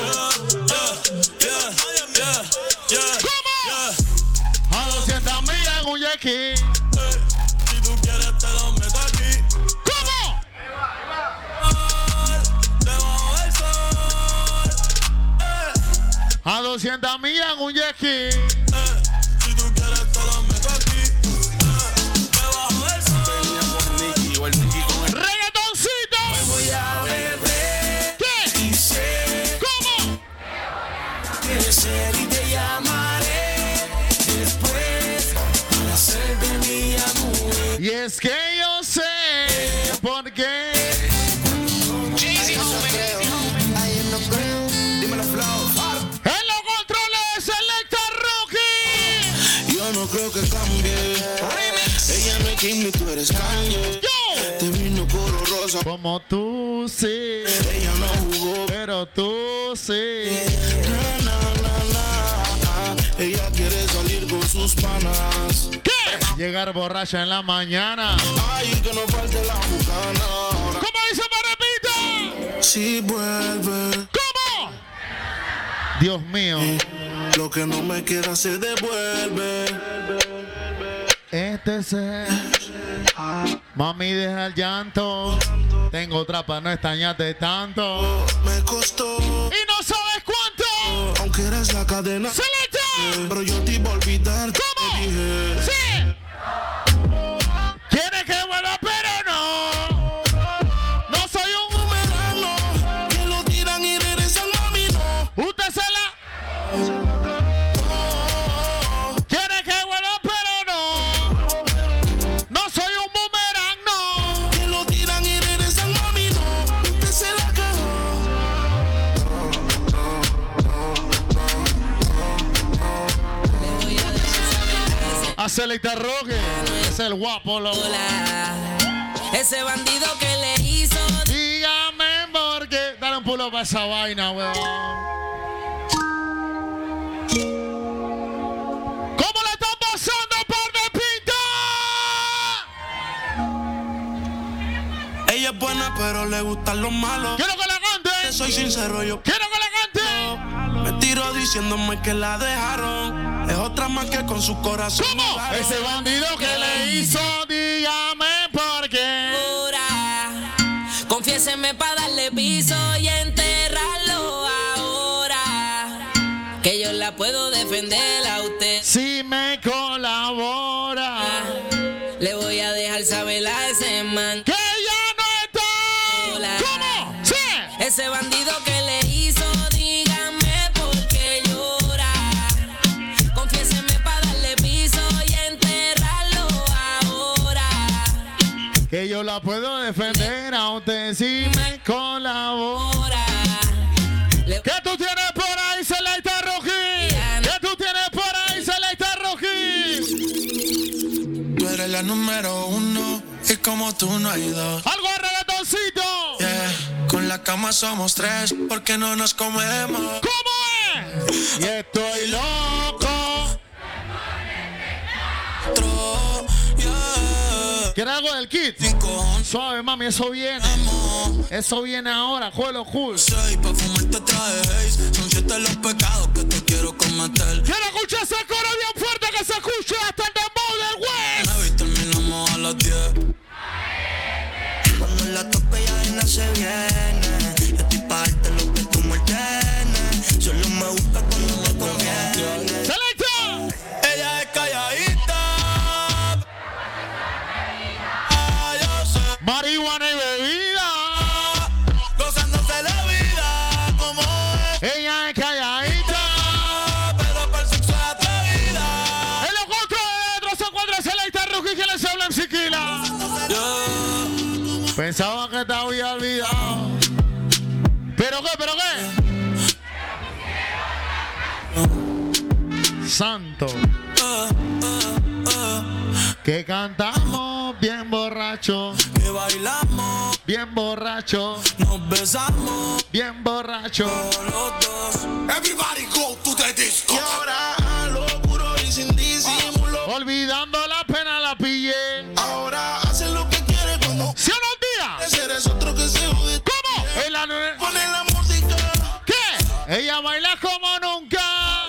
¿Cómo? A 200 millas en un
yeah. Si tú quieres te lo meto aquí.
¿Cómo?
Debajo del sol.
A 200 millas en un jet es que yo sé por qué.
Dímelo, Flow.
En los controles, Selecta Rookie.
Yo no creo que cambie. Ella no es Kim tú eres Kanye.
Yo.
Te vino color rosa.
Como tú sí.
Ella no jugó.
Pero tú sí.
Na, na, na, na. Ella quiere salir con sus panas.
¿Qué? Llegar borracha en la mañana.
Ay, que no falte la bucana. Ahora,
¿Cómo dice, me repito?
si vuelve.
¿Cómo? Dios mío.
Lo que no me queda se devuelve.
Este ser. Mami, deja el llanto. Tengo otra para no extrañarte tanto.
Me costó.
Y no sabes cuánto.
Aunque eres la cadena.
¡Selecta!
Pero yo te iba a olvidar.
¿Cómo? Sí. Selecta Roque. Es el guapo, loco.
Ese bandido que le hizo.
Dígame por qué. Dale un pulo para esa vaina, weón. ¿Cómo le están pasando por de pinta?
Ella es buena, pero le gustan los malos.
Quiero que la cante.
Soy sincero, yo
quiero que la
cante. Tiro diciéndome que la dejaron. Es otra más que con su corazón.
¿Cómo? Ese bandido que le hizo, dígame por qué.
Ahora, confiéseme para darle piso y enterrarlo ahora. Que yo la puedo defender a usted.
Si me colabora,
le voy a dejar saber a ese man.
Que ya no
está.
¿Cómo? Sí.
Ese bandido que
yo la puedo defender a usted si me colabora. ¿Qué tú tienes por ahí, Selecta Rojí? ¿Qué tú tienes por ahí, Selecta Rojí?
Tú eres la número uno y como tú no hay dos.
¡Algo de reggaetoncito!
Yeah, Con la cama somos tres porque no nos comemos.
¿Cómo es? Y estoy loco. ¿Quieres algo del kit? Suave, mami, eso viene. Eso viene ahora, juego cool.
Pa' fumarte traje haze. Son siete los pecados que te quiero cometer.
Quiero escuchar ese coro bien fuerte que se escuche hasta el Pensaba que te había olvidado. ¿Pero qué? ¿Pero qué? Santo. Que cantamos bien borracho.
Que bailamos.
Bien borracho.
Nos besamos.
Bien borracho.
Los dos.
Everybody go to the disco.
Y ahora a lo puro y sin disimulo.
Olvidando la Ella baila como nunca.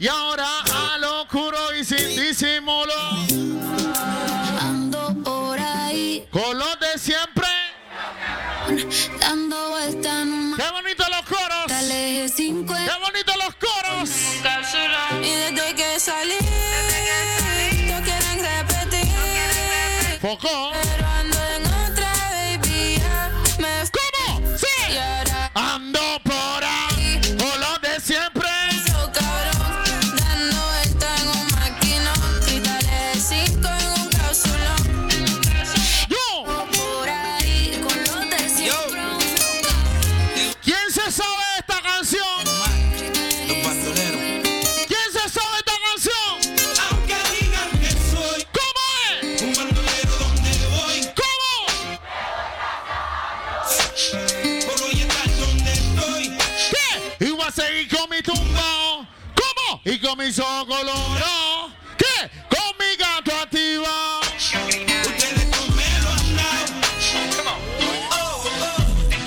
Y ahora a lo oscuro y sin disimulo.
Ando por ahí,
Con los de siempre.
dando vuelta en un
Qué bonito los coros.
eje 5
Qué bonito los coros.
Y desde que salí, no quieren repetir.
Foco.
Y
con mis ojos colorados. ¿Qué? Con mi gato activado.
Ustedes conmigo han dado. Oh, oh.
Ten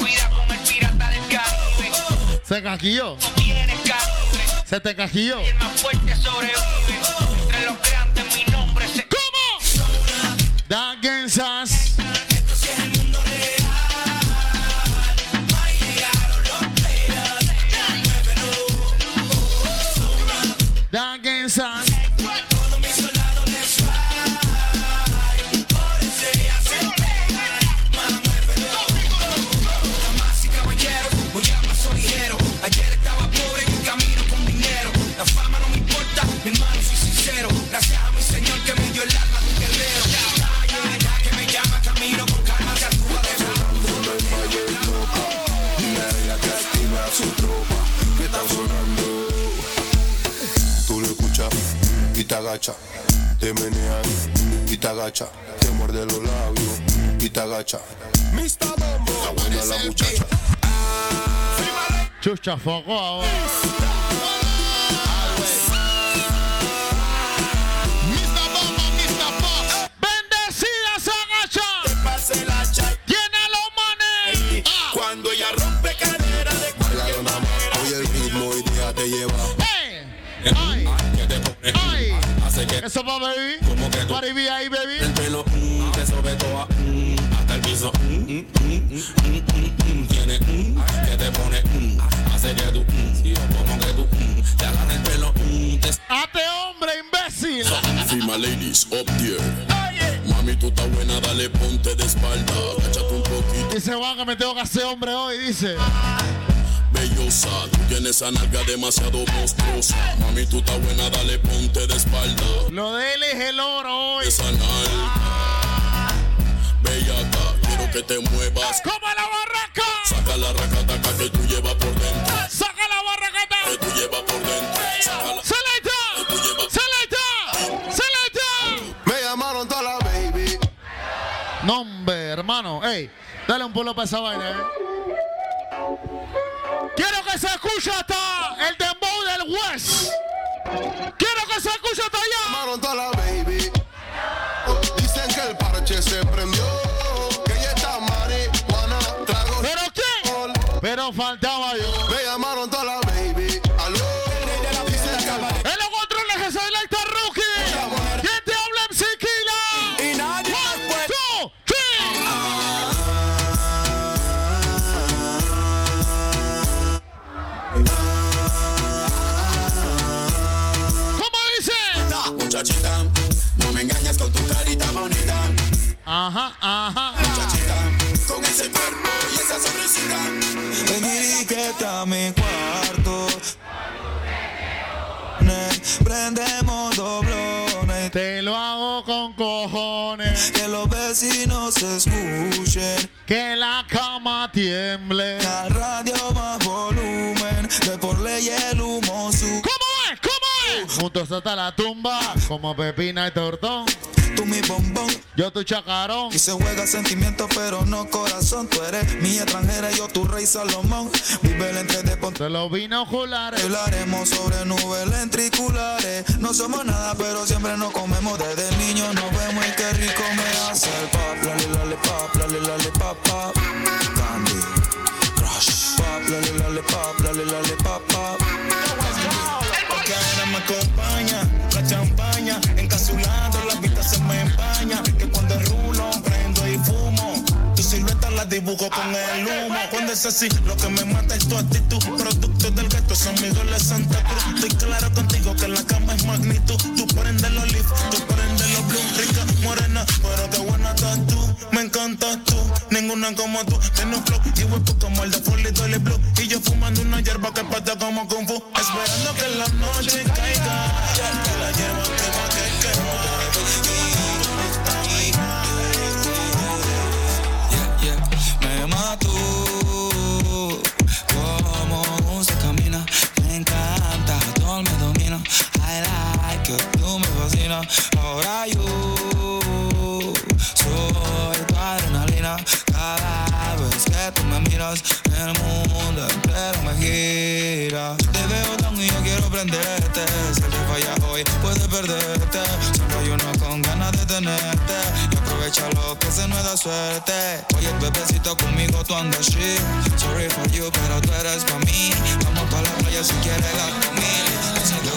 te
menean y te agacha, te muerde los labios y te agacha. Está buena la muchacha.
Chucha, foco Eso va, baby.
Como que tú-
Party ahí, baby.
el pelo mm, te sobe toda mm, hasta el piso. mm, mm, mm, mm, mm, mm, Tiene mm, que te pone mm, hace que tú mm, sí, como que tú mm, te agarra el pelo mm, te
Ate hombre, imbécil.
Fima ladies up there. Mami, tú estás buena, dale ponte de espalda. Agáchate un poquito,
Dice Juan que me tengo que hacer hombre hoy, dice.
Bellosa. Tú tienes esa nalga demasiado monstruosa. Mami, tú estás buena, dale ponte de espalda.
Lo de él es el oro hoy.
Esa nalga. Bellaca, quiero que te muevas.
¡Como la barraca!
Saca la racataca que tú llevas por dentro.
¡Saca la barracata!
Que tú llevas por dentro. Saca la
¡Selecta! ¡Selecta! ¡Selecta!
Me llamaron toda la baby.
No, hombre, hermano. Ey, dale un pueblo para esa vaina, eh. Quiero que se escuche hasta el dembow del West. Quiero que se escuche hasta allá.
Baby. Dicen que el parche se prendió. Que ella está marihuana.
¿Pero quién? Pero faltaba yo. Ajá, ajá.
Muchachita, con ese cuerpo y esa sonrisita.
Ven está mi cuarto. Prendemos doblones.
Te lo hago con cojones.
Que los vecinos se escuchen.
Que la cama tiemble.
La radio más volumen. Que por ley el humo sube.
Juntos hasta la tumba. Como pepina y tortón.
Tú mi bombón.
Yo tu chacarón.
Y se juega sentimiento, pero no corazón. Tú eres mi extranjera, yo tu rey Salomón. Vive el entre de.
De los binoculares.
Hablaremos sobre nubes ventriculares. No somos nada, pero siempre nos comemos. Desde niño nos vemos y qué rico me hace el pop. Lale, lale, pop, lale, lale, pop, pop. Candy, crush. Pop, lale, lale, pop, lale, lale, pop, pop.
Acompaña la champaña, encapsulado, la vista se me empaña. Que cuando rulo, prendo y fumo. Tu silueta la dibujo con el humo. Cuando es así, lo que me mata es tu actitud. Producto del gato, son mis de Santa Cruz. Estoy claro contigo que la cama es magnitud. Tú prendes los leaf, tú prendes los blue. Rica, morena, pero qué buena estás tú. Me encantas tú, ninguna como tú. Tienes un flow y hueco como el de Foley Dolly Blue. Y yo fumando una hierba que pata como Kung Fu. Esperando que la noche caiga. Que la hierba quema que
Yeah, yeah. Me mató como se camina. Me encanta, todo me domina. I like it, tú me fascinas. Ahora yo soy Cada vez que tú me miras, el mundo entero me gira. Te veo tan y yo quiero prenderte. Si te falla hoy, puedes perderte. Siempre hay uno con ganas de tenerte. Y aprovecha lo que se nos da suerte. Oye, bebecito, conmigo tú andas shit. Sorry for you, pero tú eres pa' mí. Vamos pa' la playa si quieres la comida.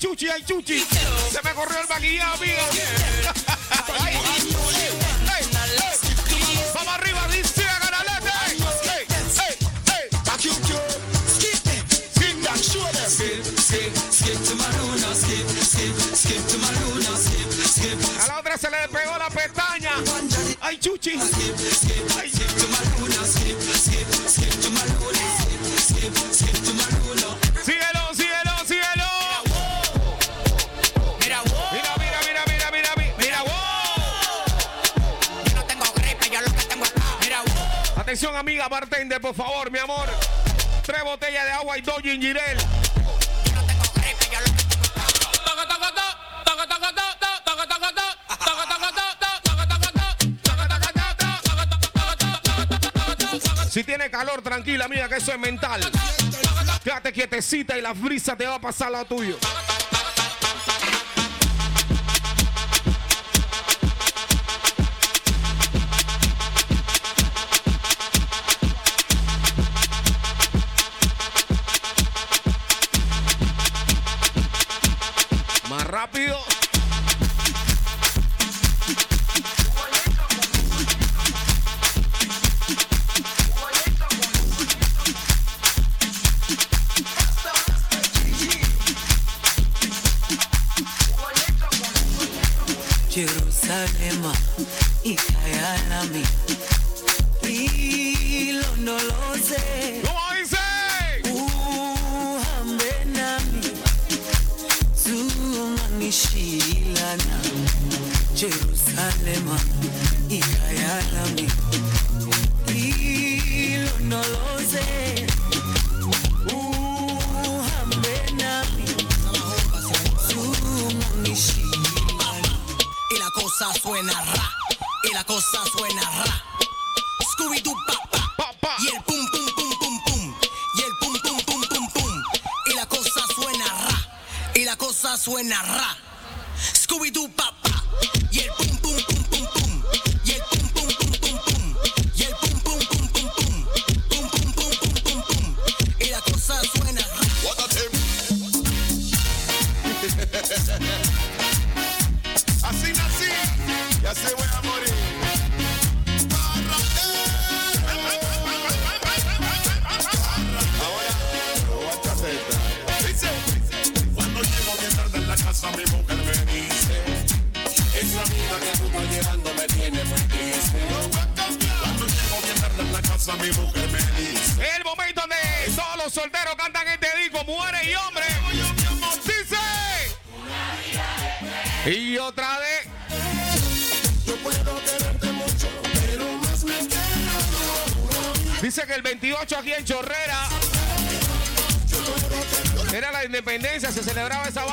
Chuchi, ay, Chuchi. Se me corrió el maquillaje, y dos Si tiene calor, tranquila, mía, que eso es mental. Quédate quietecita y la brisa te va a pasar lo tuyo. rápido. celebraba esa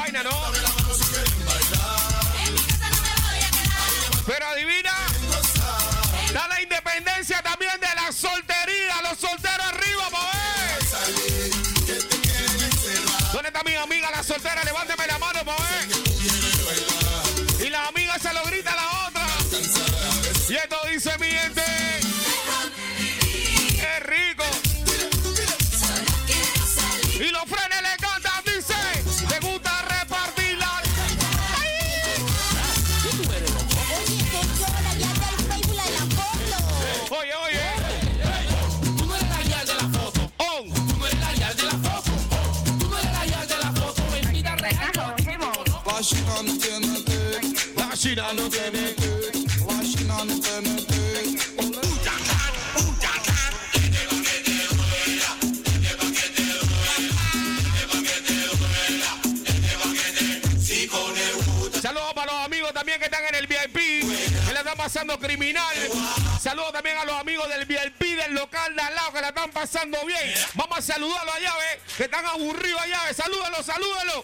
pasando bien. Vamos a saludarlo allá, ¿eh? Que están aburridos allá, ¿eh? Salúdalo, salúdalo.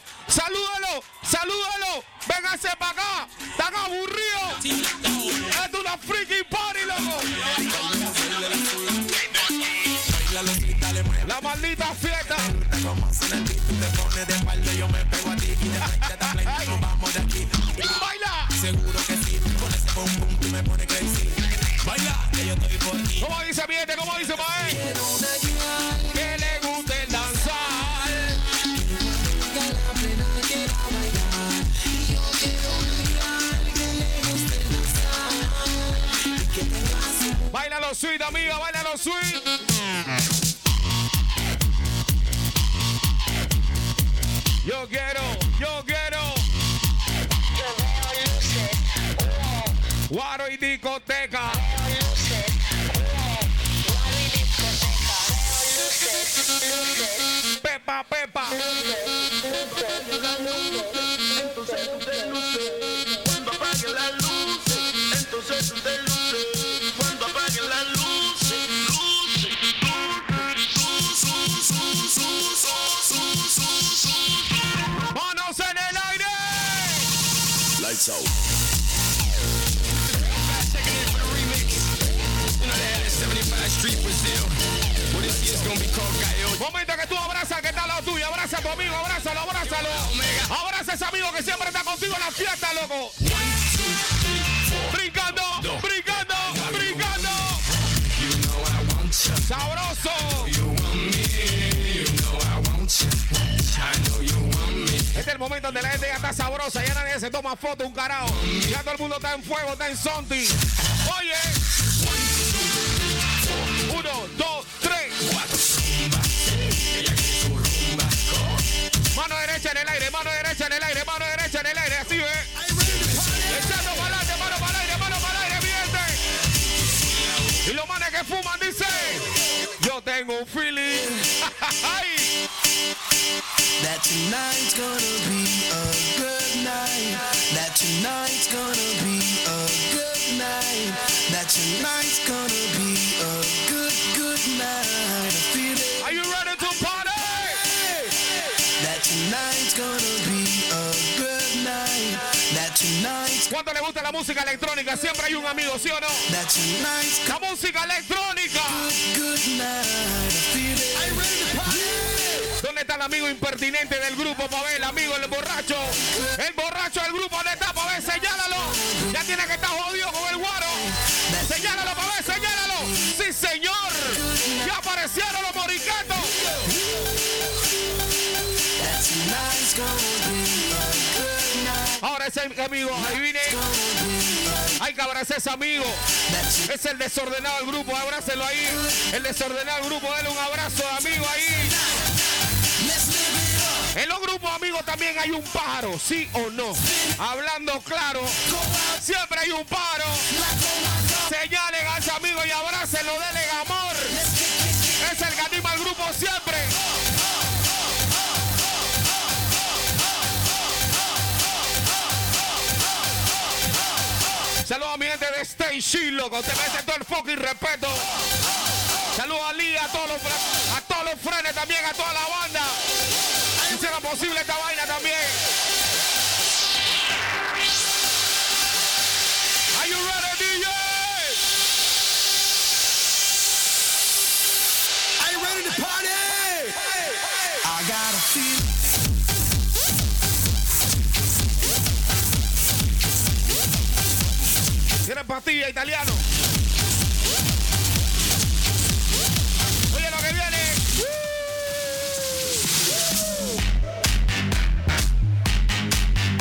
sweet. Foto, un carajo. Ya todo el mundo está en fuego, está en Sonti. Música electrónica? Siempre hay un amigo, ¿sí o no? La música electrónica. ¿Dónde está el amigo impertinente del grupo, pa' ver? El amigo, el borracho. El borracho del grupo, ¿dónde está, pa' ver? Señálalo. Ya tiene que estar jodido con el guaro. Señálalo, pa' ver, señálalo. Sí, señor. Ya aparecieron los moricatos. Ahora ese amigo, ahí viene. Hay que abrazar a ese amigo. Es el desordenado del grupo, abrácelo ahí. El desordenado del grupo, dale un abrazo de amigo ahí. En los grupos amigos también hay un pájaro, sí o no. Hablando claro, siempre hay un pájaro. Señalen a ese amigo y abrácenlo, denle amor. Es el que anima al grupo siempre. Saludos a mi gente de Stay loco. Te merece todo el fucking respeto. Saludos a Lee, a todos los, a todos los frenes también, a toda la banda. Hicieron posible esta vaina también. Are you ready, DJ?
Are you ready to party? I got a feeling.
Tienen pastilla italiano. Oye lo que viene.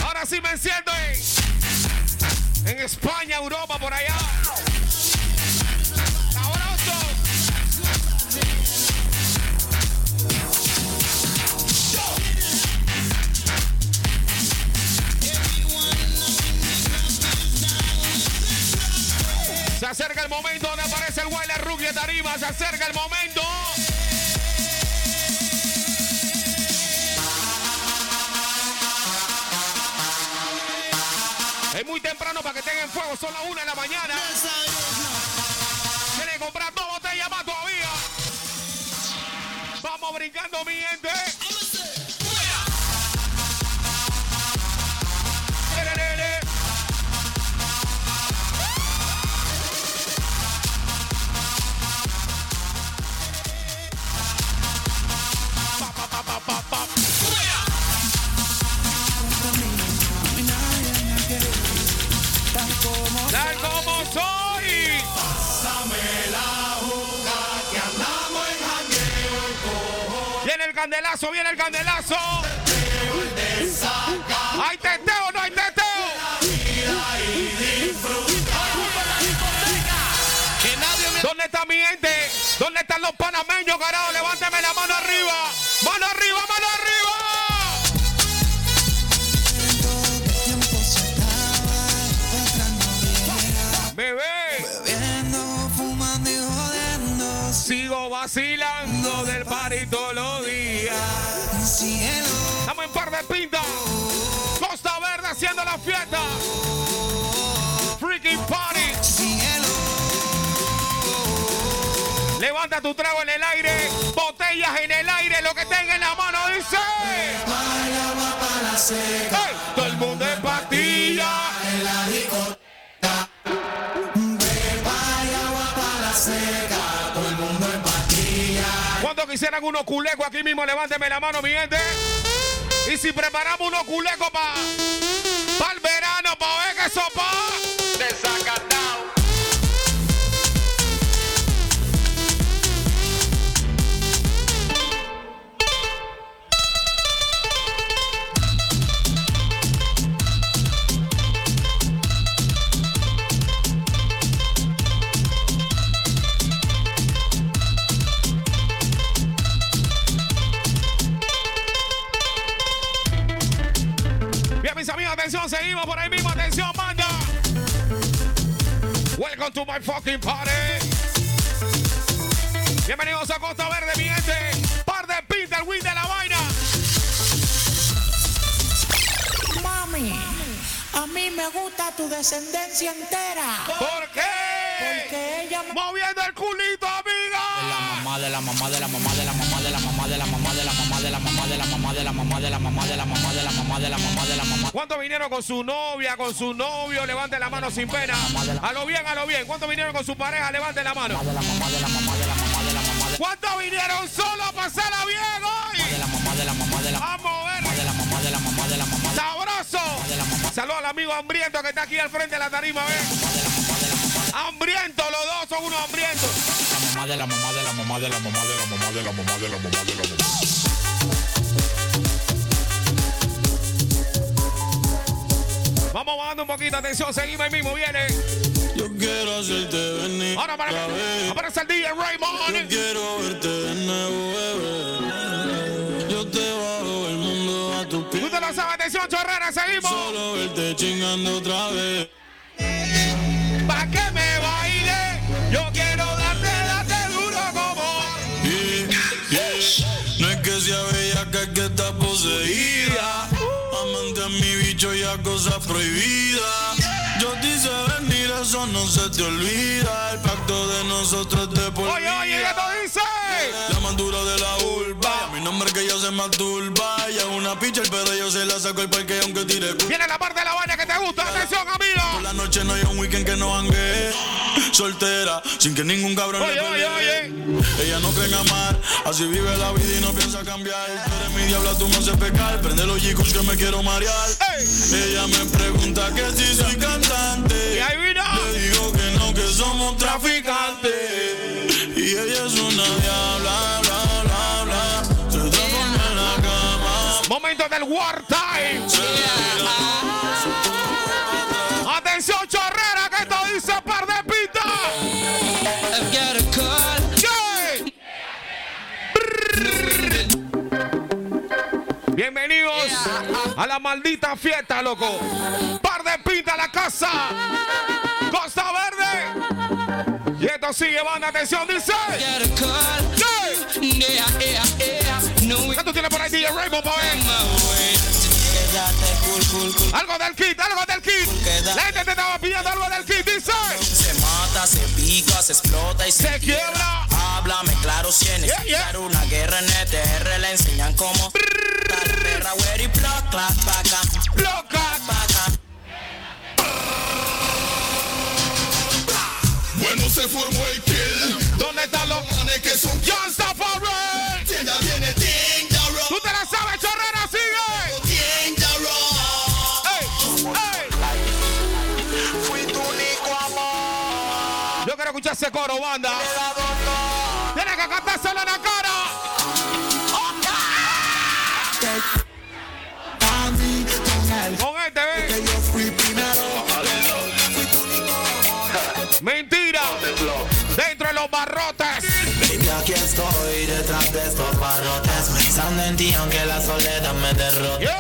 Ahora sí me enciendo en, en España, Europa, por allá. Se acerca el momento donde aparece el Wilder Rookie de Tarima. Se acerca el momento. Es muy temprano para que en fuego. Son las 1 de la mañana. Que comprar dos botellas más todavía. Vamos brincando, mi gente. Tal como soy. Viene el candelazo, viene el candelazo. ¿Hay teteo no hay? mi gente? ¿Dónde están los panameños, carajo? Levánteme la mano arriba. Mano arriba, mano arriba. Bebé. Bebiendo, fumando y jodiendo. Sigo vacilando del party todos los días. Estamos en par de pintas. Costa Verde haciendo la fiesta. Freaking party. Levanta tu trago en el aire, botellas en el aire, lo que tenga en la mano dice. ¡Ey! Todo el mundo en pastilla.
En la discoteca. Todo el mundo en pastilla.
¿Cuántos quisieran unos culecos aquí mismo? Levánteme la mano, mi gente. Y si preparamos unos culecos para el verano, para ver que sopa. Desacatado. Bien, atención, seguimos por ahí mismo. Atención, manda. Welcome to my fucking party. Bienvenidos a Costa Verde, mi gente. Par de el win de la vaina.
Mami, a mí me gusta tu descendencia entera.
¿Por qué?
Porque ella me...
Moviendo el culito, amiga.
mamá de la mamá de la mamá de la mamá de la mamá de la mamá de la mamá de la mamá de la mamá de la mamá de la mamá de la mamá de la mamá de la mamá de la mamá.
¿Cuántos vinieron con su novia, con su novio? Levante la mano sin pena. A lo bien, a lo bien. ¿Cuántos vinieron con su pareja? Levante la mano. ¿Cuántos vinieron solo a pasarla bien hoy? A ver. Sabroso. Saludos al amigo hambriento que está aquí al frente de la tarima, ¿ves? Hambriento, los dos son unos hambrientos.
mamá de la mamá de la mamá de la mamá de la mamá de la mamá de la mamá de la mamá.
Vamos bajando un poquito, atención, seguimos ahí mismo, viene.
Yo quiero hacerte venir.
Ahora para,
vez.
aparece el DJ
Yo
Raymond.
quiero verte de nuevo, bebé. Yo te bajo el mundo a tu pies.
Tú te lo sabes, atención, chorrera, seguimos.
Solo verte chingando otra vez.
Pa' que me baile, yo quiero darte, darte duro como.
Yeah, yeah. No es que sea bella, que es que está poseída. Bicho y a cosas prohibidas. Yo te hice venir, eso no se te olvida. El pacto de nosotros es de por
Oye, oye. ¿qué tú dices?
La más dura de la que yo se masturba. Ella es una pitcher, pero yo se la saco el parque aunque tire.
Viene la parte de la vaina que te gusta, atención,
Por
amigo.
la noche no hay un weekend que no hangue. Soltera, sin que ningún cabrón
Oye,
le
oye,
pelee. Ella no cree en amar, así vive la vida y no piensa cambiar. Tú eres mi diabla, tú me haces pecar. Prende los chicos que me quiero marear. Ella me pregunta que si soy cantante.
Y ahí vino.
Le digo que no, que somos traficantes. Y ella es una diabla,
Momento del war time. Atención, chorrera, que esto dice par de pita. Yeah. Bienvenidos a la maldita fiesta, loco. Par de pinta a la casa. Costa Verde. Y esto sigue, banda, atención, dice. Yeah. ¿Qué tú tienes por ahí, DJ Rainbow, pa' ver? Algo del kit, algo del kit. La gente te estaba pidiendo algo del kit, dice.
Se mata, se pica, se explota y se,
Se quiebra.
Háblame claro, si en
Yeah, yeah.
una guerra en ETR le enseñan cómo. Perra, y paca.
Clac.
paca.
Bueno, se formó el kill.
¿Dónde están los
manes que son
escuchar ese coro, banda. Tienes que cantárselo en la cara.
Con
este,
primero.
Mentira. Dentro de los barrotes.
Baby, aquí estoy detrás de estos barrotes Pensando en ti aunque la soledad me derrote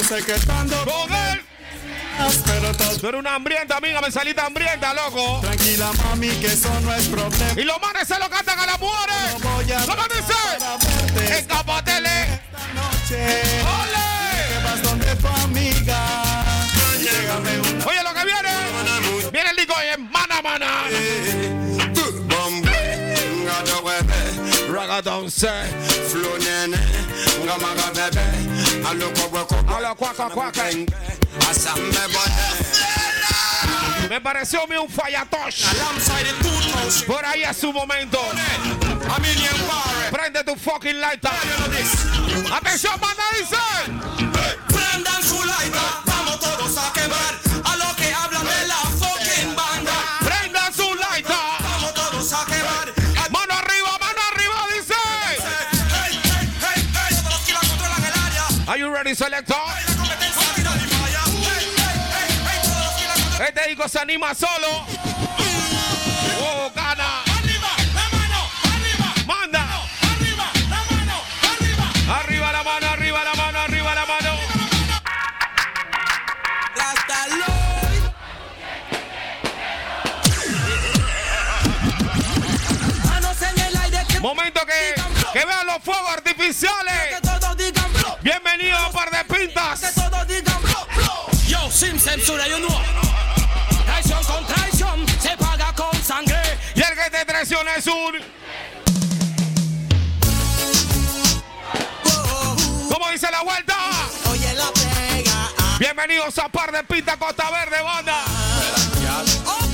Yo
sé que estando
Con él.
pero todo
Tú eres una hambrienta, amiga, me saliste hambrienta, loco.
tranquila mami que eso no es problema.
Y los manes se lo cantan a las mujeres.
No voy a
¿Cómo dice? Escápatele.
esta noche.
¡Ole!
Que vas donde tu amiga. Llégame una
Oye, lo que viene. Viene el disco en mana, mana. Ragaton se.
Flow nene, ngamaga aloko weko,
A lo cuaca, cuaca. Me pareció a un fallatosh. Por ahí es su momento. Prende tu fucking lighter. Atención, manda, dice.
Prendan su lighter, vamos todos a quemar
Are you ready, selector? Este disco se anima solo. Oh, gana.
Arriba, la mano, arriba,
Manda.
arriba, la mano, arriba.
Arriba la mano, arriba la mano, arriba la mano.
Lloyd. Manos en el aire
Momento que, que vean los fuegos artificiales. Bienvenido a Par de
Que
Pintas.
todos digan bro, bro. Yo, sin censura, you know. Traición con traición se paga con sangre.
Y el que te traiciona es un. ¿Cómo dice la vuelta?
Oye, la pega.
Bienvenidos a Par de Pintas Costa Verde, banda.
Fue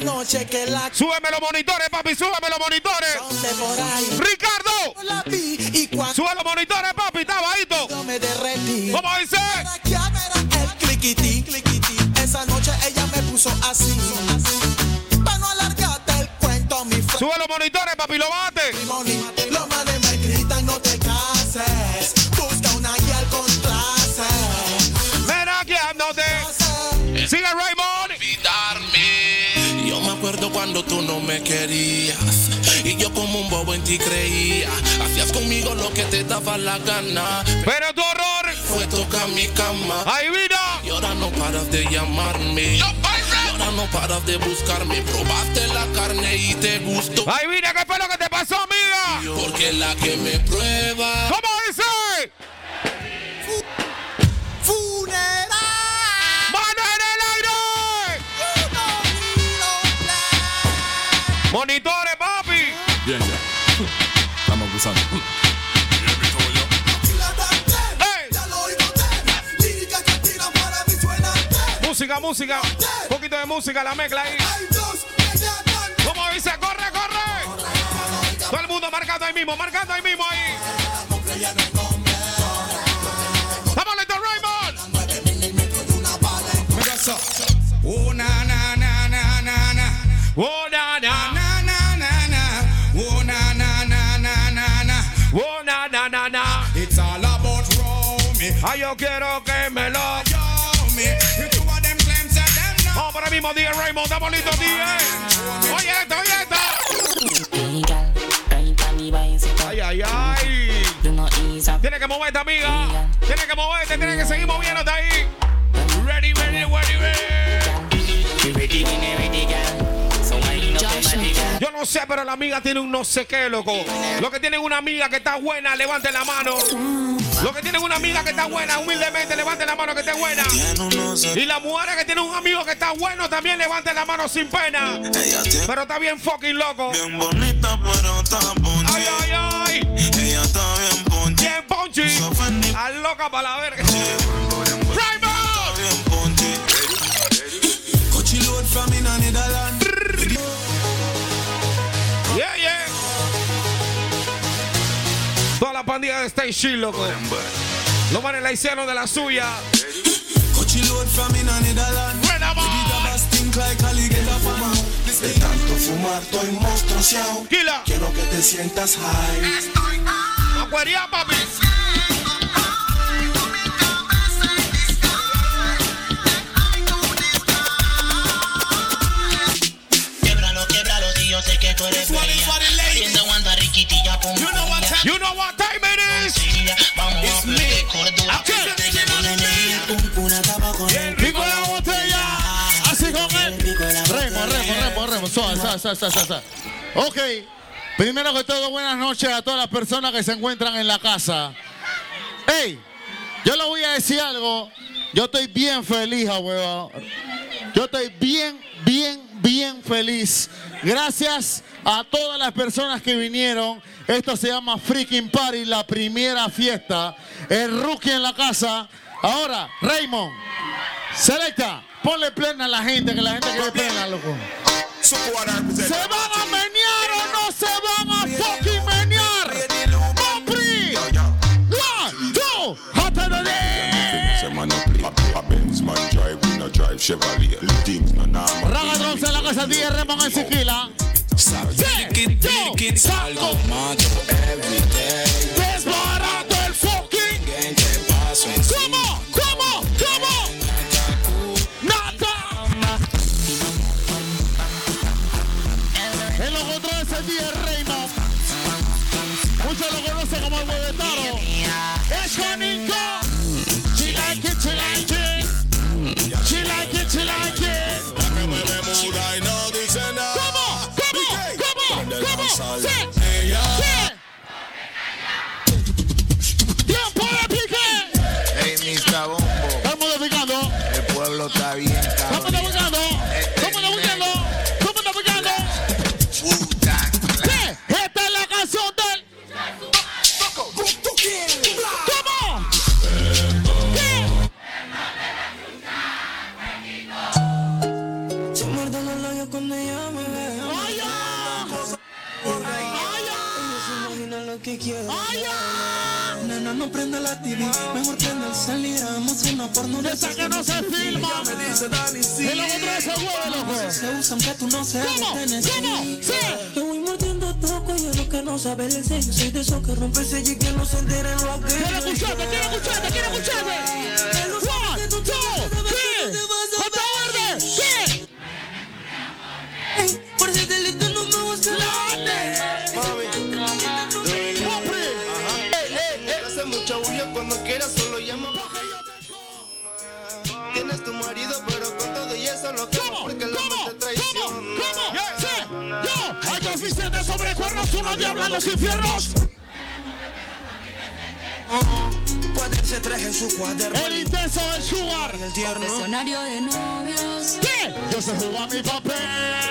una noche que la
Súbeme los monitores, papi, súbeme los monitores.
por ahí
Ricardo,
la vi y cuando
sube los monitores, papi, está bajito.
yo me derretí.
¿Cómo dice?
El cliquití, cliquití. Esa noche ella me puso así. Para no alargarte el cuento, mi friend.
Sube los monitores, papi, lo bate.
Money. Los manes me gritan, no te cases. Busca una guía con clase.
Mira aquí andate. Sigue Raymond.
Acuerdo cuando tú no me querías y yo como un bobo en ti creía. Hacías conmigo lo que te daba la gana.
Pero tu horror.
Fue tocar mi cama.
Ahí mira.
Y ahora no paras de llamarme. Y ahora no paras de buscarme. Probaste la carne y te gustó.
Ahí mira, ¿qué fue lo que te pasó, amiga?
Porque la que me prueba.
¿Cómo dice? Música, música. Un poquito de música, la mezcla ahí. ¿Cómo dice? ¡Corre, corre! Todo el mundo marcando ahí mismo, marcando ahí mismo ahí. ¡Vamos, listo, Raymond!
Oh, na, na, na, na, na, na.
¡Oh, na, na!
Na, na, na, na. Oh, na, na, na, na, na, na.
¡Oh, na, na, na!
It's all about Romy.
¡Ay, yo quiero que me lo... mismo, DJ Raymond. ¡Estamos listos, DJ! ¡Oye esto, oye esto! ¡Ay, ay, ay! Tiene que moverte, amiga. Tiene que moverte, tiene que seguir moviéndote ahí. Ready, ready, ready, ready. Yo no sé, pero la amiga tiene un no sé qué, loco. Lo que tienen una amiga que está buena, levante la mano. Lo que tienen una amiga que está buena, humildemente, levante la mano que esté buena. Y la mujer que tiene un amigo que está bueno, también levante la mano sin pena. Pero está bien fucking loco.
Bien bonita, pero está.
Ay, ay, ay.
Ella está bien ponche.
Bien punchy. Al loca para la verga. Toda la pandilla de Stay Chill, loco. Los manes la hicieron de la suya. Buena.
De tanto fumar estoy monstruoseado. Quiero que te sientas high.
Acuería, papi. You know what time it is?
It's me.
Okay.
Pico la botella. Así con él.
Remo, remo, remo, remo. Ok. Primero que todo, buenas noches a todas las personas que se encuentran en la casa. Hey, yo les voy a decir algo yo estoy bien feliz, abuelo. Yo estoy bien, bien, bien feliz. Gracias a todas las personas que vinieron. Esto se llama Freaking Party, la primera fiesta. El rookie en la casa. Ahora, Raymond, selecta, ponle plena a la gente, que la gente quiere plena, loco. ¿Se van a menear o no se van a fucking menear?
A Benz man drive, we no drive Chevrolet. Things no normal.
Ragadrons en la casa de Raymond en Siquila.
Everyday.
Desbarato el fucking. ¿Cómo? ¿Cómo? ¿Cómo? Nata. En los controles el día Raymond. Muchos lo conocen como el huevetaro.
Escenario de novios.
¿Qué? Yo sé jugar mi papel.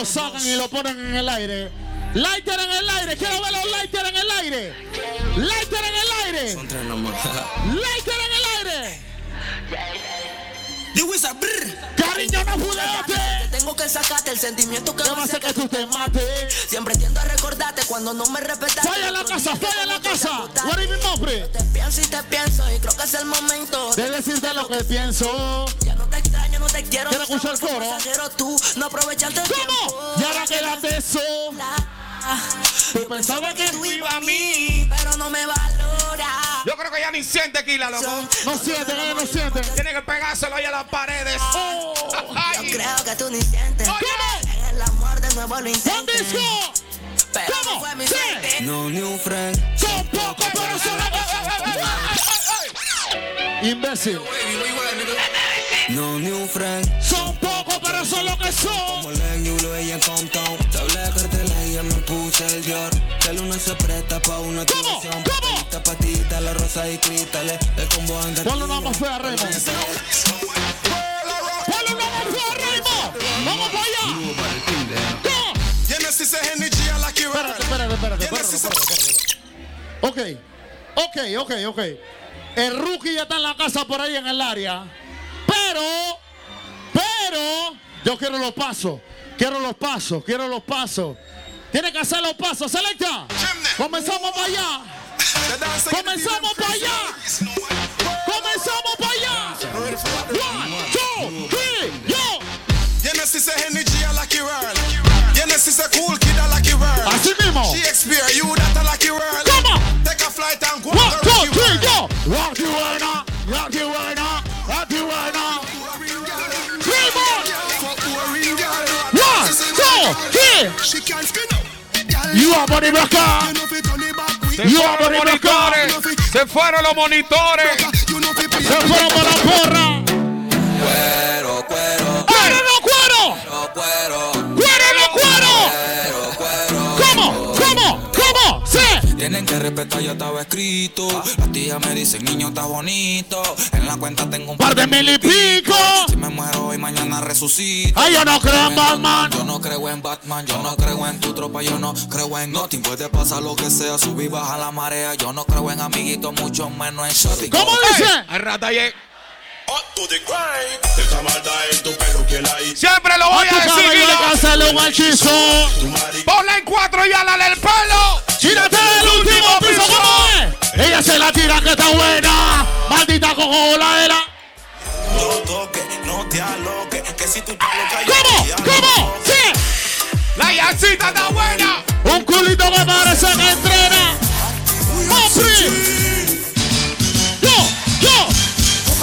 Lo sacan y lo ponen en el aire. Lighter en el aire. Quiero ver los lighter en el aire. Lighter en el aire.
Son tres nomás.
Lighter en el aire.
The Wizard, brr.
Cariño, no judeate.
Tengo que sacarte el sentimiento que
¿Qué va a hacer que tú te mates?
Siempre tiendo a recordarte cuando no me respetaste.
Falla la casa, falla la casa. What is mi nombre?
Te pienso y te pienso y creo que es el momento
De decirte lo que pienso.
Ya no quiero.
¿Quieres escuchar el coro?
Tú, no el tiempo.
¿Cómo? Y ahora quédate sola. Tú pensabas que
Tú ibas a mí, pero no me valora.
Yo creo que ya ni siente aquí la loco.
no siente, que no siente.
Tiene que pegárselo ahí a las paredes.
Yo creo que tú ni sientes.
¿Cómo?
En el amor de nuevo lo
¡Un!
Pero
¿Cómo?
no fue mi
Sí.
No new friend.
Son pocos, pero son Imbécil.
No new friend.
Son pocos, pero son lo que son.
Como Len, Yulo, ella en Compton. Te hablé de cartela y ya me puse el Dior. Que luna se presta pa' una activación. Patita, patita, la rosa y cristales. El combo anda.
Ponle una más fea, Raymond. Ponle una más fea, Raymond. Vamos para allá.
Genesis es energy a la que
Espérate, espérate, espérate, espérate, espérate, espérate. Ok, ok, ok, ok. El rookie ya está en la casa por ahí en el área. Pero, pero, yo quiero los pasos. Quiero los pasos, quiero los pasos. Tiene que hacer los pasos. Selecta. Comenzamos para allá. Comenzamos para allá. Comenzamos para allá. One, two, three, yo.
Genesis es energy a la que world. Genesis a cool kid la que world.
Así mismo.
Shakespeare, you that a la que world.
Come on.
Take a flight and go
One, two, three,
world.
yo. Rocky Werner, Rocky Werner, Rocky two, three. You are money maker.
Se
You
fueron
are maker.
monitores. Se fueron los monitores.
Se fueron por la porra.
Cuero. ¡Cuero Tienen que respetar, ya estaba escrito. Las tías me dicen, niño, estás bonito. En la cuenta tengo un
Par de mil y pico.
Si me muero hoy, mañana resucito.
Ay, yo no creo en Batman.
Yo no creo en Batman, yo no creo en tu tropa, yo no creo en nothing. Puede pasar lo que sea, subir y bajar la marea. Yo no creo en amiguitos, mucho menos en shopping.
¿Cómo dice?
Hay rata Siempre lo voy
Tú
a
sabes,
decir.
hechizo.
Ponla en cuatro y ala del pelo.
¡Tírate del último piso! ¿Cómo es? Ella se la tira que está buena. Maldita cojola era.
No toques, no te aloques. Que si tú estás loca, yo
¿Cómo?
te aloco.
¿Cómo? ¡Sí!
La yacita está buena.
Un culito que parece que entrena. ¡Mopri!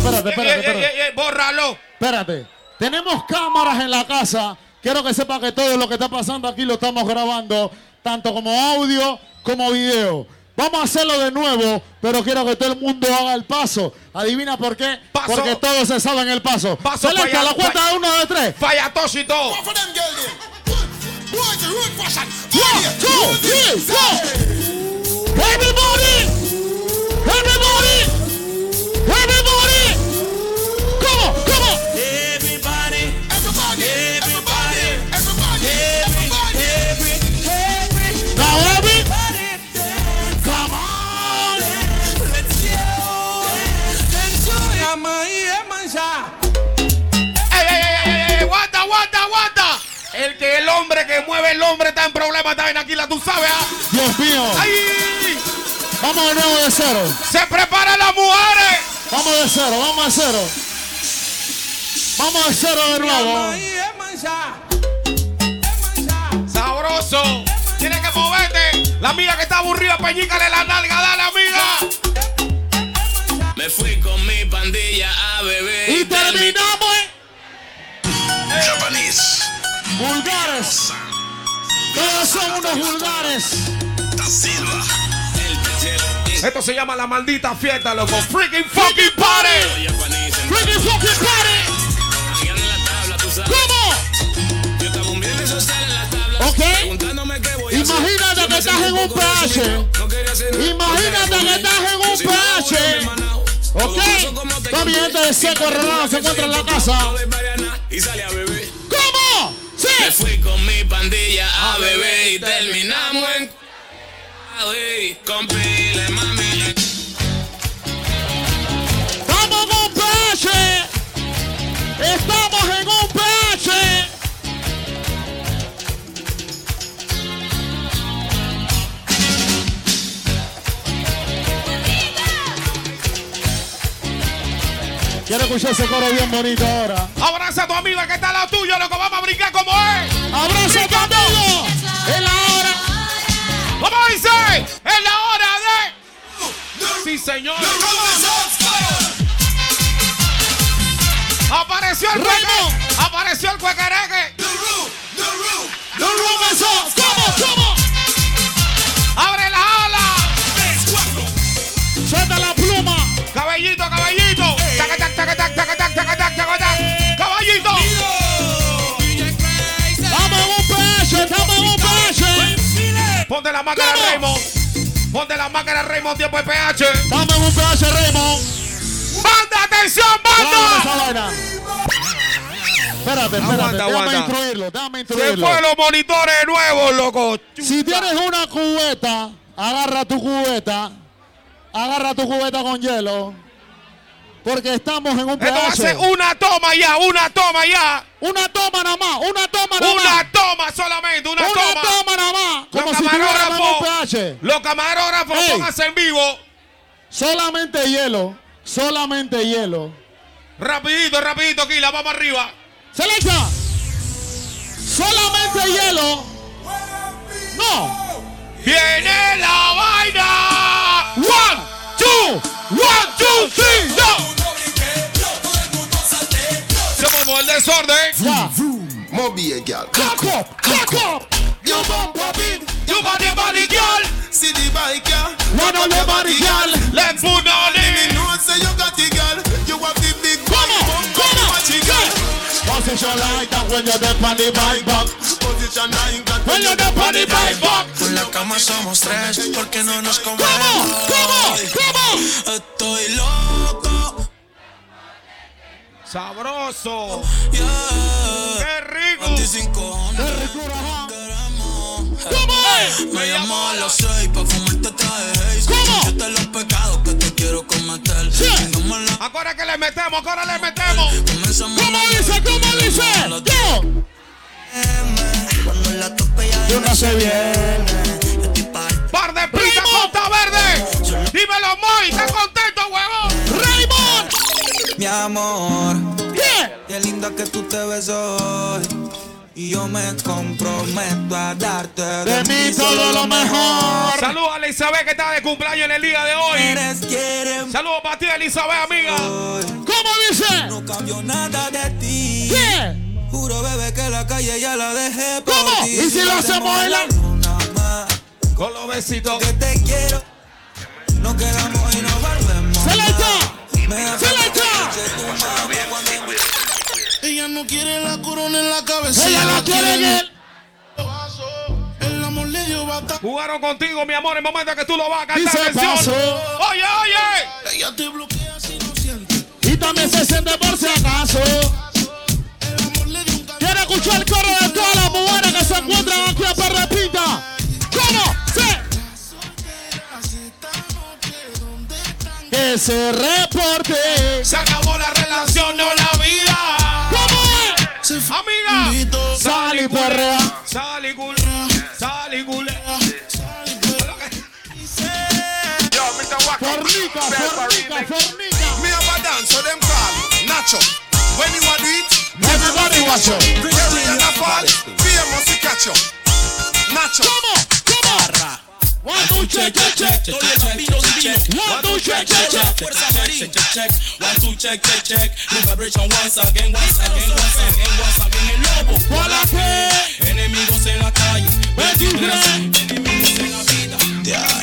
espérate, espérate, espérate,
Eh, eh, eh, eh, Bórralo.
Espérate. Tenemos cámaras en la casa. Quiero que sepa que todo lo que está pasando aquí lo estamos grabando, tanto como audio como video. Vamos a hacerlo de nuevo, pero quiero que todo el mundo haga el paso. ¿Adivina por qué?
Paso.
Porque todos se saben el paso.
Paso falla-
la cuenta de uno, de tres.
Falla tos y todo.
Off
que mueve el hombre está en problema, está en aquí, la tú sabes, ¿ah?
Dios mío.
¡Ay!
Vamos de nuevo de cero.
¡Se preparan las mujeres!
Vamos de cero, vamos de cero. Vamos de cero de nuevo.
¡Sabroso! Tienes que moverte. La amiga que está aburrida, peñícale la nalga, dale, amiga.
Me fui con mi pandilla a beber.
Y terminamos en
Japanese.
vulgares. Todos son unos vulgares.
Da Silva.
Esto se llama la maldita fiesta, loco. Freaking fucking party.
Freaking fucking party. ¿Ok? Imagínate que
me
estás en un
nada.
Imagínate que estás en un
manao.
¿Ok? Gente de seco Rolando se encuentra en la casa. ¿Cómo?
Me
Sí.
fui con mi pandilla a beber y terminamos en. Con pile, mami.
Estamos en un PH. Quiero escuchar ese coro bien bonito ahora.
Abraza a tu amiga que está al lado tuyo, loco. Vamos a brincar como es.
Abraza a tu amigo. Es la hora.
¿Cómo dice? Es la hora de. Sí, señor. Apareció el
Raymond.
Apareció el cuequereque.
No robes ¿Cómo? ¿Cómo?
Abre Ponte la máscara. Raymond. Ponte la máscara Raymond, tiempo de PH.
Estamos en un PH, Raymond.
¡Banda, atención, banda!
Espérate, espérate.
Aguanta,
déjame
aguanta.
instruirlo. Déjame
Se
instruirlo.
fue los monitores nuevos, loco.
Si tienes una cubeta, agarra tu cubeta. Agarra tu cubeta con hielo. Porque estamos en un
ser
PH.
una toma ya, una toma ya.
Una toma nada más. Una toma nada más.
Una toma solamente, una,
Una
toma.
toma nada más.
Los
Como si estuviéramos en un
camarógrafos,
PH.
los camarógrafos,
Ey.
pónganse en vivo.
Solamente hielo. Solamente hielo.
Rapidito, rapidito, Kila, vamos arriba.
Selecta. Solamente hielo. No.
Viene la vaina. One, two, one, two, three, go. Se formó el desorden.
Ya.
Mobile girl.
Cock up. Cock up.
You bump up it.
You body, body, girl.
See the bike, girl.
One on your body, girl.
Let's put on
Me
it.
know say you got it, girl. You have the big
Come
body
on.
bump
Come
up,
on.
watch girl.
Position like that when you're dead on the bike back. The bike back.
En la cama somos tres, porque no nos
¿Cómo?
comemos.
¿Cómo? ¿Cómo?
Estoy loco,
Sabroso.
yeah.
Qué rico.
25
Qué ricura, ajá.
Me llamo a las seis pa' fumarte traje haze.
¿Cómo?
Yo te los pecados que te quiero cometer.
Sí.
Ahora que le metemos, ahora le metemos.
¿Cómo dice? ¿Cómo dice? Yo.
Cuando la tope ya
Yo no sé bien.
Yo estoy pa'
Par de prisa,
Raymond.
Costa Verde. Dímelo, Moy. ¿Estás contento, huevón?
Raymond.
Mi amor,
¿Qué?
qué linda que tú te ves hoy. Y yo me comprometo a darte
De mí todo lo mejor.
Saludos a Elizabeth que está de cumpleaños en el día de hoy. Saludos para ti, Elizabeth, amiga.
¿Cómo dice?
No cambió nada de ti.
¿Qué?
Juro, bebé, que la calle ya la dejé por
¿Cómo?
ti.
¿Y si lo hacemos en la-
luna más,
Con los besitos.
que te quiero. No quedamos y no volvemos. Hace
Selecta.
noche tu mamá cuando
Ella no quiere la corona en la cabeza.
Ella no quiere en él.
El amor le dio bata.
Jugaron contigo, mi amor, en el momento que tú lo vas a cantar.
Dice
atención.
paso.
Oye, oye.
Ella te bloquea si no siente.
Y también se siente por si acaso. Escuchar el coro de todas las mujeres que se encuentran aquí a Perrepita. ¿Cómo? Sí. Que se reporte.
Se acabó la relación, no la vida.
¿Cómo es?
Amiga.
Invito.
Sal y perrea.
Sal y culea. Sal y culea.
Fornica, fornica, fornica.
Me have a dance, so them call Nacho. When you a do it,
Everybody watch
fall, famous to catch you. Nacho.
¿Cómo? ¿Cómo? One, two, check, check, check. One, two, check, check, check.
Fuerza Marín. One, two, check, check, check. New vibration once again, once again, once again, once again. El lobo.
¿Cuál?
Enemigos en la calle.
23.
Enemigos en la vida.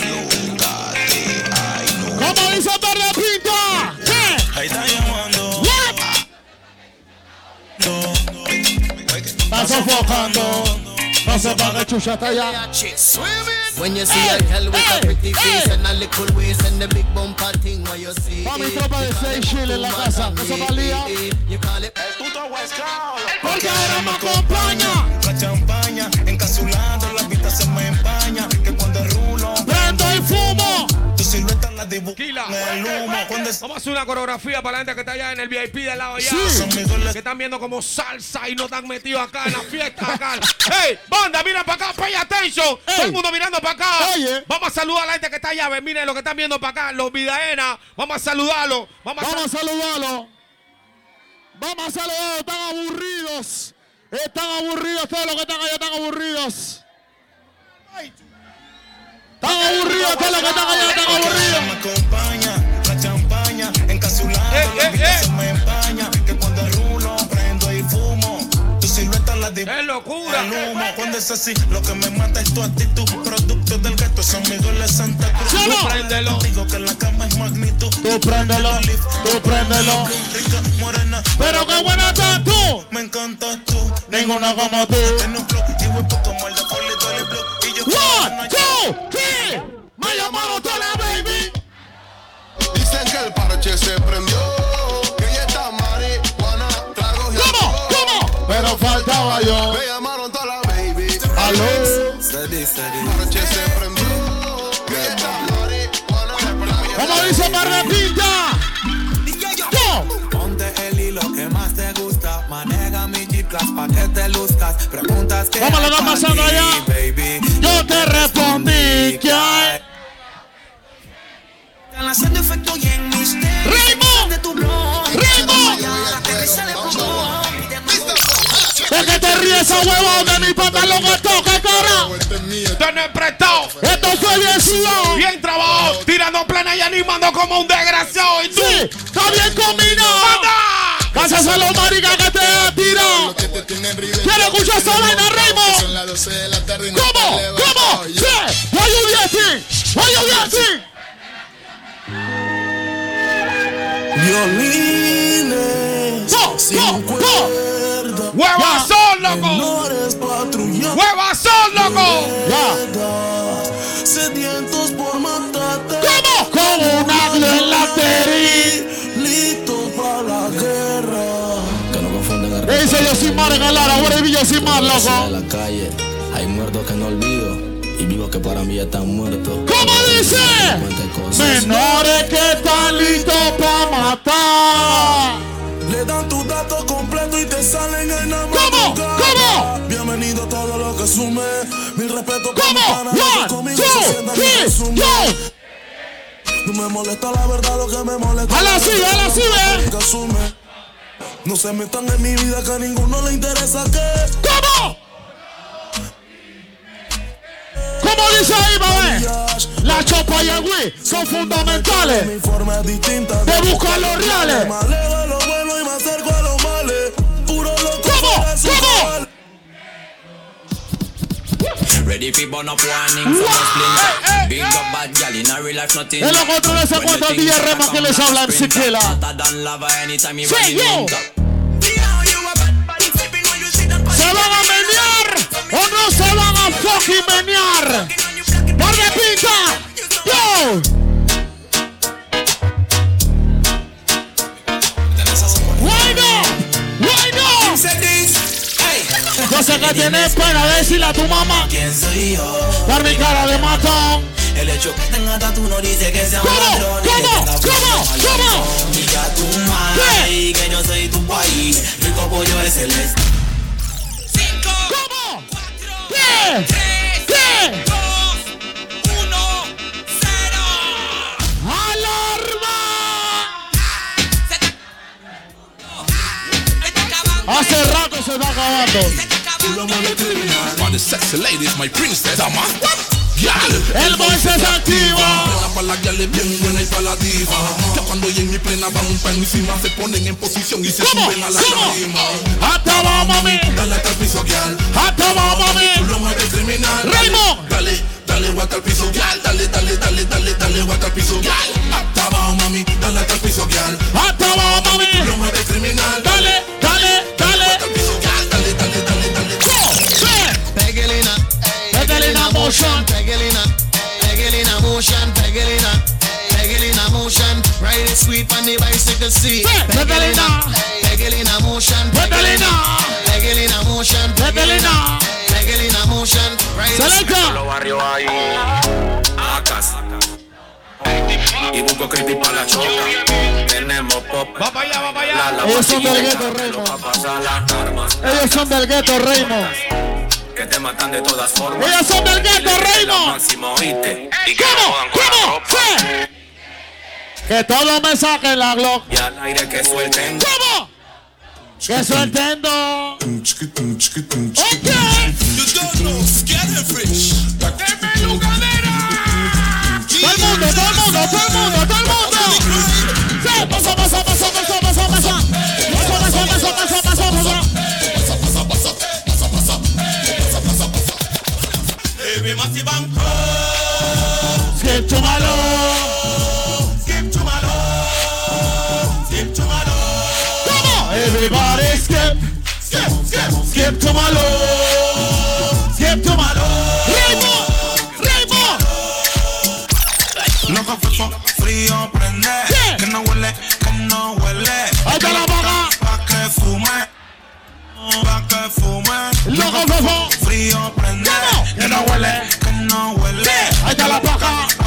What? Está sofocando. No sepa que chucha está allá.
When you see a girl with a pretty face and a little waist and the big bumper thing, what you see?
Pa' mi tropa de seis chiles en la casa. ¿No se valía?
You call it
Porque ahora me acompaña.
El humo.
Vamos a hacer una coreografía para la gente que está allá en el VIP del lado allá.
Sí.
Que están viendo como salsa y no están metidos acá en la fiesta acá. ¡Hey! Banda, mira para acá, pay attention. Todo el mundo mirando para acá.
Oye.
Vamos a saludar a la gente que está allá. Miren lo que están viendo para acá, los vidaenas. Vamos a saludarlos. Vamos a,
Vamos a saludarlo. Vamos a saludarlo. Están aburridos. Están aburridos. Todos los que están allá están aburridos. Están aburridos. Todos los que están allá están aburridos.
me acompaña, la champaña, encapsulando, la vista se me empaña. Que cuando rulo, prendo y fumo. Tu silueta la dibujo
¡Es locura!
en el humo. Cuando es así, lo que me mata es tu actitud. Producto del gato, son amigos de Santa Cruz.
¿Sí no?
Préndelo. Digo que en la cama es magnitud.
Tú préndelo. Tú préndelo.
Rica, morena.
Pero qué buena estás tú.
Me encantas tú.
Ninguna como tú.
Tiene un flow y huepo como el
One, two, three. Me llamaron toda la baby.
Dicen que el parche se prendió. Que ella está marihuana, tragos y
¿Cómo? ¿Cómo? Pero faltaba yo.
Me llamaron toda la baby.
Aló.
Parche se prendió. Que ella está marihuana,
Como dice.
G-Class pa' que te luzcas. Preguntas que.
¿Cómo va
pa'
pasando allá?
Baby.
Yo te respondí que hay.
Están haciendo efecto y en misterio.
¡Ritmo!
De tu blog. ¿De
qué te ríes esa huevón de mi pantalón que toca, cara?
Tener prestado.
Esto fue bien sudado.
Bien trabajado. Tirando plena y animando como un desgraciado. ¿Y tú?
Sí, está bien combinado.
¡Anda!
Gracias a los que te. ¿Quiere escuchar esa vaina, Raymond?
Son las 12 de la tarde y no
¿Cómo? ¿Cómo? Sí. Why you dancing? Why you dancing?
Violines.
Go, go, go.
cuerda.
¡Huevazón, loco! ¡Huevazón, loco!
Ya.
Sedientos
dice Yosimar en el? What is Yosimar, loco?
En la calle hay muertos que no olvido y vivos que para mí ya están muertos.
¿Cómo dice? Menores que están listos para matar.
Le dan tu dato completo y te salen en la
¿Cómo? ¿Cómo?
Bienvenido a todo lo que sume. Mi respeto para mi
¿Cómo? One, two, three, yo.
No me molesta la verdad, lo que me molesta.
Hala
la
hala así,
lo
ve.
No se metan en mi vida que a ninguno le interesa que.
¿Cómo? ¿Cómo dice ahí, bebé? La chopa y el Wii son fundamentales.
Mi forma es distinta.
De buscar los reales.
Me alejo de lo bueno y me acerco a los males. Puro loco.
¿Cómo?
de
¿Cómo?
Ready for burn up warning from a splinter. Big up bad gal in a real life nothing.
En los controles se cuenta 10 remas que les si quila.
Hotter than lava anytime you
Sí,
run in
yo.
winter.
O no se van a fucking menear? ¡Par de pinta! ¡Yo! ¡Bueno! ¡Bueno! Yo sé que tienes pena decirle a tu mamá
¿Quién soy yo?
Dar mi cara de matón
El hecho que tenga tatu no dice que sea un ladrón
¿Cómo? ¿Cómo? ¿Cómo?
Ya tu madre que yo soy tu país Rico pollo es el
¿Qué? ¿Qué? ¡Alarma! Hace rato se está acabando.
Gal.
El boy se activa.
Buena para la gal es bien buena y para la diva. Que cuando ella en mi plena van encima se ponen en posición y se suben a la tarima.
Hasta va, mami.
Dale hasta el piso, gal.
Hasta va, mami.
Tú lo mueves criminal.
Raymond.
Dale, dale, guata al piso, gal. Dale, dale, dale, dale, dale, guata al piso, gal. Hasta abajo, mami. Dale hasta el piso, gal.
Hasta va, mami.
Tú lo mueves criminal.
Dale, dale, dale.
Hasta el piso, gal. Dale, dale, dale, dale.
Sí.
Pegelina,
motion. Sweet on the bicycle seat. Pegelina, Pegelina motion, Pegelina, Pegelina motion, Pegelina, Pegelina motion, sweet.
Los barrios ahí. Acas. Y busco creepy para la choca. Tenemos pop.
Va para allá, va para allá.
Ellos son del gueto, Raymond.
pa' pasar las armas.
Ellos son del gueto, Raymond.
Que te matan de todas formas.
Ellos son del gueto,
lo
Raymond.
máximo, ¿oíste? Y que
¿Cómo?
no jodan con la
¿Cómo?
ropa.
Que todos me saquen la Glock.
Y al aire que suelten.
¿Cómo? Que sueltendo. Ok. Todo el mundo, todo el mundo, todo el mundo, todo el mundo. Sí, pasa, pasa, pasa, pasa, pasa, pasa. Pasa, pasa, pasa, pasa, pasa, pasa. Skip to my love. Everybody skip.
Skip, skip,
Skip to my love. Skip to my love. Raymond, Raymond.
Loco frío prende.
Yeah.
Que no huele, que no huele.
La boca.
Pa' que fume. Pa' que fume.
Loco.
Frío prende. Que no huele, que no huele.
La boca.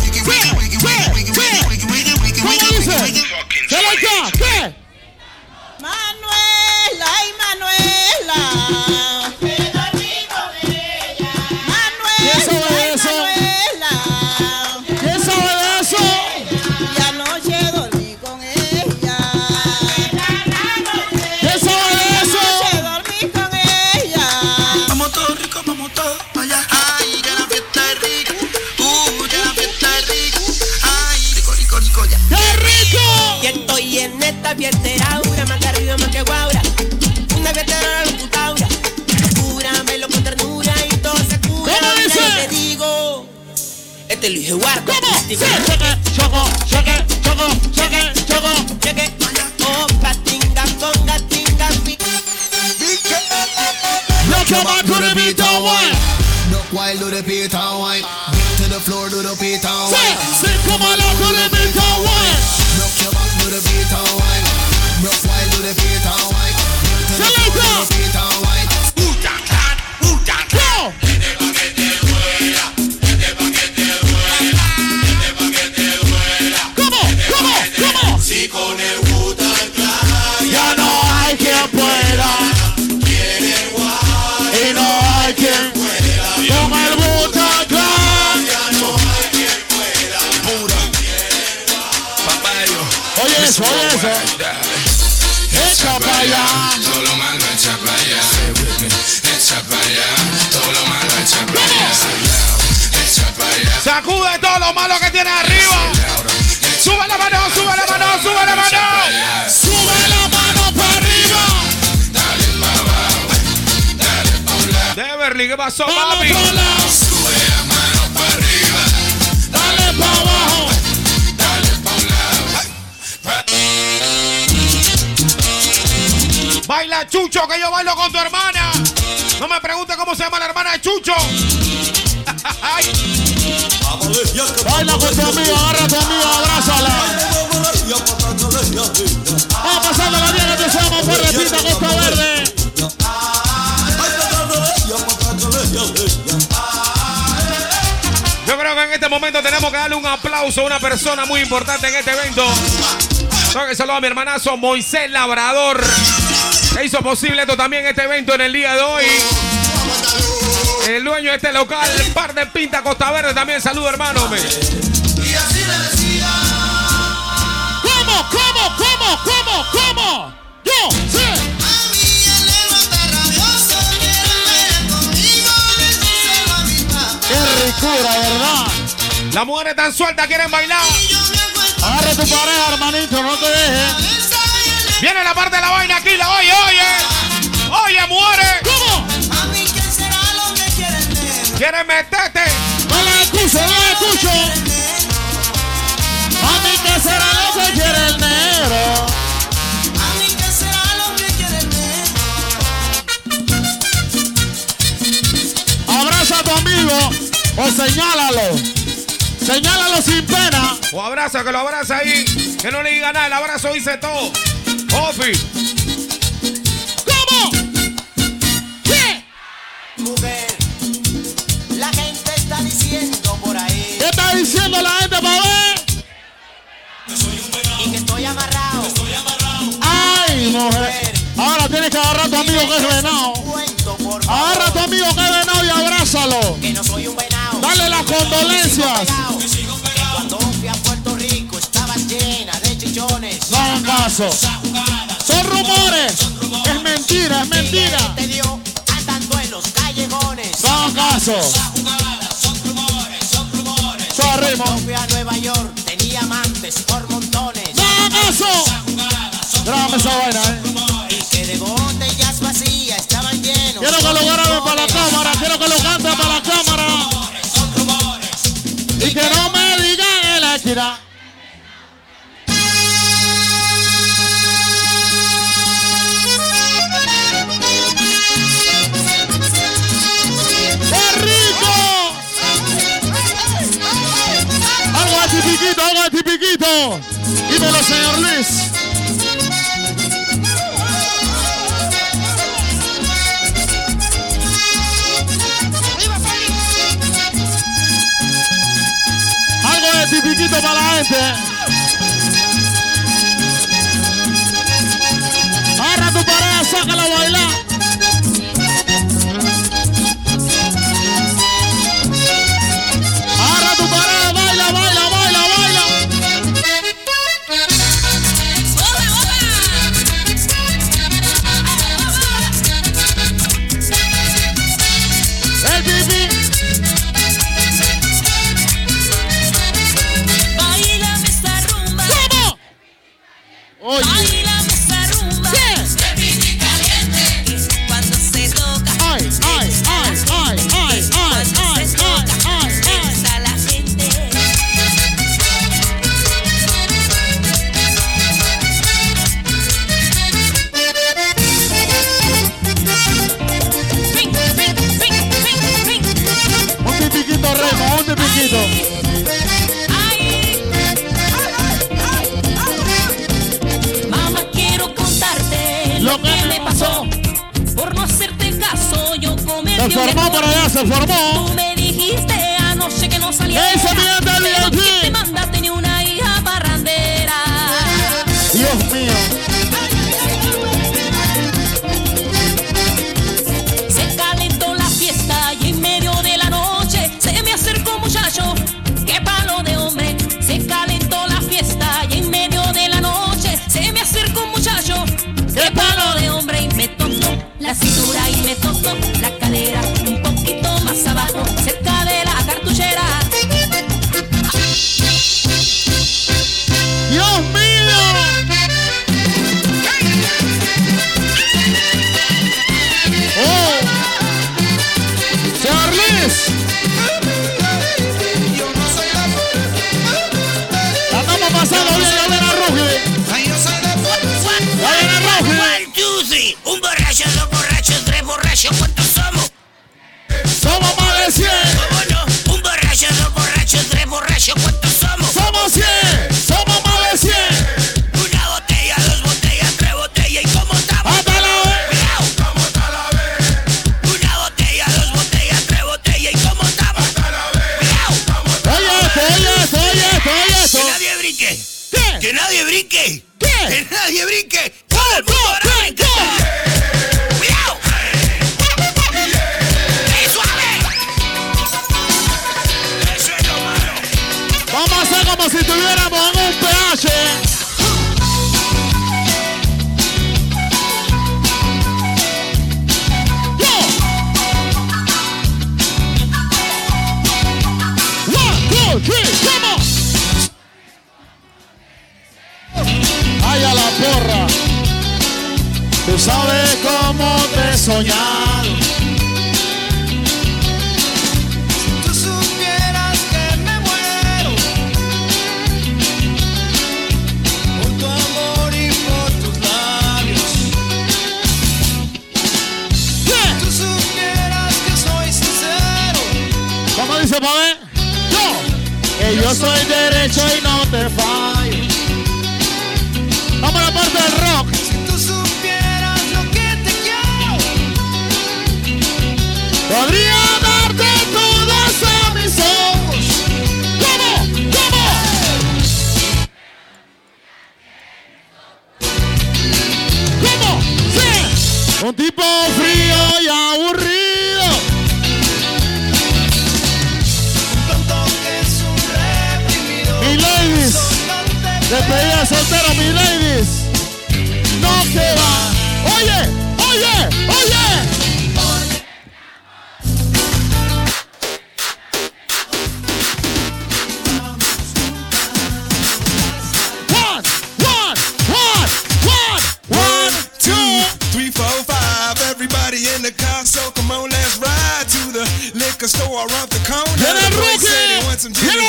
fiestera, aura, más que arriba, más que guaura. Una fiestera de locutaura. Cúramelo con ternura y todo se cura.
¿Cómo
Mira,
dice?
te digo, este lo dije guarda.
¿Cómo? Sí, cheque, choco, cheque, choco, cheque, choco.
Cheque, opa, tinga, conga, tinga,
to the beat one.
Duck wild do the. Get to the floor do the
come on, beat
Sacude todo lo malo que tiene arriba. Sube la mano, sube la mano, sube la mano.
Sube la mano para arriba.
Dale pa' abajo. Dale pa' un lado.
Beverly, ¿qué pasó, papi? Chucho, que yo bailo con tu hermana. No me preguntes cómo se llama la hermana de Chucho. Ay,
Baila con tu amigo, agarra a tu amigo, abrázala. Vamos pasando la que por repita Costa Verde.
Yo creo que en este momento tenemos que darle un aplauso a una persona muy importante en este evento. Saludar a mi hermanazo Moisés Labrador. Que hizo posible esto también, este evento en el día de hoy. El dueño de este local, Par de Pinta Costa Verde, también saludo hermano. me.
Y así le decía.
¿Cómo? ¿Cómo? ¿Cómo? ¿Cómo? ¿Cómo? Yo,
papá.
Qué ricura, ¿verdad?
Las mujeres tan sueltas quieren bailar.
Agarre tu pareja, hermanito, no te dejes.
Viene la parte de la vaina aquí, la oye, oye. Oye, muere.
¿Cómo?
A mí qué será lo que quieren
Quieren meterte.
No la escucho, no la escucho. A
mí qué será lo que quieren de
Abraza a tu amigo o señálalo. Señálalo sin pena.
O abraza, que lo abraza ahí. Que no le diga nada. El abrazo dice todo. Ofi.
¿Cómo? ¿Qué?
Mujer, la gente está diciendo por ahí.
¿Qué está diciendo la gente para ver?
Y que estoy amarrado.
Ay, mujer. Ahora tienes que agarrar a tu amigo que es venado. Agarra a tu amigo que es venado y abrázalo.
Que no soy un venado.
Dale las condolencias.
Cuando fui a Puerto Rico estaba llena de chichones.
No hagan caso. Son rumores. Es mentira, es mentira.
Te dio andando en los callejones.
No hagan caso.
Cuando fui a Nueva York tenía amantes por montones.
No hagan caso. Grábame esa vaina, eh.
Y que de botellas vacías estaban llenos.
Quiero que lo graben para la cámara. Quiero que lo será. ¡Qué! Algo algo así piquito. Dímelo, señor Luis. Tipiquito para la gente. Agarra tu pareja, sácala a bailar.
Se
formó por allá, se formó.
Tú me dijiste anoche que no
VIP.
¿quién te mandaste ni una hija parrandera?
Dios mío.
Se calentó la fiesta y en medio de la noche se me acercó un muchacho. Qué palo de hombre. Se calentó la fiesta y en medio de la noche se me acercó un muchacho. Qué palo de hombre y me tocó la cintura y me tocó
Somos
más de 100.
¿Cómo no? Un borracho, dos borrachos, tres borrachos. ¿Cuántos somos?
Somos 100. Somos más de 100.
Una botella, dos botellas, tres botellas. ¿Y cómo estamos?
Hasta la vez.
¿Cómo está la vez? Una botella, dos botellas, tres botellas. ¿Y cómo estamos? Cuidado.
Oye esto, oye oye oye esto.
Que nadie brinque.
¿Qué?
Que nadie brinque.
¿Qué?
Que nadie brinque. Todo el mundo
Tú sabes cómo te he soñado. Tú supieras que me muero por tu amor y por tus labios. Tú supieras que soy sincero. ¿Cómo
dice Pabé? Yo. Que yo soy derecho y no te fallo. Vamos a la parte del rock. tipo frío y aburrido. Mi ladies, despedida soltera, mi ladies. No se va. Oye, oye.
block, so come on, let's ride to the liquor store around the corner. And I'm
broken.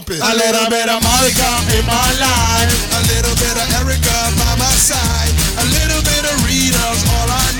A little bit of Monica in my life.
A little bit of Erica by my side. A little bit of Rita's all I need.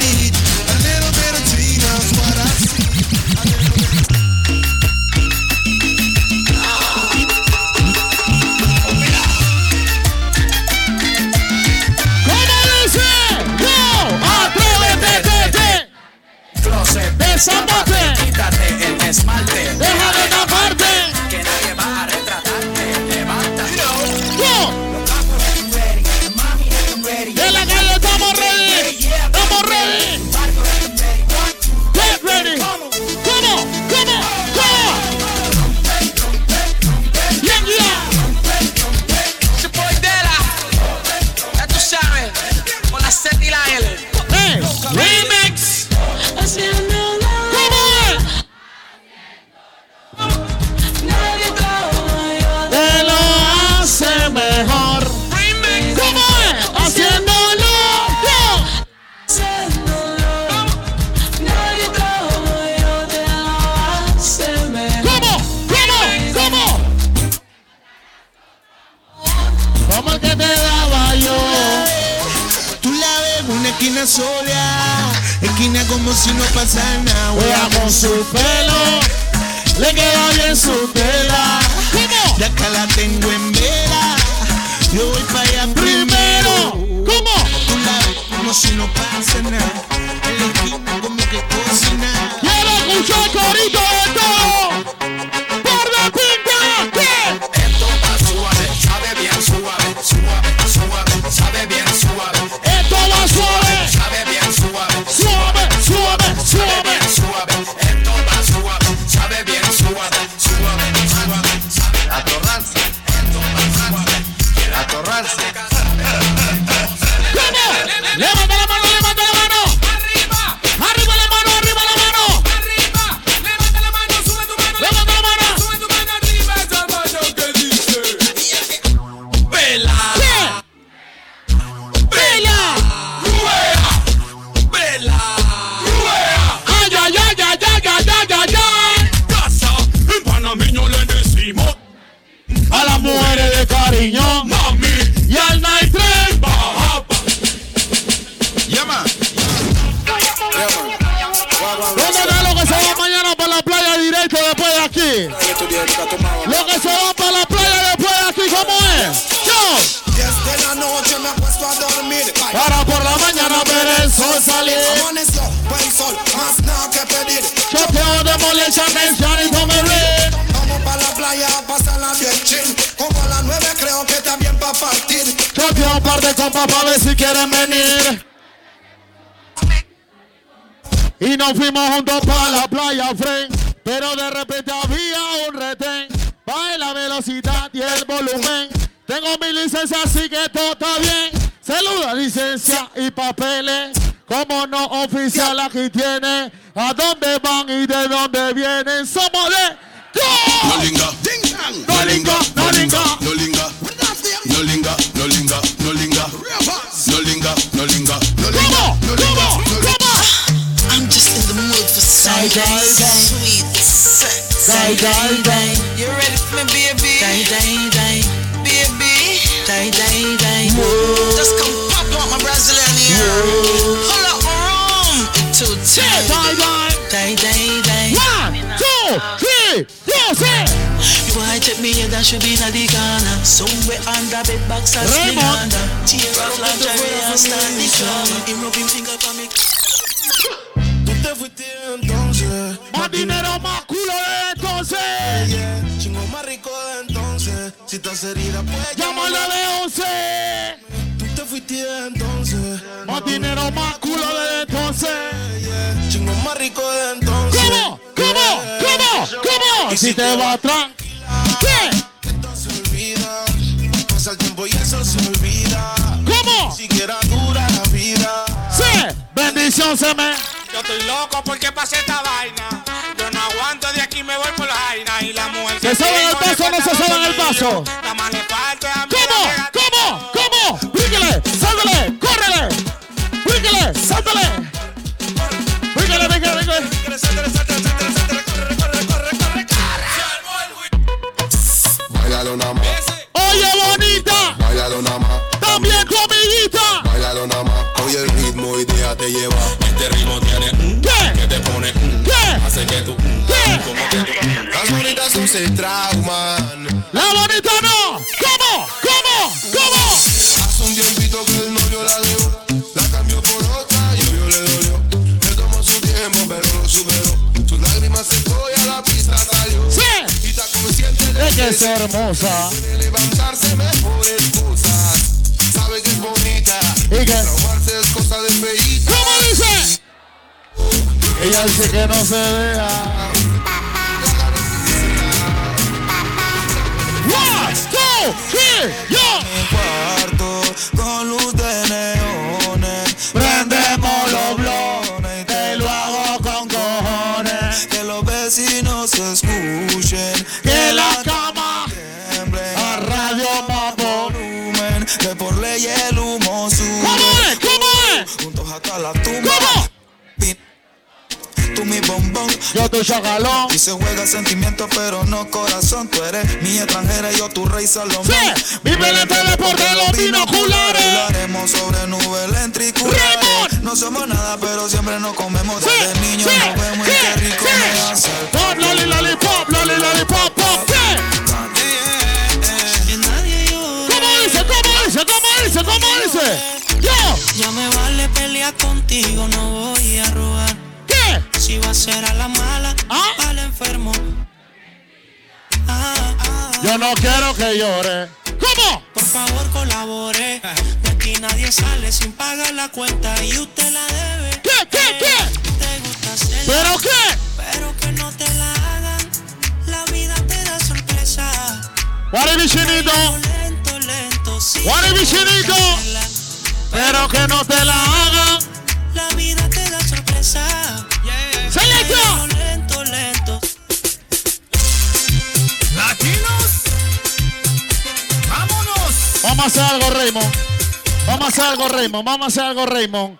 Raymond, vamos a hacer algo, Raymond.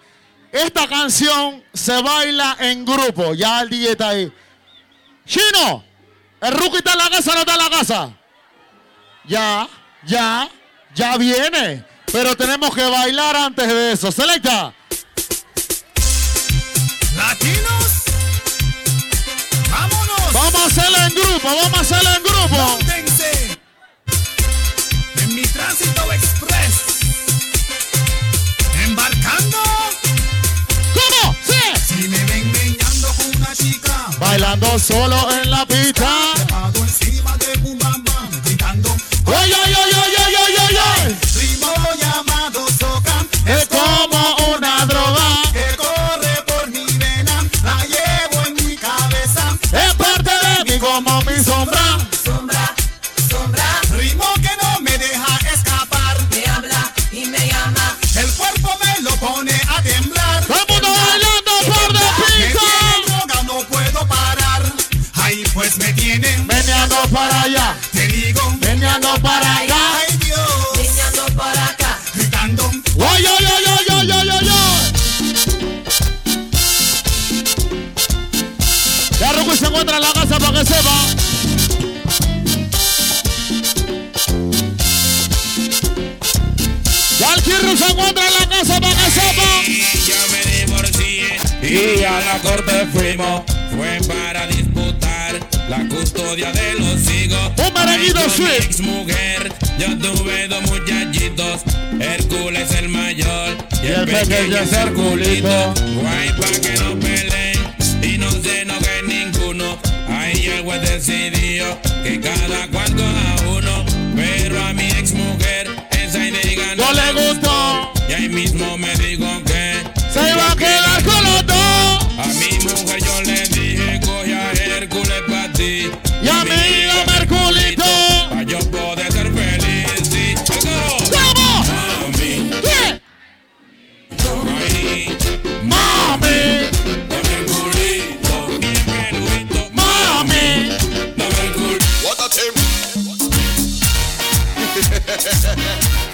Esta canción se baila en grupo. Ya el DJ está ahí. Chino, el Ruki está en la casa, no está en la casa. Ya, ya, ya viene. Pero tenemos que bailar antes de eso. Selecta.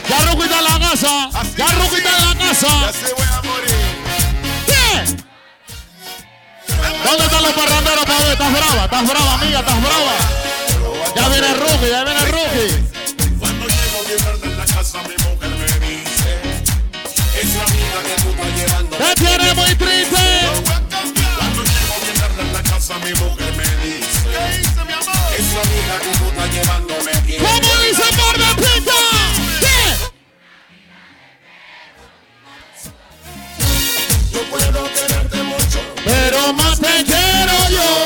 Ya en la casa. Ya en la casa. ¿Qué? ¿Dónde están los parranderos, Pablo? ¿Estás brava? ¿Estás brava, amiga? ¿Estás brava? Ya viene Ruki, ya viene Ruki.
La
tiene muy triste.
Cuando llego bien tarde en la casa, mi mujer me dice: ¿Qué hice, mi amor? Es una amiga que tú estás llevándome aquí.
¿Cómo dice por la pinta? ¿Qué?
Yo puedo quererte mucho,
pero más te quiero yo.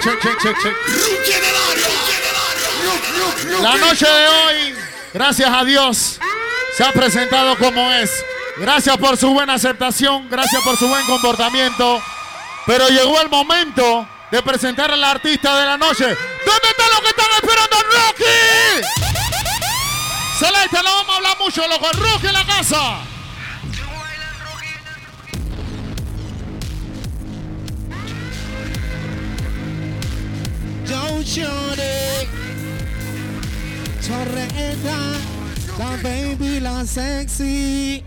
Check, check, check, check, check, check, check. La noche de hoy, gracias a Dios, se ha presentado como es. Gracias por su buena aceptación, gracias por su buen comportamiento. Pero llegó el momento de presentar al artista de la noche. ¿Dónde están los que están esperando a Rocky? Celeste, no vamos a hablar mucho, loco. Rocky en la casa.
Baby, la sexy.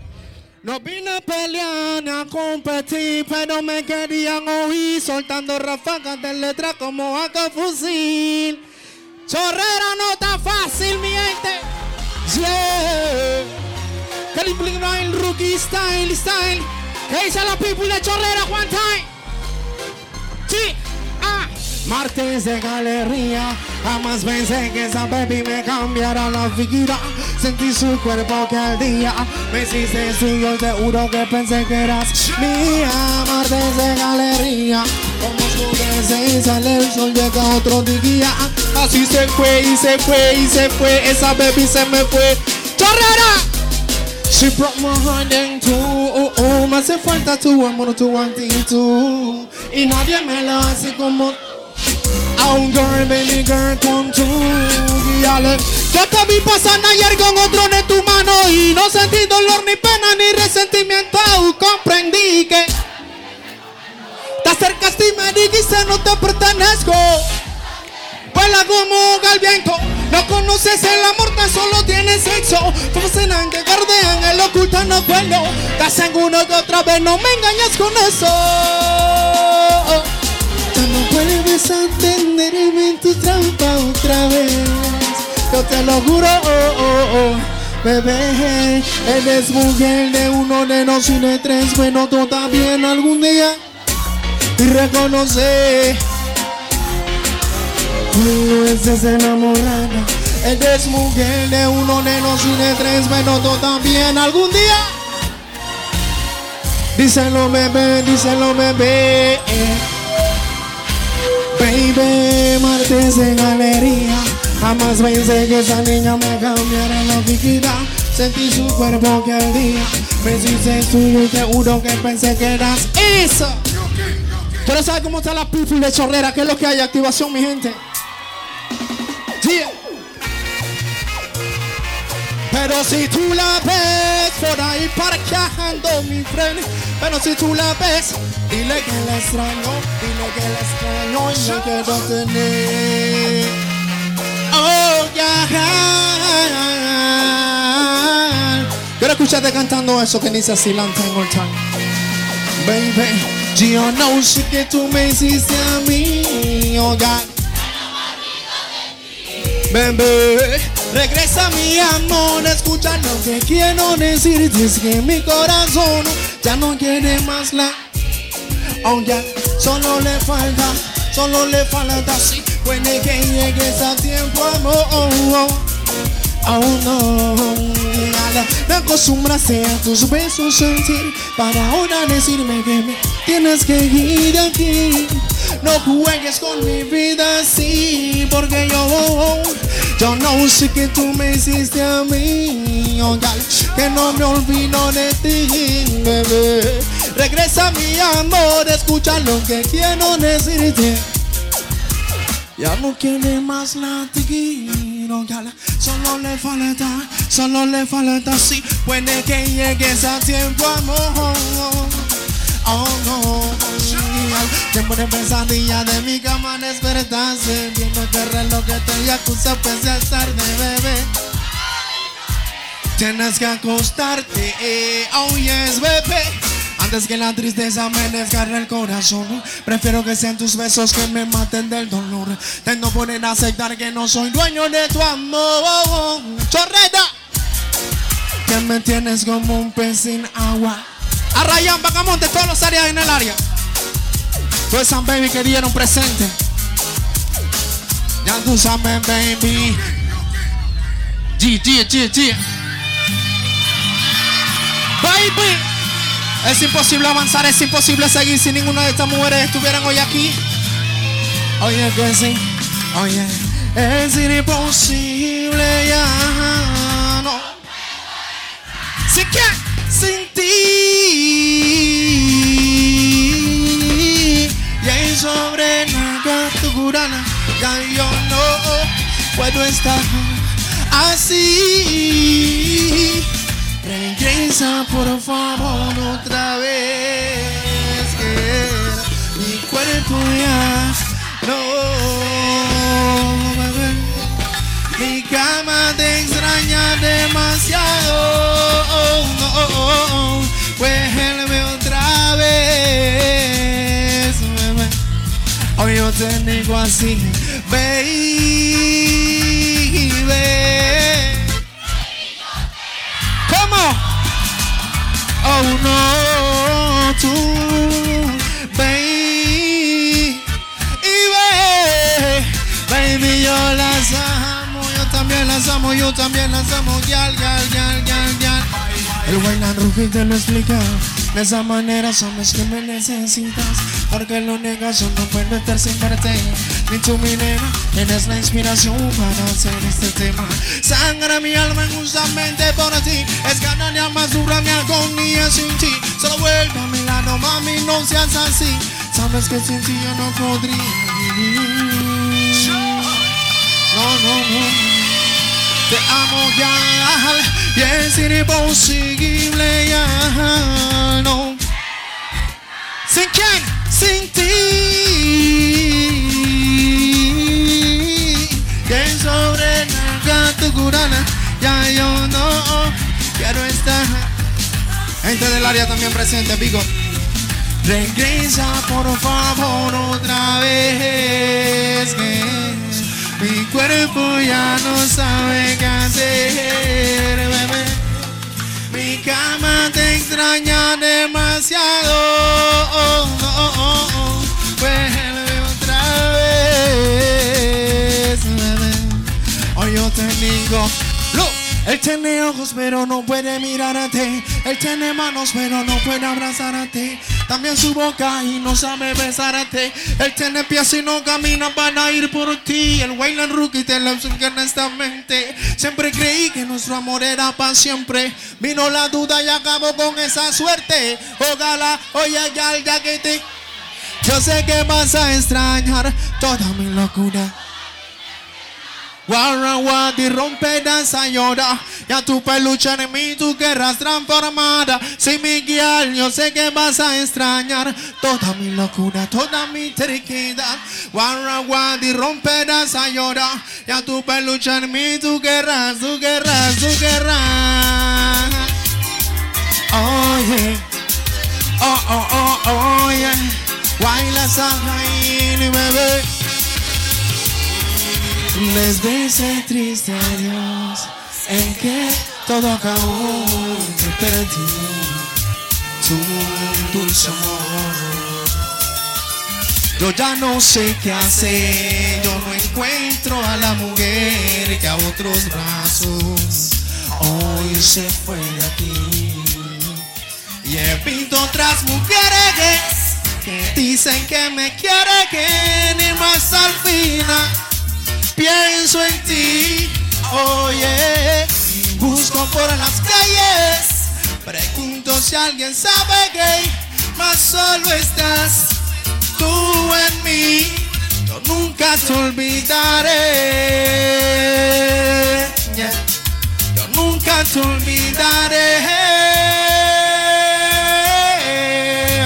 No vine a pelear a competir, pero me querían oír soltando ráfagas de letra como a fusil. Chorrera no está fácil, mi gente. Yeah. Kelly Nine, rookie style, style. Que dice la people de Chorrera one time. Sí, ah. Martes de galería, jamás pensé que esa baby me cambiara la figura. Sentí su cuerpo que al día me hiciste suyo, te juro que pensé que eras mía. Martes de galería, como oscurece y sale el sol, llega otro día. Así se fue y se fue y se fue, esa baby se me fue. ¡Chorrera! She broke my heart in two. Oh, oh, me hace falta tu amor, tu actitud. Y nadie me lo hace como. Oh, girl, baby girl, come to guíale. Yo te vi pasar ayer con otro en tu mano y no sentí dolor, ni pena, ni resentimiento. Comprendí que te acercaste y me dijiste no te pertenezco. Vuela como al viento. No conoces el amor, tan solo tienes sexo. Fascinan que gardean, el oculto no cuelo. Te hacen uno que otra vez, no me engañas con eso. Ya no vuelves a tenerme en tu trampa otra vez. Yo te lo juro, oh, oh, oh. Bebé, eres mujer de uno de los y de tres. Bueno, tú también algún día. Y reconoce no estés enamorada. Eres mujer de uno de los y de tres. Bueno, tú también algún día. Díselo, bebé, díselo, bebé. Baby, martes de galería. Jamás pensé que esa niña me cambiara la vida. Sentí su cuerpo que al día me hiciste suyo y te que pensé que eras eso. Pero ¿sabes cómo está la people de chorrera? ¿Qué es lo que hay? Activación, mi gente. Yeah. Pero si tú la ves por ahí parqueando mi friend Pero si tú la ves, dile que la extraño Dile que la extraño y la quiero tener Quiero escucharte cantando eso que dice así en one time Baby, yo no sé que tú me hiciste a mí Oh, God. Regresa mi amor, escucha lo que quiero decirte es que mi corazón ya no quiere más la Oh ya, solo le falta, solo le falta sí, puede que llegues a tiempo amor Oh, oh, no, me acostumbraste a tus besos sentir Para ahora decirme que me tienes que ir aquí. No juegues con mi vida así, porque yo, yo no sé que tú me hiciste a mí, oh, que no me olvido de ti, bebé. Regresa mi amor, escucha lo que quiero decirte. Ya no quiere más latir, oh, gal, solo le falta, solo le falta así, puede que llegues a tiempo, amor. Oh no, tiempo de pesadilla de mi cama despertarse Viendo que reloj que te acusa pese a tarde, bebé. Tienes que acostarte, eh, oh yes, bebé antes que la tristeza me desgarre el corazón Prefiero que sean tus besos que me maten del dolor Tengo poder aceptar que no soy dueño de tu amor Chorreta Que me tienes como un pez sin agua A Ryan, Bacamonte, todos los áreas en el área. Todos esas baby que dieron presente. Ya tú sabes, baby. G, G. Baby. Es imposible avanzar, es imposible seguir si ninguna de estas mujeres estuvieran hoy aquí. Oye, que sí. Oye, es imposible ya. No. Sin que, sin ti. Y ahí sobre la curana. Ya yo no puedo estar así. Regresa por favor otra vez. Que mi cuerpo ya no. bebé. Mi cama te extraña demasiado. Oh, oh, oh. Vuelve otra vez. bebé. Hoy yo te digo así, baby. Oh tú. Y baby, yo las amo, yo también las amo, yo también las amo, yal, yal, yal, yal, yal. El bailan Rufi te lo explica. De esa manera somos que me necesitas. Porque lo negas yo no puedo estar sin verte. Ni tú mi nena, eres la inspiración para hacer este tema. Sangra mi alma justamente por ti. Es cada día más dura mi agonía sin ti. Solo vuelve a mi lado, mami, no seas así. Sabes que sin ti yo no podría vivir. No, no, no. Te amo ya y es imposible ya no. ¿Sin quién? Sin ti. Sobre tu curana ya yo no quiero estar. Gente del área también presente, Pico. Regresa por favor otra vez. Mi cuerpo ya no sabe qué hacer, bebé. Mi cama te extraña demasiado. Oh, oh, oh, te digo, look. Él tiene ojos pero no puede mirarte. Él tiene manos pero no puede abrazarte. También su boca y no sabe besarte. Él tiene pies y no camina para ir por ti. El Wayland Rookie te lo honestamente. Siempre creí que nuestro amor era para siempre. Vino la duda y acabó con esa suerte. Ojalá, oye, ya, ya que. Yo sé que vas a extrañar toda mi locura. Guarra, guardi, rompe, danza, llora. Ya tu peluche en mí, tú querrás transformada. Si mi guiar, yo sé que vas a extrañar toda mi locura, toda mi triquidad. Guarra, guardi, rompe, danza, llora. Ya tu peluche en mí, tú querrás, tú querrás, tú querrás. Oye, oh, oh, oh, oye. Baila, Sajaín, bebé. Les dice triste Dios en que todo acabó te perdí tu dulce amor. Yo ya no sé qué hacer, yo no encuentro a la mujer que a otros brazos hoy se fue de aquí. Y he visto otras mujeres que dicen que me quieren y más al final pienso en ti, oye, busco por las calles, pregunto si alguien sabe que más solo estás tú en mí, yo nunca te olvidaré, yo nunca te olvidaré.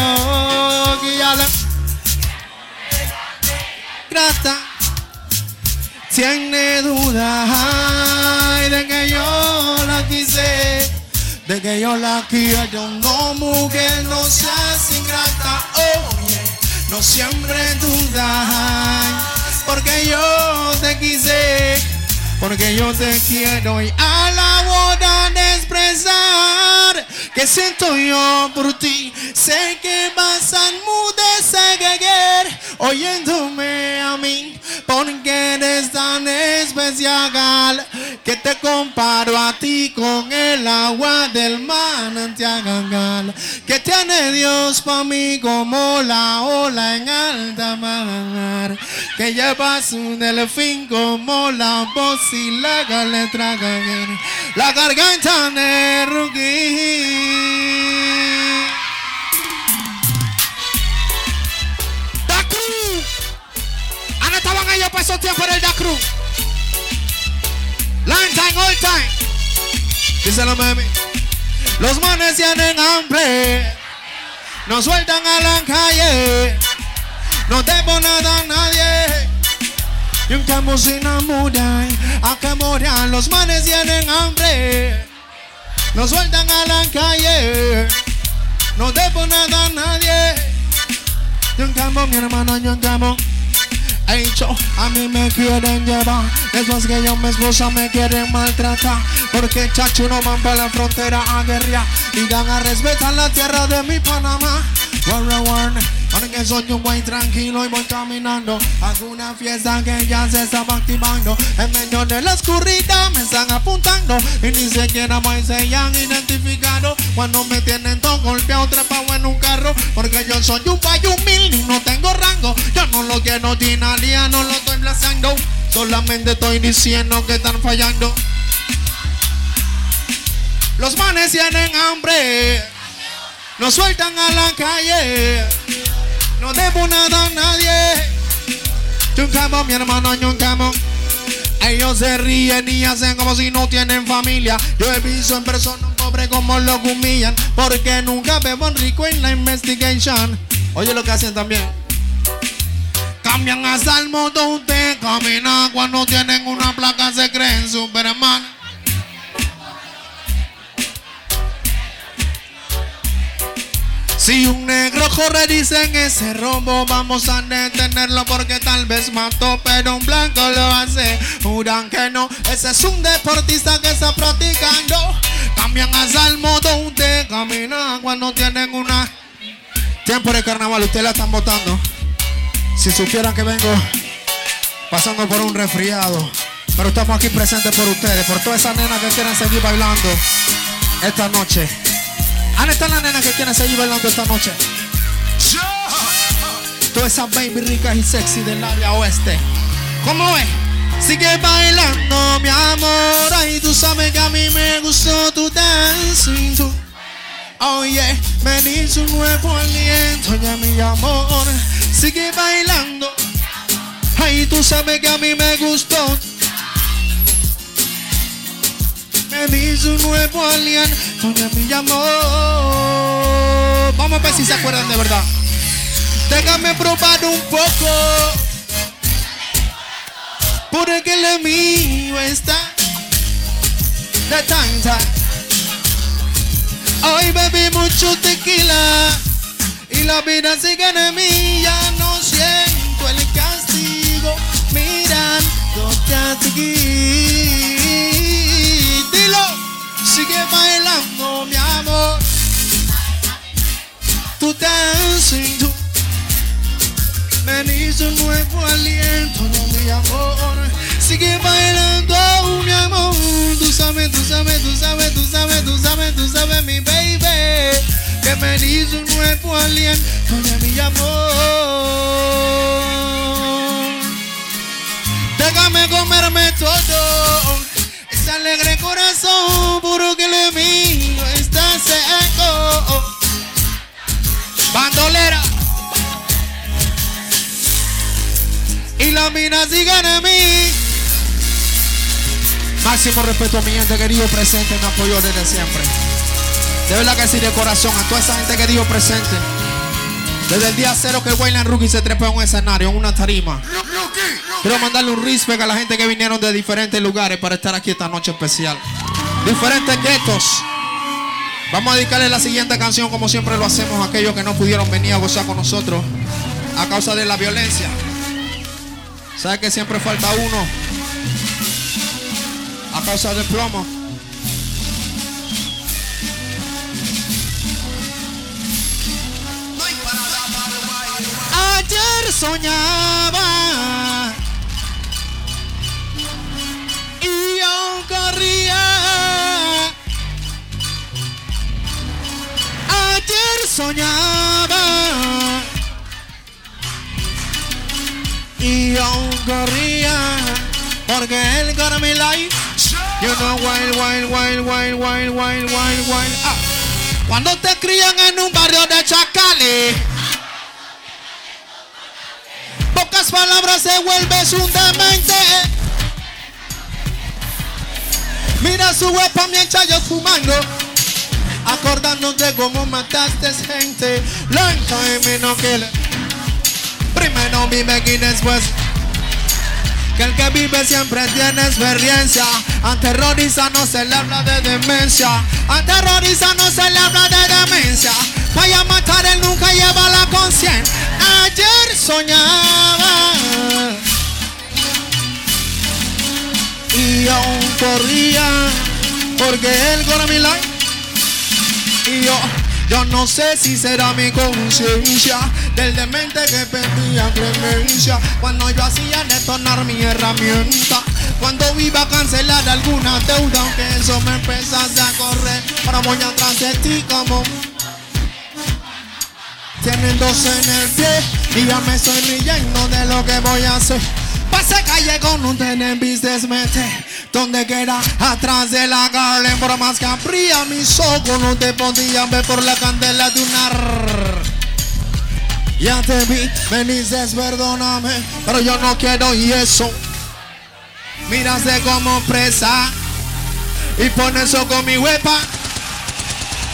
Oh, guíala. Tiene dudas ay, de que yo la quise, de que yo la quiero. Yo no, mujer, no seas ingrata, oye, no siempre dudas, porque yo te quise, porque yo te quiero y a la hora de expresar que siento yo por ti. Sé que vas a mudecer oyéndome a mí, porque eres tan especial que te comparo a ti con el agua del manantial que tiene Dios para mí como la ola en alta mar, que lleva su delfín como la voz y la letra la garganta de rugir. Da Cruz. Ah, no estaban ellos para esos tiempos en el Da Cruz. Long time, all time. Díselo, mami. Los manes tienen hambre. No sueltan a la calle. No debo nada a nadie. Y un campo sin enamorar. A que moran. Los manes tienen hambre. No sueltan a la calle. No debo nada a nadie. Y un campo, mi hermano, y un campo. Hecho, a mí me quieren llevar. Después que yo mi esposa me quieren maltratar. Porque chacho no van para la frontera a guerrear. Y dan a respetar la tierra de mi Panamá. Ahora que soy un güey tranquilo y voy caminando. A una fiesta que ya se estaba activando. En medio de la oscuridad me están apuntando. Y ni siquiera me se han identificado. Cuando me tienen todo golpeado trepado en un carro. Porque yo soy un payo humilde y no tengo rango. Yo no lo quiero dinalía, no lo estoy blazando Solamente estoy diciendo que están fallando. Los manes tienen hambre No sueltan a la calle no debo nada a nadie. Chuncamo, mi hermano, Chuncamo. Ellos se ríen y hacen como si no tienen familia. Yo he visto en persona un pobre como lo humillan. Porque nunca veo un rico en la investigation. Oye lo que hacen también. Cambian hasta el modo de caminar cuando tienen una placa se creen Superman. Si un negro corre, dicen ese rombo, vamos a detenerlo porque tal vez mató, pero un blanco lo hace. Juran que no, ese es un deportista que está practicando. Cambian hasta el modo de caminar cuando tienen una. Tiempo de carnaval, ustedes la están votando. Si supieran que vengo pasando por un resfriado, pero estamos aquí presentes por ustedes, por todas esas nenas que quieren seguir bailando esta noche. ¿Dónde están las nenas que quieren seguir bailando esta noche? Todas esas baby ricas y sexy del área oeste. ¿Cómo es? Sigue bailando, mi amor. Ay, tú sabes que a mí me gustó tu dancing. tú. Oh yeah, me dice un nuevo aliento, ya mi amor. Sigue bailando. Ay, tú sabes que a mí me gustó. Me un nuevo aliento, ya mi amor. Vamos a ver si se acuerdan de verdad. Déjame probar un poco. Porque lo mío está de tanta. Hoy bebí mucho tequila y la vida sigue en mí. Ya no siento el castigo. Mirándote a ti. Sigue bailando, mi amor. Tu dancing, tú. Me un nuevo aliento, mi amor. Sigue bailando, oh, mi amor. Tú sabes, tú sabes, tú sabes, tú sabes, tú sabes, tú sabes, mi baby. Que me un nuevo aliento, no mi amor. Déjame comerme todo. Ese alegre corazón, puro que lo mío está seco. Bandolera. Y la mina sigan en mí. Máximo respeto a mi gente querido presente, me apoyó desde siempre. De verdad que sí, de corazón, a toda esa gente querido presente. Desde el día cero que el Wayland Rookie se trepa en un escenario, en una tarima. Quiero mandarle un respect a la gente que vinieron de diferentes lugares para estar aquí esta noche especial. Diferentes guetos. Vamos a dedicarle la siguiente canción como siempre lo hacemos a aquellos que no pudieron venir a gozar con nosotros a causa de la violencia. ¿Sabe que siempre falta uno? A causa del plomo. Ayer soñaba y yo corría. Ayer soñaba y yo corría porque él got me life. You know wild, wild, wild, wild, wild, wild, wild, wild. Ah. Cuando te crían en un barrio de chacales. Pocas palabras se vuelves un demente. Mira su huepa mientras yo fumando. Acordándote cómo mataste gente. Lento y menos que Primero vive y después. Que el que vive siempre tiene experiencia. Aterroriza no se le habla de demencia. Aterroriza no se le habla de demencia. Vaya a matar, él nunca lleva la conciencia. Ayer soñaba. Aún corría. Porque él con mi life. Y yo, yo no sé si será mi conciencia del demente que pedía clemencia. Cuando yo hacía detonar mi herramienta. Cuando iba a cancelar alguna deuda, aunque eso me empezase a correr. Ahora voy atrás de ti como tienen dos en el pie y ya me estoy riendo de lo que voy a hacer. Pase calle con un tener business donde queda atrás de la Garden por más que abría mis ojos no te podían ver por la candela de un. Ya te vi, me dices perdóname, pero yo no quiero y eso. Mírase como presa y pon eso con mi huepa.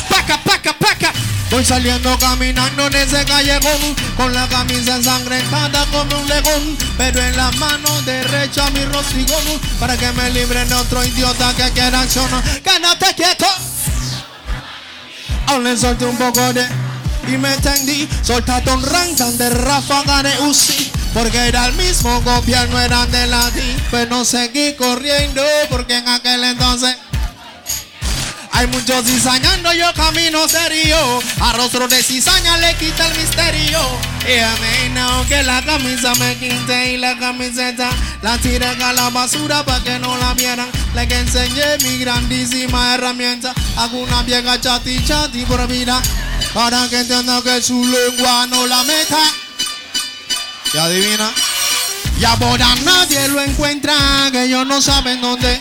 Paca, paca, paca. Voy saliendo caminando en ese callejón Con la camisa ensangrentada como un león Pero en la mano derecha mi rostigón Para que me libren otro idiota que quiera accionar ¡Quédate quieto! Aún le solté un poco de y me tendí Soltate un rantan de ráfaga de Uzi Porque era el mismo gobierno, eran de la DI Pero seguí corriendo porque en aquel entonces hay muchos cizañando, yo camino serio. A rostro de cizaña le quita el misterio. Y a mí no que la camisa me quite y la camiseta la tiré a la basura para que no la vieran. Le que enseñé mi grandísima herramienta. Hago una vieja chati chati por vida. Para que entienda que su lengua no la meta. Y adivina. Y ahora nadie lo encuentra, que ellos no saben dónde.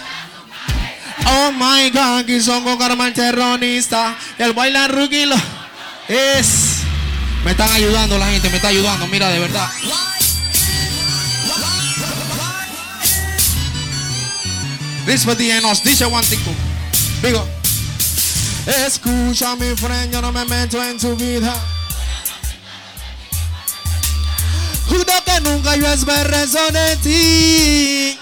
Oh my god, aquí son con karma el terrorista. El bailar rookie lo es. Me están ayudando la gente, me está ayudando, mira de verdad. This enos, dice thing. Digo. Escucha mi friend, yo no me meto en tu vida. Juro que nunca yo esperé de ti.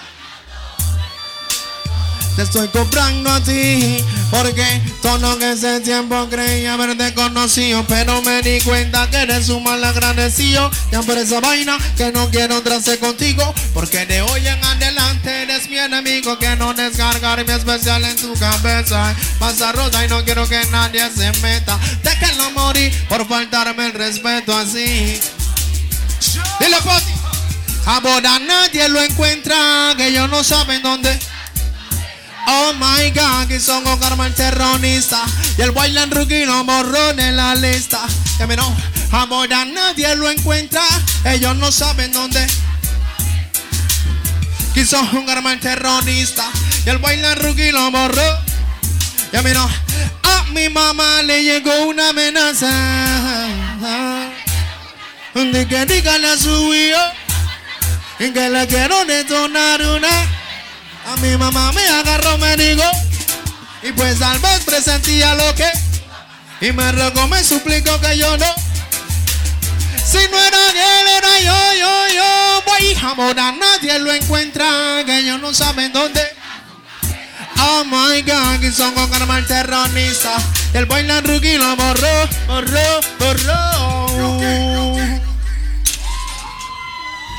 Te estoy comprando a ti Porque todo que ese tiempo creía haberte conocido Pero me di cuenta que eres un mal agradecido. Ya por esa vaina que no quiero entrarse contigo Porque de hoy en adelante eres mi enemigo Que no descargar mi especial en tu cabeza. Pasa rota y no quiero que nadie se meta. Déjenlo morir por faltarme el respeto así. Dile Poti. Ahora nadie lo encuentra Que ellos no saben dónde Oh my god, que son con karma el terrorista. Y el bailan rookie no borró en la lista. Que me no, ahora nadie lo encuentra. Ellos no saben dónde. Quiso jugar el terrorista. Y el bailan rookie lo borró. Ya mira, a mi mamá le llegó una amenaza. De que dígale a su Y que le quiero detonar una a mi mamá me agarró, me dijo. Y pues tal vez presentía lo que. Y me rogó, me suplicó que yo no. Si no era él, era yo, yo, yo. Voy ahora nadie lo encuentra. Que ellos no saben dónde. Oh my god, que son con karma el terrorista. El bailan rookie lo borró, borró, borró.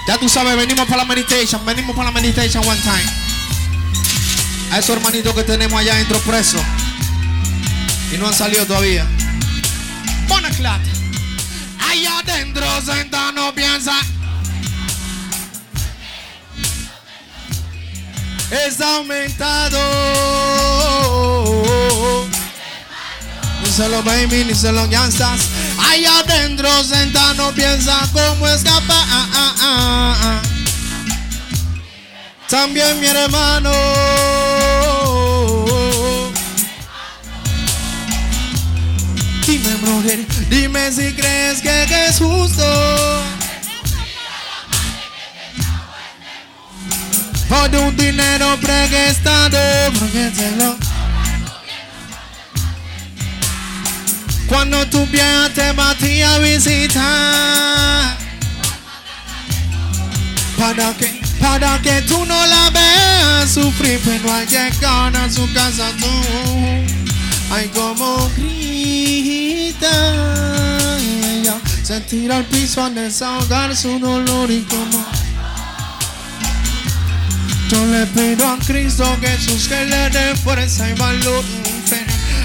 Ya tú sabes, venimos para la meditation, venimos para la meditation one time a esos hermanitos que tenemos allá dentro presos y no han salido todavía. Bonaclat, allá adentro senta no piensa. Es aumentado. Ni se lo baby, ni se lo. Allá adentro senta no piensa cómo escapar. Ah, ah, ah, También mi hermano. Dime, mujer, dime si crees que, es justo. Por un dinero prestado, lo. Cuando tu vieja te batía a visitar. Para que, para que tú no la veas sufrir, pero al llegar a su casa tú. Ay, como grita ella se tira al piso a desahogar su dolor y como yo le pido a Cristo Jesús que le dé fuerza y valor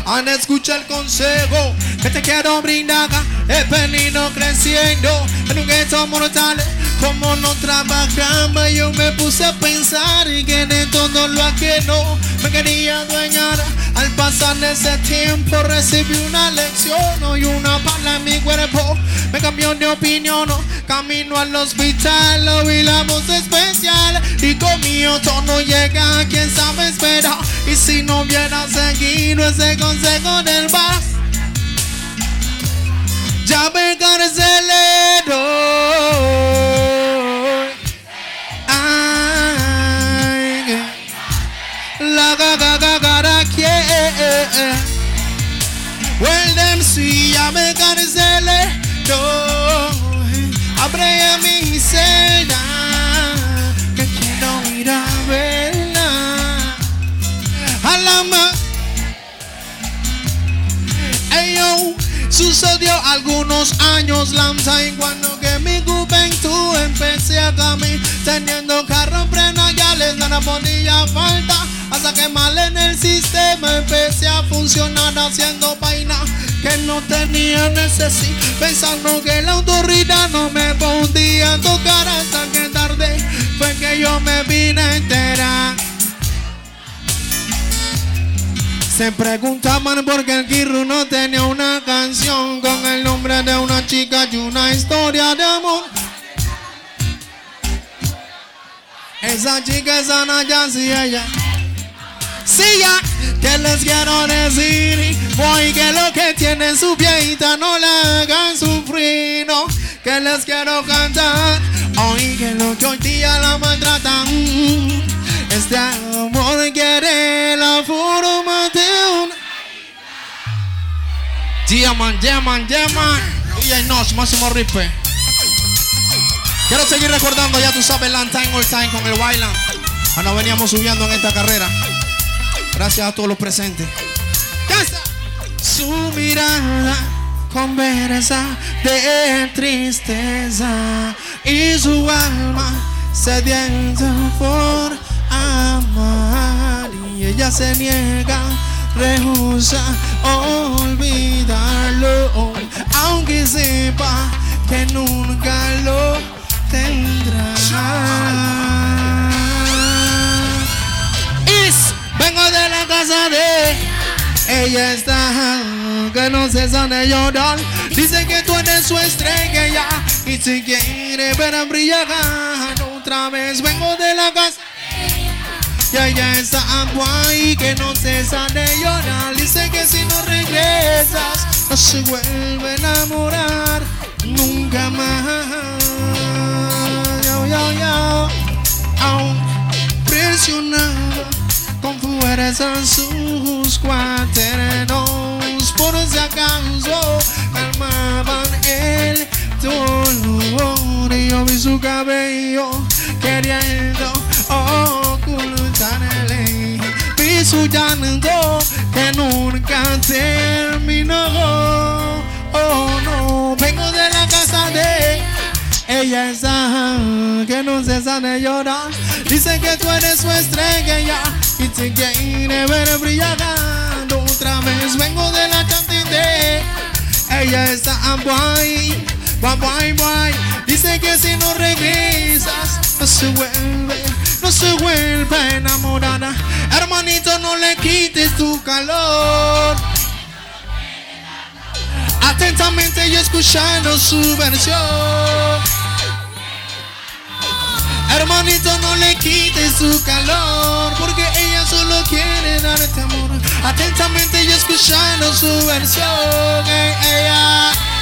Han escuchado el consejo que te quiero brindar He venido creciendo en un gueto mortal Como no trabajaba yo me puse a pensar Y que de todo lo ajeno me quería adueñar. Al pasar ese tiempo recibí una lección Hoy una pala en mi cuerpo me cambió de opinión Camino al hospital oí la voz especial Y con mi tono llega quien sabe espera Y si no hubiera seguido ese consejo del bar Ya me carcelero Ay, la ga ga ga ga ga que Well them see ya me carcelero Abre a mi celda que quiero ir a verla. A la sucedió algunos años lanza y cuando que mi juventud empecé a caminar teniendo carro freno ya les nada ponía falta. Hasta que mal en el sistema empecé a funcionar haciendo vaina que no tenía necesidad. Pensando que la autoridad no me podía tocar hasta que tarde fue que yo me vine a enterar se preguntaban por qué el Kirru no tenía una canción con el nombre de una chica y una historia de amor. Esa chica es Ana Yancy, ella. Sí, ya, que les quiero decir, voy que lo que tiene su viejita no la hagan sufrir, no, que les quiero cantar, hoy que lo que hoy día la maltratan, este amor quiere la forma de un... Man, yeah man. DJ Nosh, máximo ripe. Quiero seguir recordando, ya tú sabes, Land Time All Time con el Wildland. Cuando veníamos subiendo en esta carrera. Gracias a todos los presentes. Su mirada conversa de tristeza y su alma sedienta por amar y ella se niega, rehúsa olvidarlo, aunque sepa que nunca lo tendrá. Is, vengo de la casa de ella está que no cesa de llorar. Dice que tú eres su estrella y si quiere ver a brillar otra vez. Vengo de la casa. Y ella está ahí que no cesa de llorar. Dice que si no regresas no se vuelve a enamorar nunca más. Yo, yo, yo. Aún presionada con fuerza sus cuaternos por si acaso calmaban el dolor y yo vi su cabello queriendo ocultarle vi su llanto que nunca terminó oh no vengo de la casa de ella está que no cesa de llorar. Dice que tú eres su estrella y te quiere ver brillando otra vez. Vengo de la cantidad. Ella está ahí Bye, bye, bye. Dice que si no regresas, no se vuelve, no se vuelve enamorada. Hermanito, no le quites tu calor. Atentamente yo escuchando su versión. Hermanito, no le quites su calor, porque ella solo quiere darte amor. Atentamente yo escuchando su versión. Ella.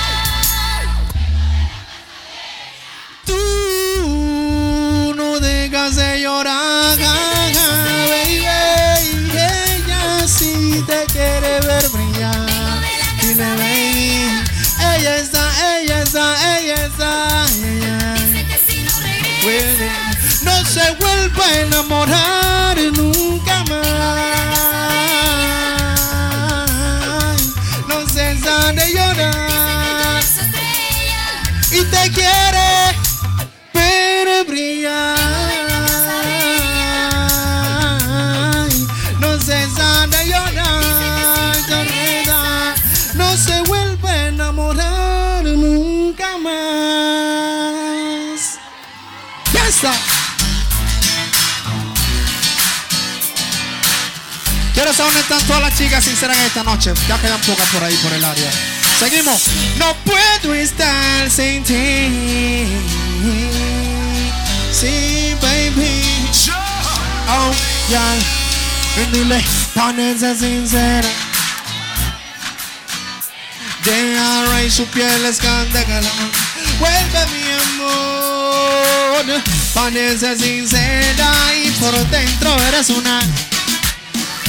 Tú no dejas de llorar, baby. Ella sí te quiere ver brillar. Dile, baby. Ella está, ella está, ella está. Ella no se vuelve a enamorar brillar. No cesa de llorar, no se vuelve a enamorar nunca más. Ya está. Quiero saber dónde están todas las chicas sinceras en esta noche. Ya quedan pocas por ahí, por el área. Seguimos. No puedo estar sin ti. Sí, baby. Oh, ya. Dile, ponense sincera. Deja rey su piel escándala. Vuelve mi amor. Ponense sincera y por dentro eres una.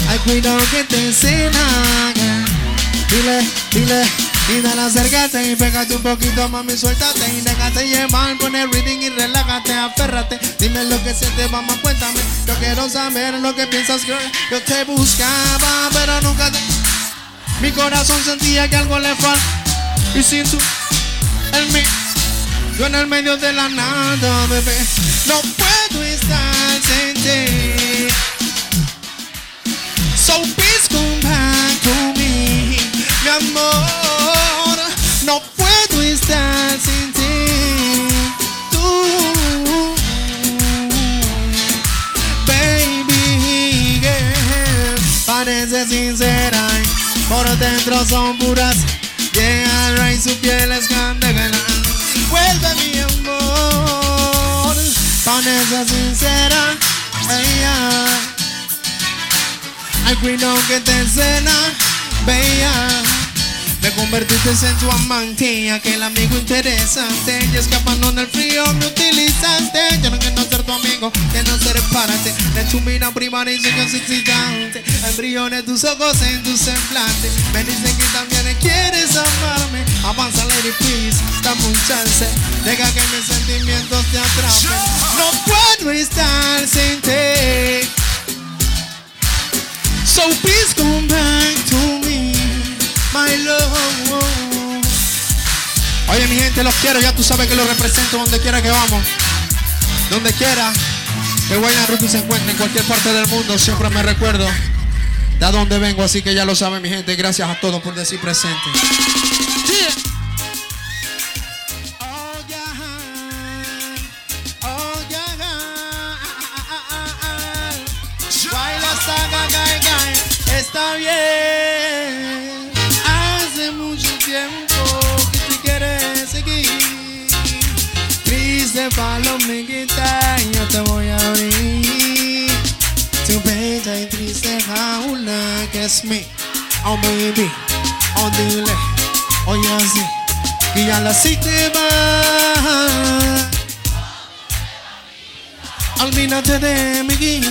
Ay, cuidado que te cena. Dile, dile, y dale acércate y pégate un poquito, mami, suéltate y déjate llevar, pon el reading y relájate, aférrate. Dime lo que sientes, mamá, cuéntame. Yo quiero saber lo que piensas, girl. Yo te buscaba, pero nunca te. Mi corazón sentía que algo le falta. Y sin tú, en mí, yo en el medio de la nada, bebé. No puedo estar sin ti. So please come back to me, mi amor. Sincera, por dentro son puras. Llega y su piel es candela. Vuelve mi amor. Parece sincera, ella. Ay, cuidado que te cena, bella. Me convertiste en tu amante, aquel amigo interesante. Y escapando del frío me utilizaste. Yo no quiero ser tu amigo, quiero ser párate. De tu mira privada y soy excitante. El brillo de tus ojos en tu semblante. Me dicen que también quieres amarme. Avanza, lady, please, dame un chance. Deja que mis sentimientos te atrapen. No puedo estar sin ti. So please come back to me, my love. Oye, mi gente, los quiero. Ya tú sabes que los represento donde quiera que vamos. Donde quiera que Wayne Rupi se encuentre en cualquier parte del mundo, siempre me recuerdo de dónde vengo. Así que ya lo saben, mi gente. Gracias a todos por decir presente. Oh, yeah. Oh. Está bien. Triste palomiguita, yo te voy a abrir. Tu bella y triste jaula que es mi. Oh baby, oh dile, oye así, que ya la sí te va. Olvídate de mi guía,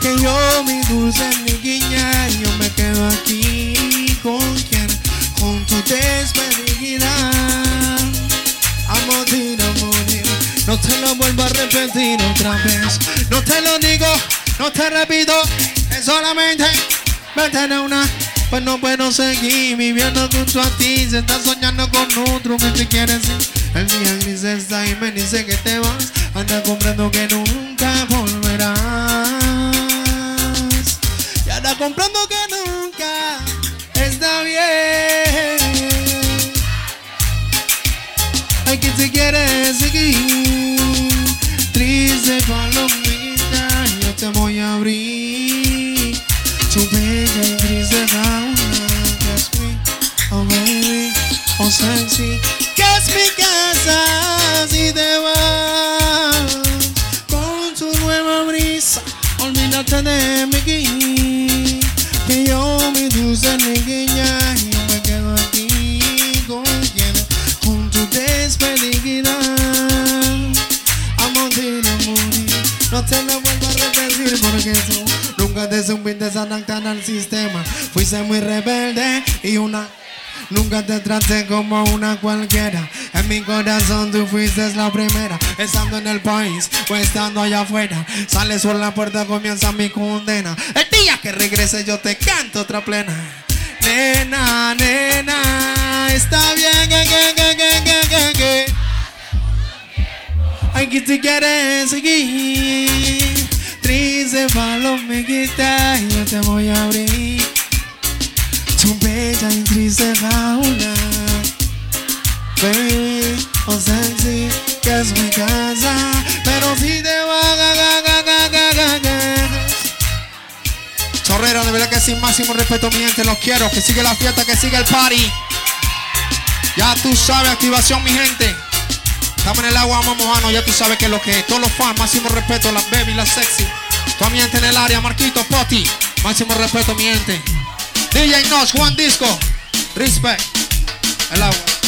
que yo mi dulce mi guiña, yo me quedo aquí con quien, con tu despedida. Morir, a no te lo vuelvo a repetir otra vez, no te lo digo, no te repito, es solamente vete de una. Pues no puedo seguir viviendo junto a ti. Se está soñando con otro que te quiere ir. El día gris está y me dice que te vas. Anda comprando que nunca volverás. Y anda comprando Ay, que te quiere seguir. Triste palomita, yo te voy a abrir. Tu bella y triste que es mi, oh baby, oh sexy. Que es mi casa si te vas. Con tu nueva brisa, olvídate de aquí. Que yo mi dulce niña no te lo vuelvo a repetir porque tú nunca te supiste adaptar al sistema. Fuiste muy rebelde y una Nunca te traté como una cualquiera. En mi corazón tú fuiste la primera. Estando en el país o estando allá afuera. Sales por la puerta, comienza mi condena. El día que regrese yo te canto otra plena. Nena, nena, está bien, que, que, que, que, que, que, que te quieres seguir. Triste palomita, yo te voy a abrir. Tu bella y triste jaula. Baby, que es mi casa. Pero si te va, ga, ga, ga, ga, ga, ga. Chorrero, de verdad que sin máximo respeto, mi gente, los quiero. Que sigue la fiesta, que sigue el party. Ya tú sabes, activación, mi gente. Estamos en el agua, vamos mojando, ya tú sabes que lo que es. Todos los fans, máximo respeto, las baby, las sexy. Toda mi en el área, Marquito, Poti. Máximo respeto, mi gente. DJ Nos, Juan Disco. Respect. El agua.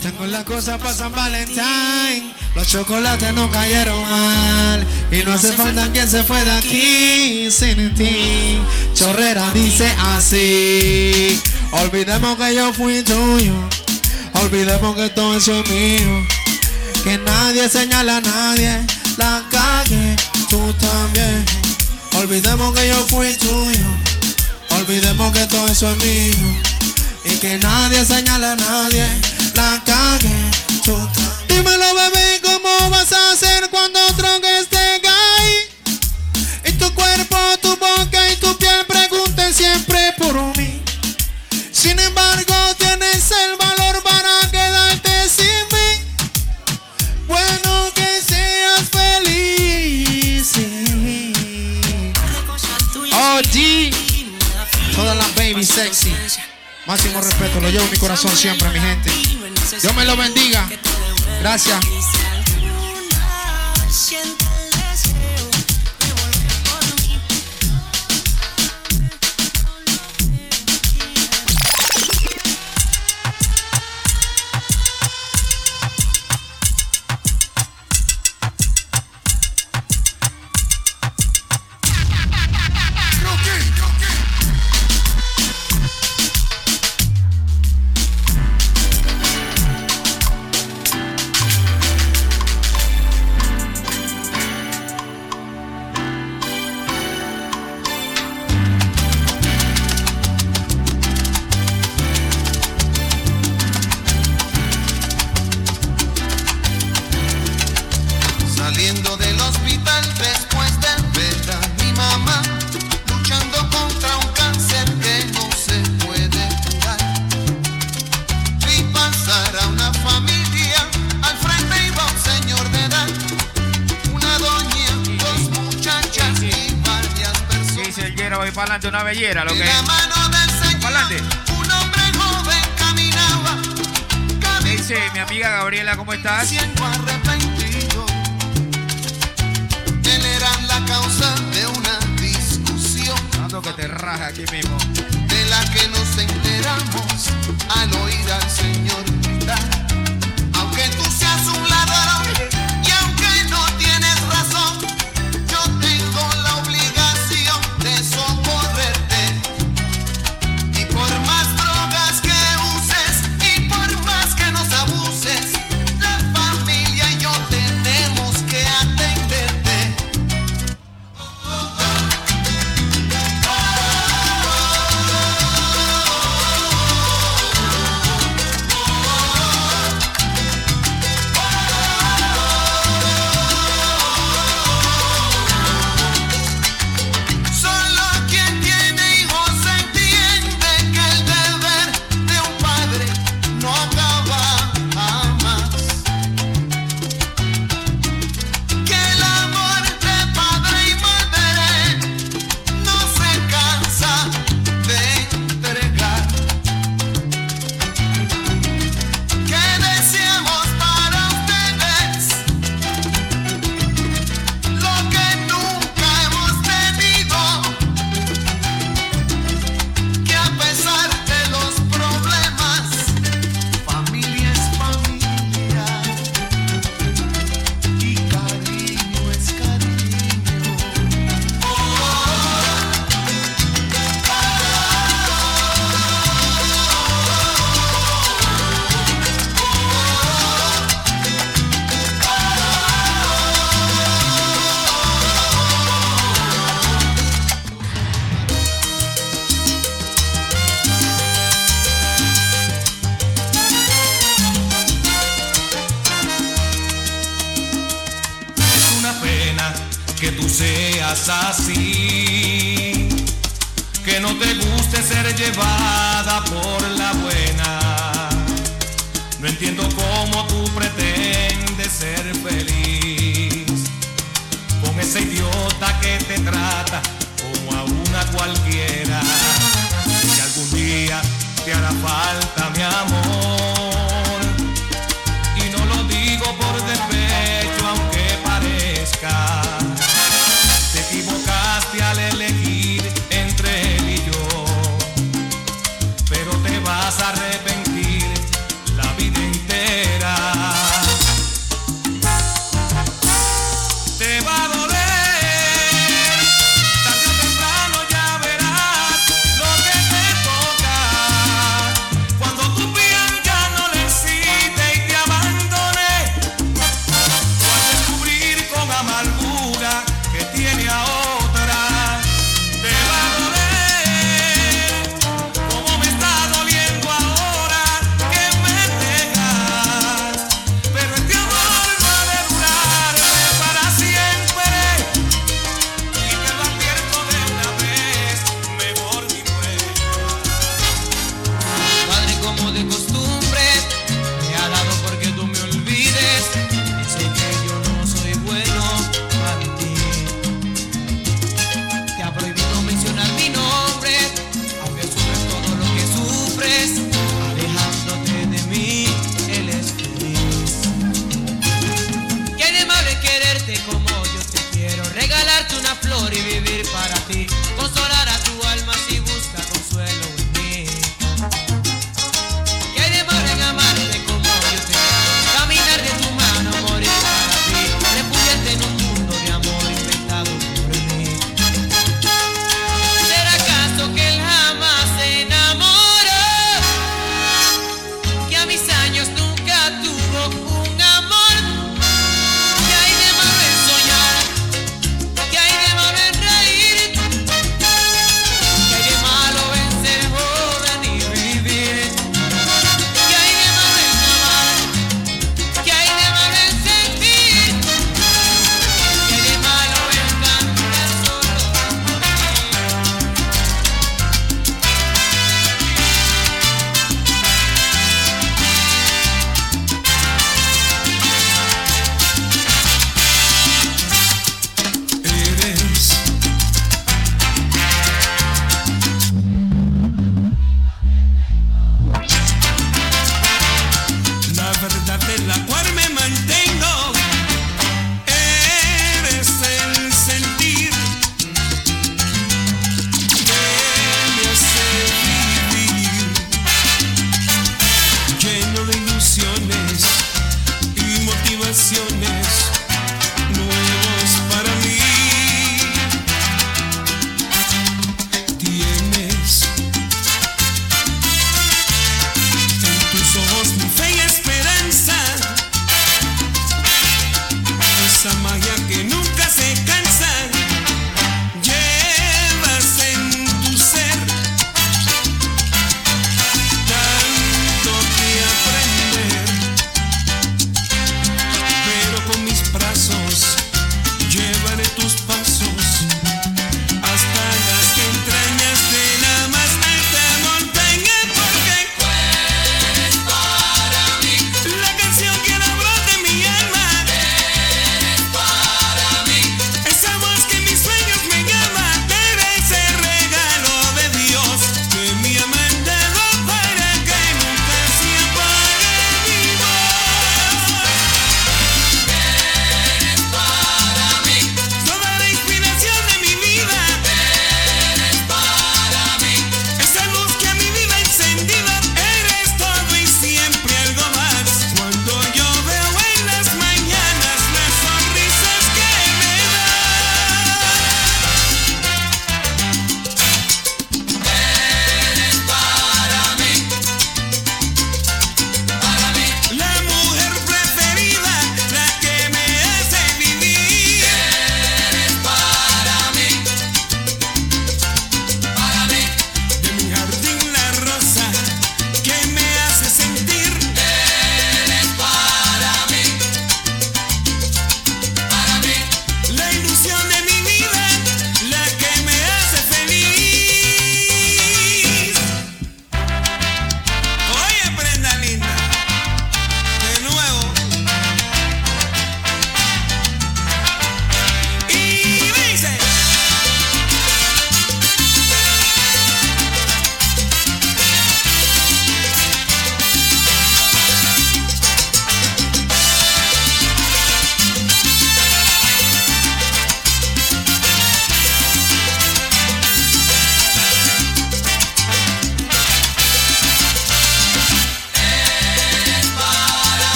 Tengo la cosa para San Valentín. Los chocolates no cayeron mal. Y no hace falta quien se fue de aquí sin ti. Chorrera dice así. Olvidemos que yo fui tuyo. Olvidemos que todo eso es mío. Que nadie señala a nadie. La cague, tú también. Olvidemos que yo fui tuyo. Olvidemos que todo eso es mío. Y que nadie señala a nadie. La cague, también. Dímelo, bebé, ¿cómo vas a hacer cuando otro que esté ahí? Y tu cuerpo, tu boca y tu piel pregunten siempre por mí. Sin embargo, baby sexy. Máximo respeto, lo llevo en mi corazón siempre, mi gente. Dios me lo bendiga. Gracias.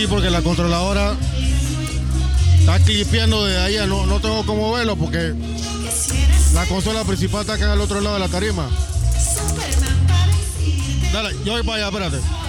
sí, porque la controladora está clipeando de allá, no, no tengo cómo verlo porque la consola principal está acá al otro lado de la tarima. Dale, yo voy para allá, espérate.